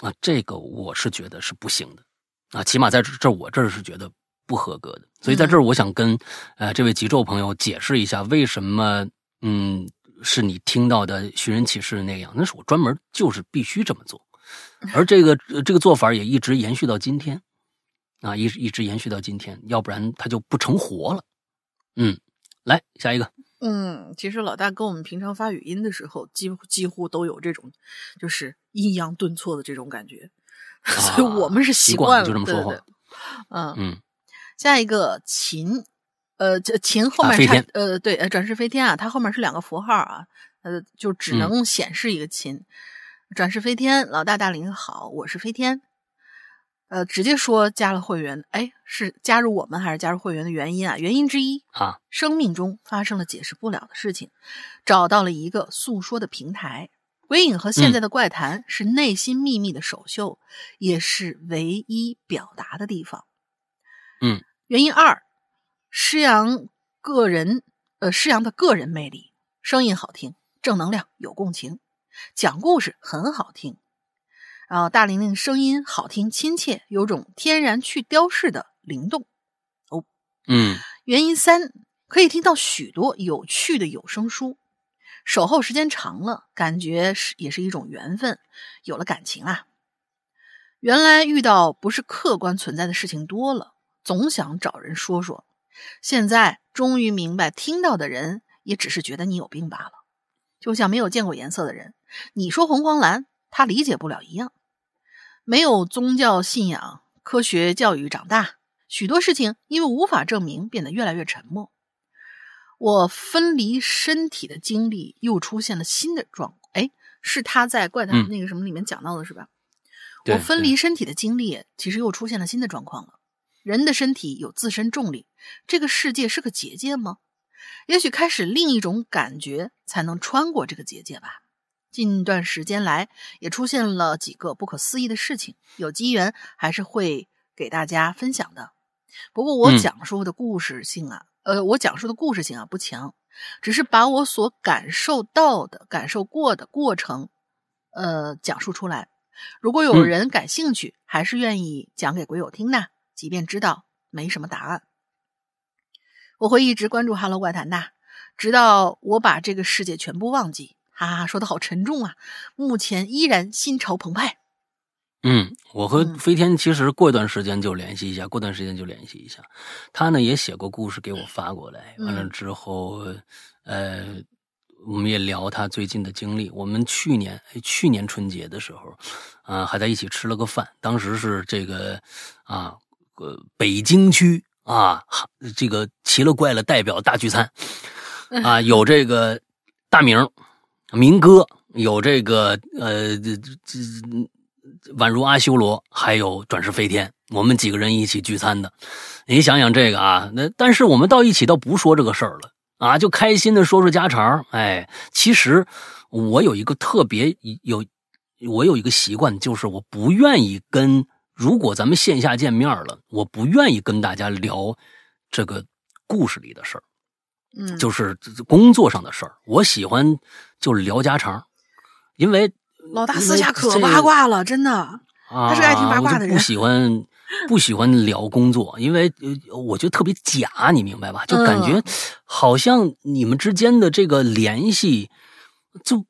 啊，这个我是觉得是不行的啊，起码在这这我这儿是觉得不合格的。所以在这儿，我想跟呃这位极昼朋友解释一下，为什么嗯。是你听到的寻人启事那样，那是我专门就是必须这么做，而这个这个做法也一直延续到今天，啊，一一直延续到今天，要不然它就不成活了。嗯，来下一个。嗯，其实老大跟我们平常发语音的时候，几乎几乎都有这种，就是抑扬顿挫的这种感觉，所以我们是习惯了就这么说话。嗯嗯，下一个秦。呃，这琴后面差呃，对，呃，转世飞天啊，它后面是两个符号啊，呃，就只能显示一个琴。转世飞天，老大大林好，我是飞天。呃，直接说加了会员，哎，是加入我们还是加入会员的原因啊？原因之一啊，生命中发生了解释不了的事情，找到了一个诉说的平台。鬼影和现在的怪谈是内心秘密的首秀，也是唯一表达的地方。嗯，原因二。施阳个人，呃，施阳的个人魅力，声音好听，正能量，有共情，讲故事很好听。然后大玲玲声音好听，亲切，有种天然去雕饰的灵动。哦，嗯。原因三，可以听到许多有趣的有声书，守候时间长了，感觉是也是一种缘分，有了感情啊。原来遇到不是客观存在的事情多了，总想找人说说。现在终于明白，听到的人也只是觉得你有病罢了，就像没有见过颜色的人，你说红黄蓝，他理解不了一样。没有宗教信仰、科学教育长大，许多事情因为无法证明，变得越来越沉默。我分离身体的经历又出现了新的状，哎，是他在怪谈那个什么里面讲到的，是吧？我分离身体的经历，其实又出现了新的状况了。人的身体有自身重力，这个世界是个结界吗？也许开始另一种感觉才能穿过这个结界吧。近段时间来，也出现了几个不可思议的事情，有机缘还是会给大家分享的。不过我讲述的故事性啊，呃，我讲述的故事性啊不强，只是把我所感受到的、感受过的过程，呃，讲述出来。如果有人感兴趣，还是愿意讲给鬼友听的。即便知道没什么答案，我会一直关注《Hello 怪谈》的，直到我把这个世界全部忘记。哈哈，说的好沉重啊！目前依然心潮澎湃。嗯，我和飞天其实过一段时间就联系一下，过段时间就联系一下。他呢也写过故事给我发过来，完了之后，呃，我们也聊他最近的经历。我们去年去年春节的时候，啊，还在一起吃了个饭，当时是这个啊。呃，北京区啊，这个奇了怪了代表大聚餐啊，有这个大明、明哥，有这个呃，这这宛如阿修罗，还有转世飞天，我们几个人一起聚餐的。你想想这个啊，那但是我们到一起倒不说这个事儿了啊，就开心的说说家常。哎，其实我有一个特别有，我有一个习惯，就是我不愿意跟。如果咱们线下见面了，我不愿意跟大家聊这个故事里的事儿，嗯，就是工作上的事儿。我喜欢就聊家常，因为老大私下可八卦了，真的。啊，他是爱听八卦的人不喜欢不喜欢聊工作，因为呃我觉得特别假，你明白吧？就感觉嗯好像你们之间的这个联系，就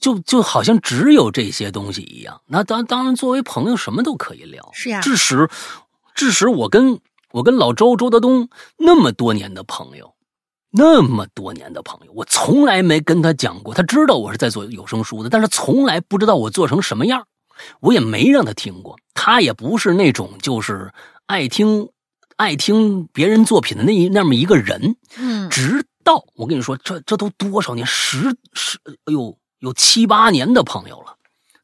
就就好像只有这些东西一样。那当当然，作为朋友，什么都可以聊。是呀致使致使我跟我跟老周周德东那么多年的朋友。那么多年的朋友，我从来没跟他讲过。他知道我是在做有声书的，但是从来不知道我做成什么样。我也没让他听过，他也不是那种就是爱听爱听别人作品的那一那么一个人。嗯直到我跟你说，这这都多少年，十十，哎呦，有七八年的朋友了，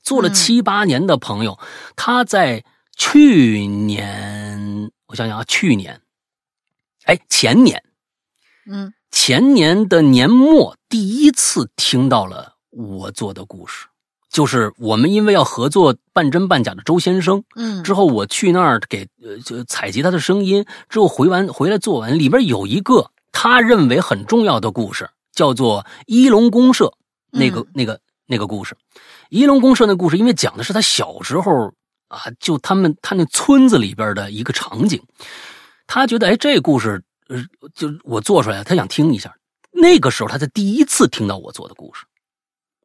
做了嗯七八年的朋友，他在去年，我想想啊，去年，哎，前年，嗯前年的年末第一次听到了我做的故事，就是我们因为要合作半真半假的周先生，嗯之后我去那儿给呃就采集他的声音，之后回完回来做完，里边有一个他认为很重要的故事，叫做一龙公社那个、嗯那个那个故事。一龙公社那故事，因为讲的是他小时候啊，就他们他那村子里边的一个场景，他觉得哎这故事呃就我做出来，他想听一下。那个时候他才第一次听到我做的故事。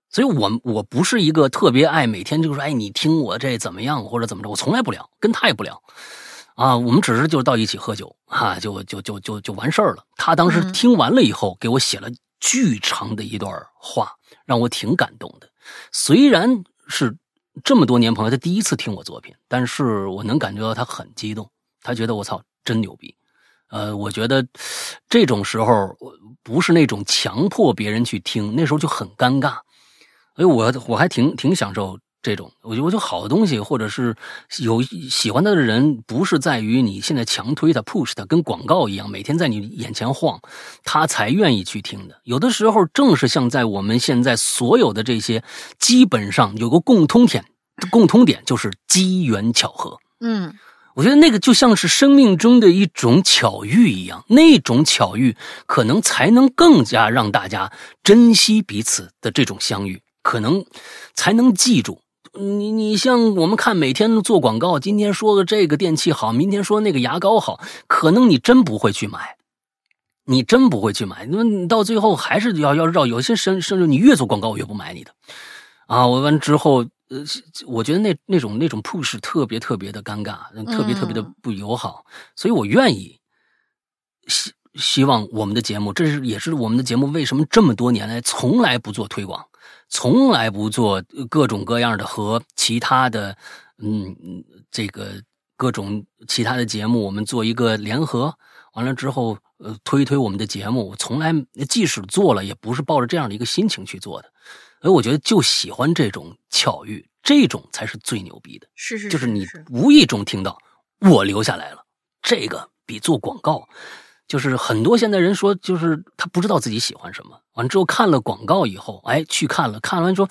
所以我我不是一个特别爱每天就说，哎，你听我这怎么样或者怎么着，我从来不聊，跟他也不聊，啊，我们只是就到一起喝酒啊，就就就就就完事儿了。他当时嗯听完了以后，给我写了巨长的一段话，让我挺感动的。虽然是这么多年朋友，他第一次听我作品，但是我能感觉到他很激动，他觉得我操真牛逼。呃，我觉得这种时候我不是那种强迫别人去听，那时候就很尴尬。所以我我还挺挺享受这种，我觉得我觉得好的东西，或者是有喜欢他的人，不是在于你现在强推他、push 他，跟广告一样，每天在你眼前晃，他才愿意去听的。有的时候正是像在我们现在所有的这些，基本上有个共通点，共通点就是机缘巧合。嗯我觉得那个就像是生命中的一种巧遇一样，那种巧遇可能才能更加让大家珍惜彼此的这种相遇，可能才能记住。你你像我们看每天做广告，今天说的这个电器好，明天说那个牙膏好，可能你真不会去买，你真不会去买，那么你到最后还是要要绕。有些甚甚至你越做广告，我越不买你的。啊，我完之后，呃，我觉得那那种那种 push 特别特别的尴尬，特别特别的不友好，所以我愿意希希望我们的节目，这是也是我们的节目为什么这么多年来从来不做推广，从来不做各种各样的和其他的嗯这个各种其他的节目，我们做一个联合，完了之后呃推一推我们的节目，我从来即使做了，也不是抱着这样的一个心情去做的。所以我觉得就喜欢这种巧遇，这种才是最牛逼的。是是就是你无意中听到我留下来了，这个比做广告，就是很多现在人说，就是他不知道自己喜欢什么，完之后看了广告以后，哎，去看了，看完说，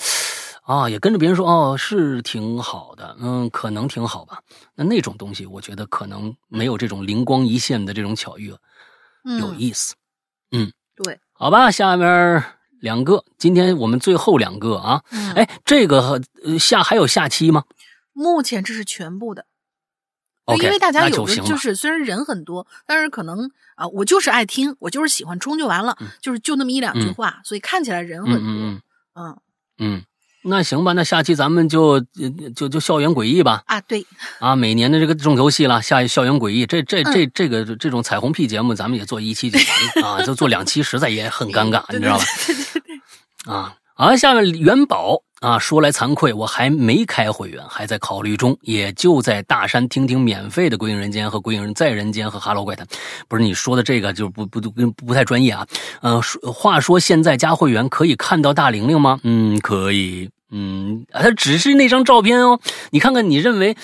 啊，也跟着别人说，哦，是挺好的，嗯，可能挺好吧。那那种东西，我觉得可能没有这种灵光一现的这种巧遇有嗯意思。嗯，对，好吧，下面两个，今天我们最后两个啊，嗯，哎，这个呃下还有下期吗？目前这是全部的。OK，因为大家有的就是虽然人很多，但是可能啊，我就是爱听，我就是喜欢冲就完了，嗯就是就那么一两句嗯话，所以看起来人很多。嗯嗯嗯。那行吧，那下期咱们就呃就就校园诡异吧。啊，对，啊，每年的这个重头戏了，下校园诡异，这这嗯这这个这种彩虹屁节目，咱们也做一期就完了 啊，就做两期，实在也很尴尬，你知道吧？啊。好，下面元宝啊，说来惭愧，我还没开会员，还在考虑中，也就在大山听听免费的《鬼影人间》和《鬼影人在人间》和《哈喽怪谈》。不是你说的这个，就不不不不太专业啊。嗯、说话说现在加会员可以看到大玲玲吗？嗯，可以。嗯，啊，它只是那张照片哦。你看看，你认为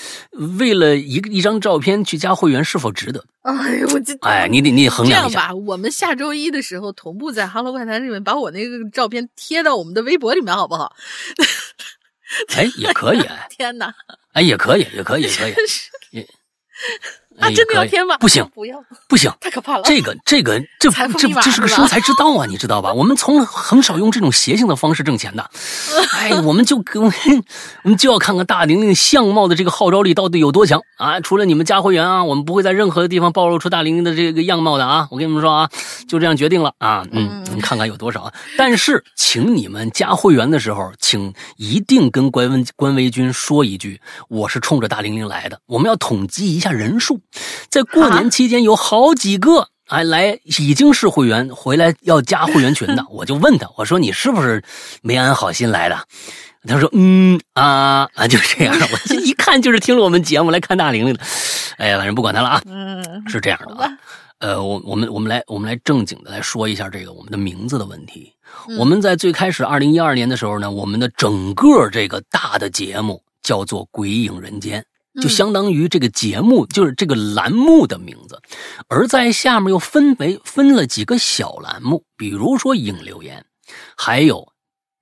为了一个一张照片去加会员是否值得？哎呦，我这哎，你得你得衡量一下。这样吧，我们下周一的时候同步在《哈喽怪谈》里面把我那个照片贴到我们的微博里面，好不好？哎，也可以，哎，天哪，哎，也可以，也可以，也可以。啊，哎真的要添吗？不行 不要，不行，太可怕了。这个这个这 这这是个生财之道啊，你知道吧？我们从很少用这种邪性的方式挣钱的。哎，我们就我们我们就要看看大玲玲相貌的这个号召力到底有多强啊！除了你们加会员啊，我们不会在任何地方暴露出大玲玲的这个样貌的啊！我跟你们说啊，就这样决定了啊，嗯，你看看有多少啊！但是，请你们加会员的时候，请一定跟关文关维军说一句，我是冲着大玲玲来的。我们要统计一下人数，在过年期间有好几个。哎，来已经是会员回来要加会员群的，我就问他，我说你是不是没安好心来的？他说嗯啊啊，就这样。我这一看就是听了我们节目来看大玲玲的。哎呀，反正不管他了啊，嗯，是这样的啊。呃，我我们我们来我们来正经的来说一下这个我们的名字的问题。我们在最开始二零一二年的时候呢，我们的整个这个大的节目叫做《鬼影人间》。就相当于这个节目就是这个栏目的名字，而在下面又分为分了几个小栏目，比如说影留言，还有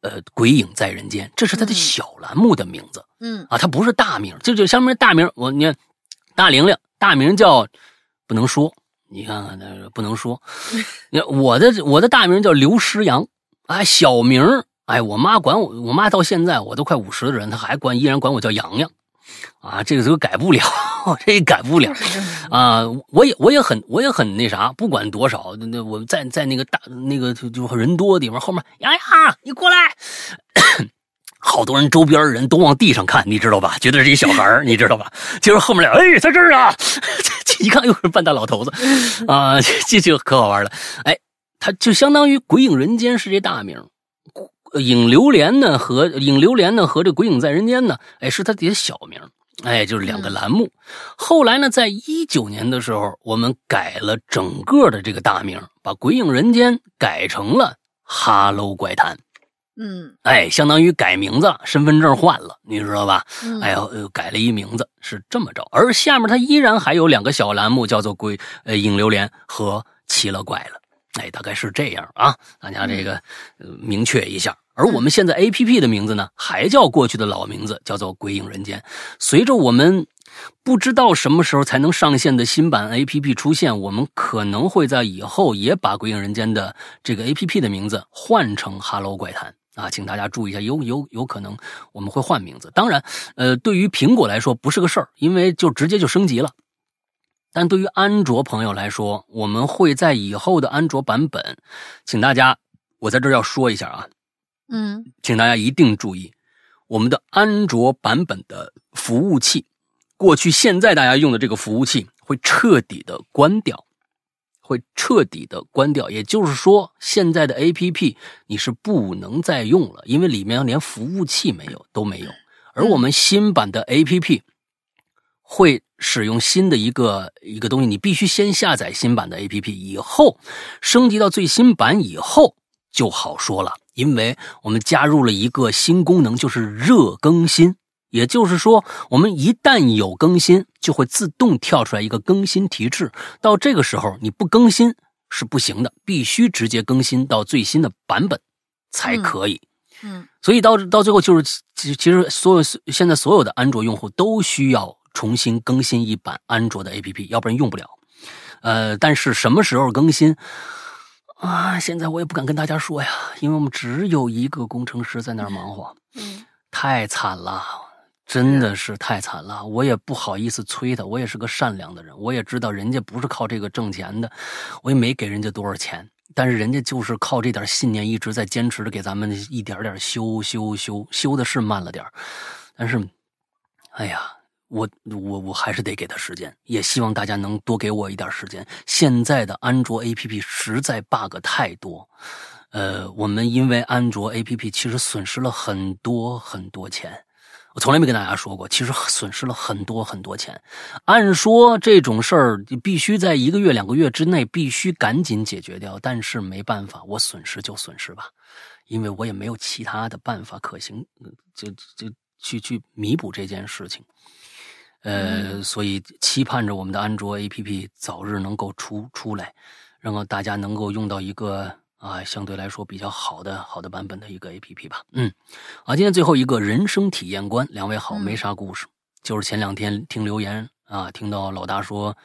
呃鬼影在人间，这是他的小栏目的名字。嗯啊，他不是大名，这就相当于大名。我你看，大玲玲大名叫不能说，你看看那个不能说。你我的我的大名叫刘诗阳，啊，小名哎，我妈管我，我妈到现在我都快五十的人，她还管依然管我叫洋洋。啊，这个这个改不了，这也改不了啊！我也我也很我也很那啥，不管多少，那我在在那个大那个就就人多的地方，后面洋洋，你过来，好多人周边的人都往地上看，你知道吧？觉得是一小孩儿，你知道吧？就是后面俩，哎，在这儿啊！一看又是半大老头子啊，这就可好玩了。哎，他就相当于《鬼影人间》是这大名。影流连呢和影流连呢和这鬼影在人间呢，哎，是他的小名，哎，就是两个栏目。后来呢，在一九年的时候，我们改了整个的这个大名，把鬼影人间改成了哈喽怪谈。嗯，哎，相当于改名字，身份证换了，你知道吧？嗯哎呦，改了一名字，是这么着。而下面它依然还有两个小栏目，叫做鬼呃影流连和奇了怪了。哎，大概是这样啊，大家这个、呃、明确一下。而我们现在 A P P 的名字呢，还叫过去的老名字，叫做《鬼影人间》。随着我们不知道什么时候才能上线的新版 A P P 出现，我们可能会在以后也把《鬼影人间》的这个 A P P 的名字换成 “Hello 怪谈”啊，请大家注意一下，有有有可能我们会换名字。当然，呃，对于苹果来说不是个事儿，因为就直接就升级了。但对于安卓朋友来说，我们会在以后的安卓版本，请大家，我在这儿要说一下啊，嗯请大家一定注意，我们的安卓版本的服务器，过去现在大家用的这个服务器会彻底的关掉，会彻底的关掉。也就是说，现在的 APP 你是不能再用了，因为里面连服务器没有都没有。而我们新版的 APP 会使用新的一个一个东西，你必须先下载新版的 APP，以后升级到最新版以后就好说了，因为我们加入了一个新功能，就是热更新。也就是说，我们一旦有更新，就会自动跳出来一个更新提示。到这个时候，你不更新是不行的，必须直接更新到最新的版本才可以。嗯所以到到最后就是，其其实所有现在所有的安卓用户都需要重新更新一版安卓的 APP，要不然用不了。呃，但是什么时候更新啊？现在我也不敢跟大家说呀，因为我们只有一个工程师在那儿忙活，嗯 太惨了，真的是太惨了。我也不好意思催他，我也是个善良的人，我也知道人家不是靠这个挣钱的，我也没给人家多少钱。但是人家就是靠这点信念一直在坚持着给咱们一点点修修修修的是慢了点儿但是，哎呀，我我我还是得给他时间，也希望大家能多给我一点时间。现在的安卓 APP 实在 bug 太多，呃，我们因为安卓 APP 其实损失了很多很多钱。我从来没跟大家说过，其实损失了很多很多钱。按说这种事儿必须在一个月、两个月之内必须赶紧解决掉，但是没办法，我损失就损失吧，因为我也没有其他的办法可行，就就去去弥补这件事情。呃，所以期盼着我们的安卓 APP 早日能够出出来，然后大家能够用到一个啊相对来说比较好的好的版本的一个 APP 吧。嗯，啊，今天最后一个人生体验官，两位好，嗯没啥故事，就是前两天听留言啊，听到老大说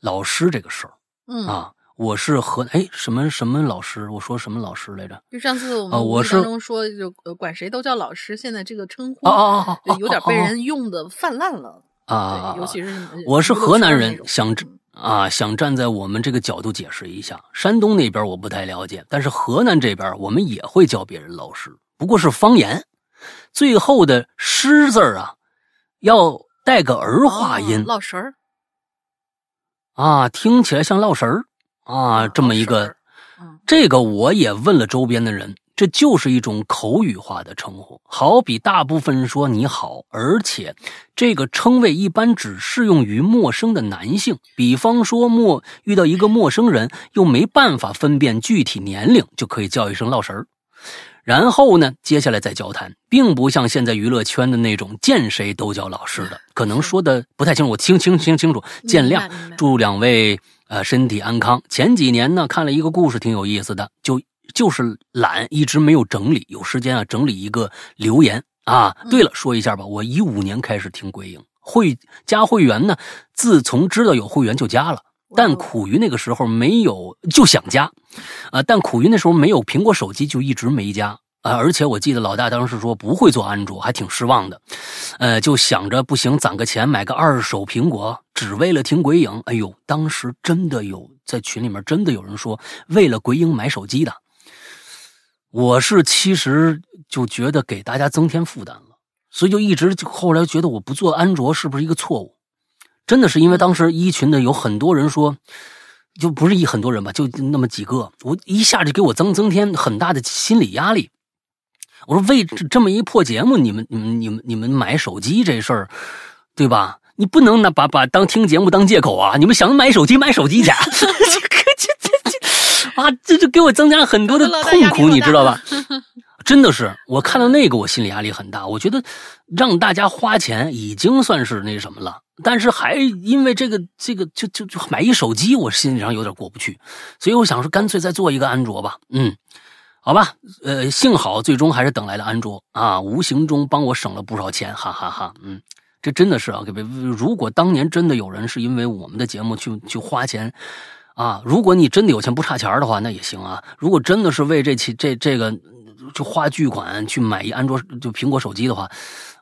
老师这个事儿嗯，啊，我是河哎什么什么老师？我说什么老师来着？就上次我们当中说，就呃管谁都叫老师，现在这个称呼哦哦哦哦，有点被哦人用的泛滥了。啊对，尤其是我是河南人想嗯啊，想站在我们这个角度解释一下，山东那边我不太了解，但是河南这边我们也会叫别人老师，不过是方言。最后的“师”字啊，要带个儿化音哦、落神儿。啊，听起来像落神儿。啊，这么一个这个我也问了周边的人，这就是一种口语化的称呼，好比大部分人说你好，而且这个称谓一般只适用于陌生的男性。比方说陌遇到一个陌生人，又没办法分辨具体年龄，就可以叫一声老神儿。然后呢，接下来再交谈，并不像现在娱乐圈的那种见谁都叫老师的，可能说的不太清楚，我听清清清楚，见谅。祝两位呃身体安康。前几年呢，看了一个故事，挺有意思的，就就是懒，一直没有整理，有时间啊整理一个留言啊。对了，说一下吧，我一五年开始听鬼影，会加会员呢，自从知道有会员就加了。但苦于那个时候没有就想加，啊，但苦于那时候没有苹果手机，就一直没加啊。而且我记得老大当时说不会做安卓，还挺失望的，呃，就想着不行，攒个钱买个二手苹果，只为了听鬼影。哎呦，当时真的有在群里面真的有人说为了鬼影买手机的，我是其实就觉得给大家增添负担了，所以就一直就后来觉得我不做安卓是不是一个错误？真的是因为当时一群的有很多人说，就不是一很多人吧，就那么几个，我一下就给我增增添很大的心理压力。我说为这这么一破节目，你们你们你们你们买手机这事儿，对吧？你不能拿把把当听节目当借口啊！你们想买手机买手机去，啊，这就给我增加了很多的痛苦，你知道吧？真的是，我看到那个，我心理压力很大。我觉得让大家花钱已经算是那什么了，但是还因为这个这个就就就买一手机，我心理上有点过不去，所以我想说，干脆再做一个安卓吧。嗯，好吧，呃，幸好最终还是等来了安卓啊，无形中帮我省了不少钱，哈哈哈嗯，这真的是啊，各位，如果当年真的有人是因为我们的节目去去花钱。啊，如果你真的有钱不差钱的话，那也行啊。如果真的是为这期这这个就花巨款去买一安卓就苹果手机的话，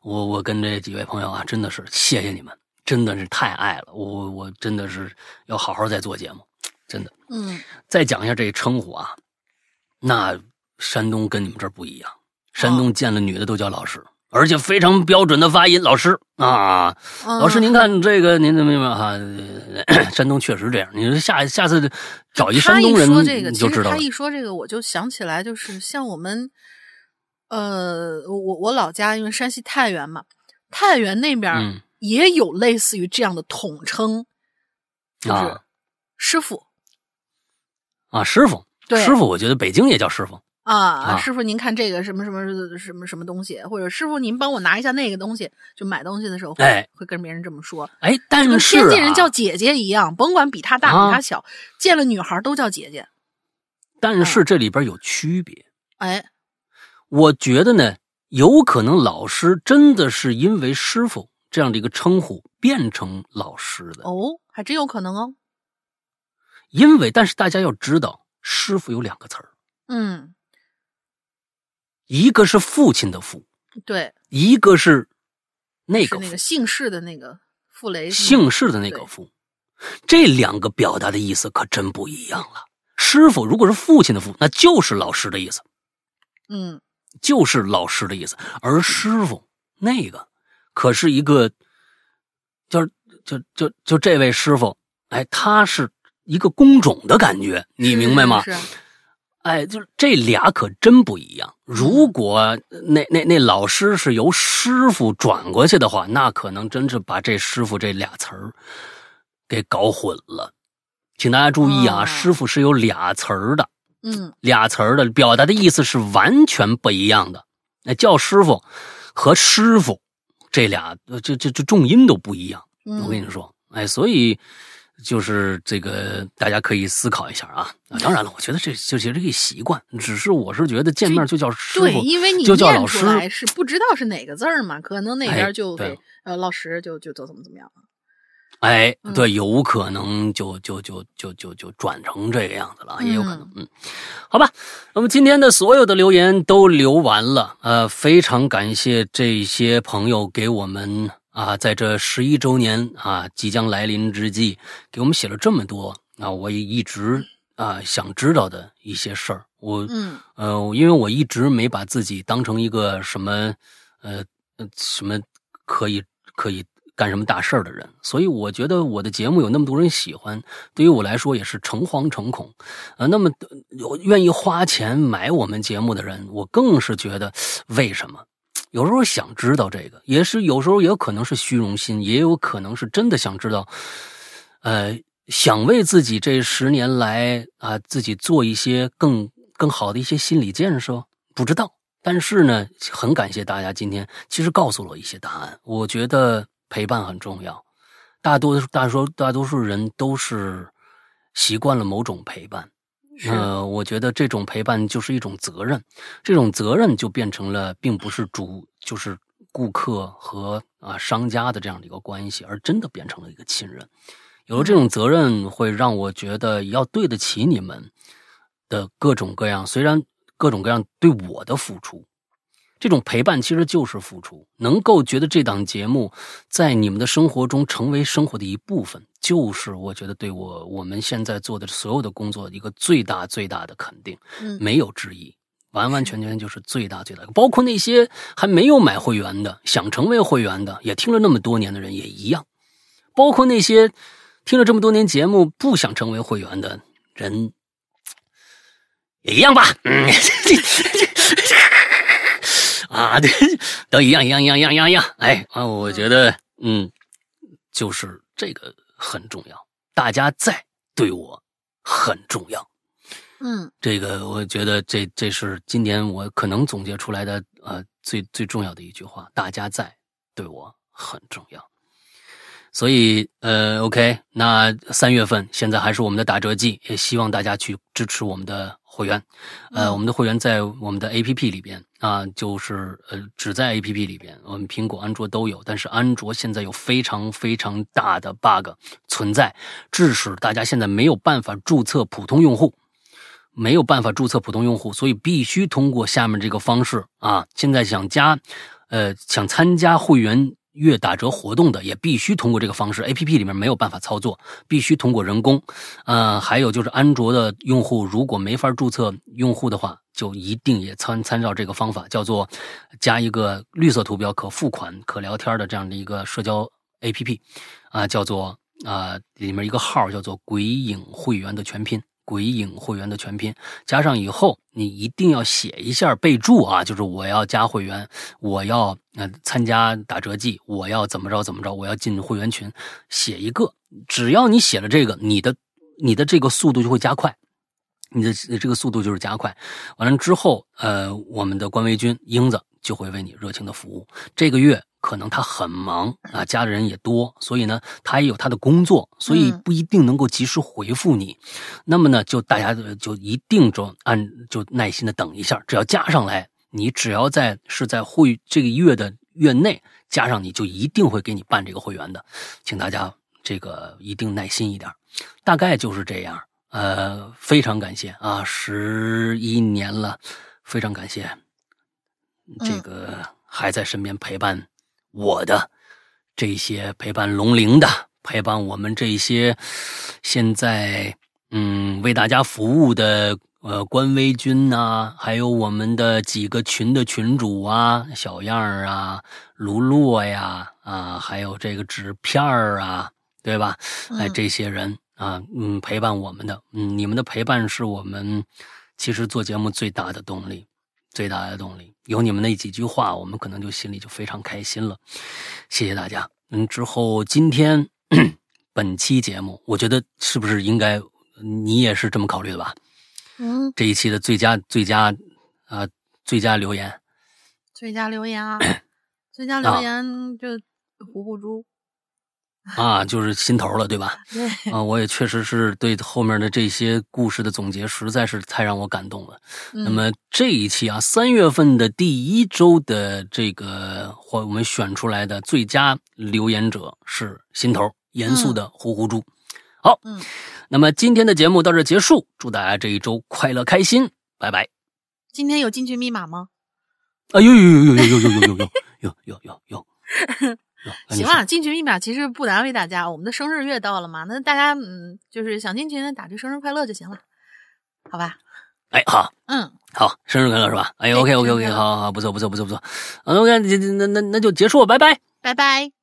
我我跟这几位朋友啊，真的是谢谢你们，真的是太爱了。我我真的是要好好再做节目，真的。嗯，再讲一下这称呼啊，那山东跟你们这儿不一样，山东见了女的都叫老师。而且非常标准的发音，老师啊，老师，您看这个，您怎么样哈？山 东确实这样。你说下下次找一山东人，说这个，你就知道了。他一说这个，我就想起来，就是像我们，呃，我我老家因为山西太原嘛，太原那边嗯也有类似于这样的统称，就是啊师傅啊，师傅，对师傅，我觉得北京也叫师傅。啊，啊师傅您看这个什么什么什么什么东西，或者师傅您帮我拿一下那个东西，就买东西的时候会、哎会跟别人这么说，哎，就跟但是天津人啊叫姐姐一样，甭管比他大啊比他小，见了女孩都叫姐姐。但是这里边有区别。哎，我觉得呢，有可能老师真的是因为师傅这样的一个称呼变成老师的。哦，还真有可能哦。因为，但是大家要知道，师傅有两个词儿，嗯，一个是父亲的父，对，一个是那个是那个姓氏的那个傅雷姓氏的那个父，这两个表达的意思可真不一样了。师傅如果是父亲的父，那就是老师的意思，嗯，就是老师的意思。而师傅那个可是一个，就是就就就这位师傅，哎，他是一个工种的感觉，你明白吗？是是哎，就是这俩可真不一样。如果那那那老师是由师傅转过去的话，那可能真是把这师傅这俩词儿给搞混了。请大家注意啊，哦师傅是有俩词儿的，嗯俩词儿的表达的意思是完全不一样的。那叫师傅和师傅这俩，呃这这这重音都不一样。嗯，我跟你说，哎，所以就是这个，大家可以思考一下啊。啊当然了，我觉得这就是这个习惯，只是我是觉得见面就叫师对，傅，因为你就叫念老师。出来是不知道是哪个字儿嘛，可能那哎边就对给呃老师就就就怎么怎么样了。哎，嗯对，有可能就就就就就就转成这个样子了，也有可能。嗯，好吧，那么今天的所有的留言都留完了，呃，非常感谢这些朋友给我们啊，在这十一周年啊即将来临之际，给我们写了这么多啊，我也一直啊想知道的一些事儿，我嗯呃，因为我一直没把自己当成一个什么呃呃什么可以可以干什么大事儿的人，所以我觉得我的节目有那么多人喜欢，对于我来说也是诚惶诚恐。呃，那么呃愿意花钱买我们节目的人，我更是觉得 为什么？有时候想知道这个，也是有时候也有可能是虚荣心，也有可能是真的想知道，呃，想为自己这十年来啊、自己做一些更更好的一些心理建设，不知道。但是呢，很感谢大家今天其实告诉了我一些答案。我觉得陪伴很重要，大多大多大多数人都是习惯了某种陪伴。是呃，我觉得这种陪伴就是一种责任，这种责任就变成了并不是主就是顾客和啊商家的这样的一个关系，而真的变成了一个亲人。有了这种责任，会让我觉得要对得起你们的各种各样，虽然各种各样对我的付出，这种陪伴其实就是付出。能够觉得这档节目在你们的生活中成为生活的一部分，就是我觉得对我我们现在做的所有的工作一个最大最大的肯定，嗯没有之一。完完全全就是最大最大，包括那些还没有买会员的，想成为会员的，也听了那么多年的人也一样，包括那些听了这么多年节目不想成为会员的人，也一样吧。嗯，啊，对，都一样，一样，一样，一样，一样，一样。哎啊，我觉得，嗯，就是这个很重要，大家在对我很重要。嗯这个我觉得这这是今年我可能总结出来的呃最最重要的一句话，大家在对我很重要。所以呃，OK，那三月份现在还是我们的打折季，也希望大家去支持我们的会员。呃，嗯我们的会员在我们的 APP 里边啊，就是呃只在 APP 里边，我们苹果、安卓都有，但是安卓现在有非常非常大的 bug 存在，致使大家现在没有办法注册普通用户。没有办法注册普通用户，所以必须通过下面这个方式啊。现在想加，呃，想参加会员月打折活动的，也必须通过这个方式。A P P 里面没有办法操作，必须通过人工。呃，还有就是安卓的用户如果没法注册用户的话，就一定也参参照这个方法，叫做加一个绿色图标可付款、可聊天的这样的一个社交 A P P，啊、叫做啊、里面一个号叫做“鬼影会员”的全拼。鬼影会员的全拼加上以后，你一定要写一下备注啊，就是我要加会员，我要呃参加打折季，我要怎么着怎么着，我要进会员群，写一个，只要你写了这个，你的你的这个速度就会加快，你的这个速度就是加快。完了之后，呃，我们的官微君英子就会为你热情的服务。这个月可能他很忙啊，家里人也多，所以呢，他也有他的工作，所以嗯不一定能够及时回复你。那么呢，就大家就一定就按就耐心的等一下，只要加上来，你只要在是在会这个月的月内加上，你就一定会给你办这个会员的，请大家这个一定耐心一点，大概就是这样。呃，非常感谢啊，十一年了，非常感谢这个还在身边陪伴我的这些陪伴龙鳞的，陪伴我们这些现在嗯为大家服务的呃官微君呐、还有我们的几个群的群主啊，小样儿啊，卢洛呀啊，还有这个纸片儿啊，对吧？哎，嗯这些人啊，嗯，陪伴我们的，嗯，你们的陪伴是我们其实做节目最大的动力，最大的动力。有你们那几句话，我们可能就心里就非常开心了。谢谢大家。嗯，之后今天 本期节目，我觉得是不是应该你也是这么考虑的吧？嗯，这一期的最佳最佳啊、最佳留言，最佳留言啊，最佳留言就糊糊猪，啊，就是心头了，对吧？对，啊，我也确实是对后面的这些故事的总结，实在是太让我感动了。嗯那么这一期啊，三月份的第一周的这个或我们选出来的最佳留言者是心头严肃的呼呼猪。好，嗯，那么今天的节目到这结束，祝大家这一周快乐开心，拜拜。今天有进群密码吗？啊，有有有有有有有有有有有有有有。行了，进群密码其实不难为大家。我们的生日月到了嘛，那大家嗯，就是想进群打句生日快乐就行了，好吧？哎，好，嗯，好，生日快乐是吧？哎，OK OK OK，好好，不错不错不错不错。OK，那那那那就结束，拜拜，拜拜。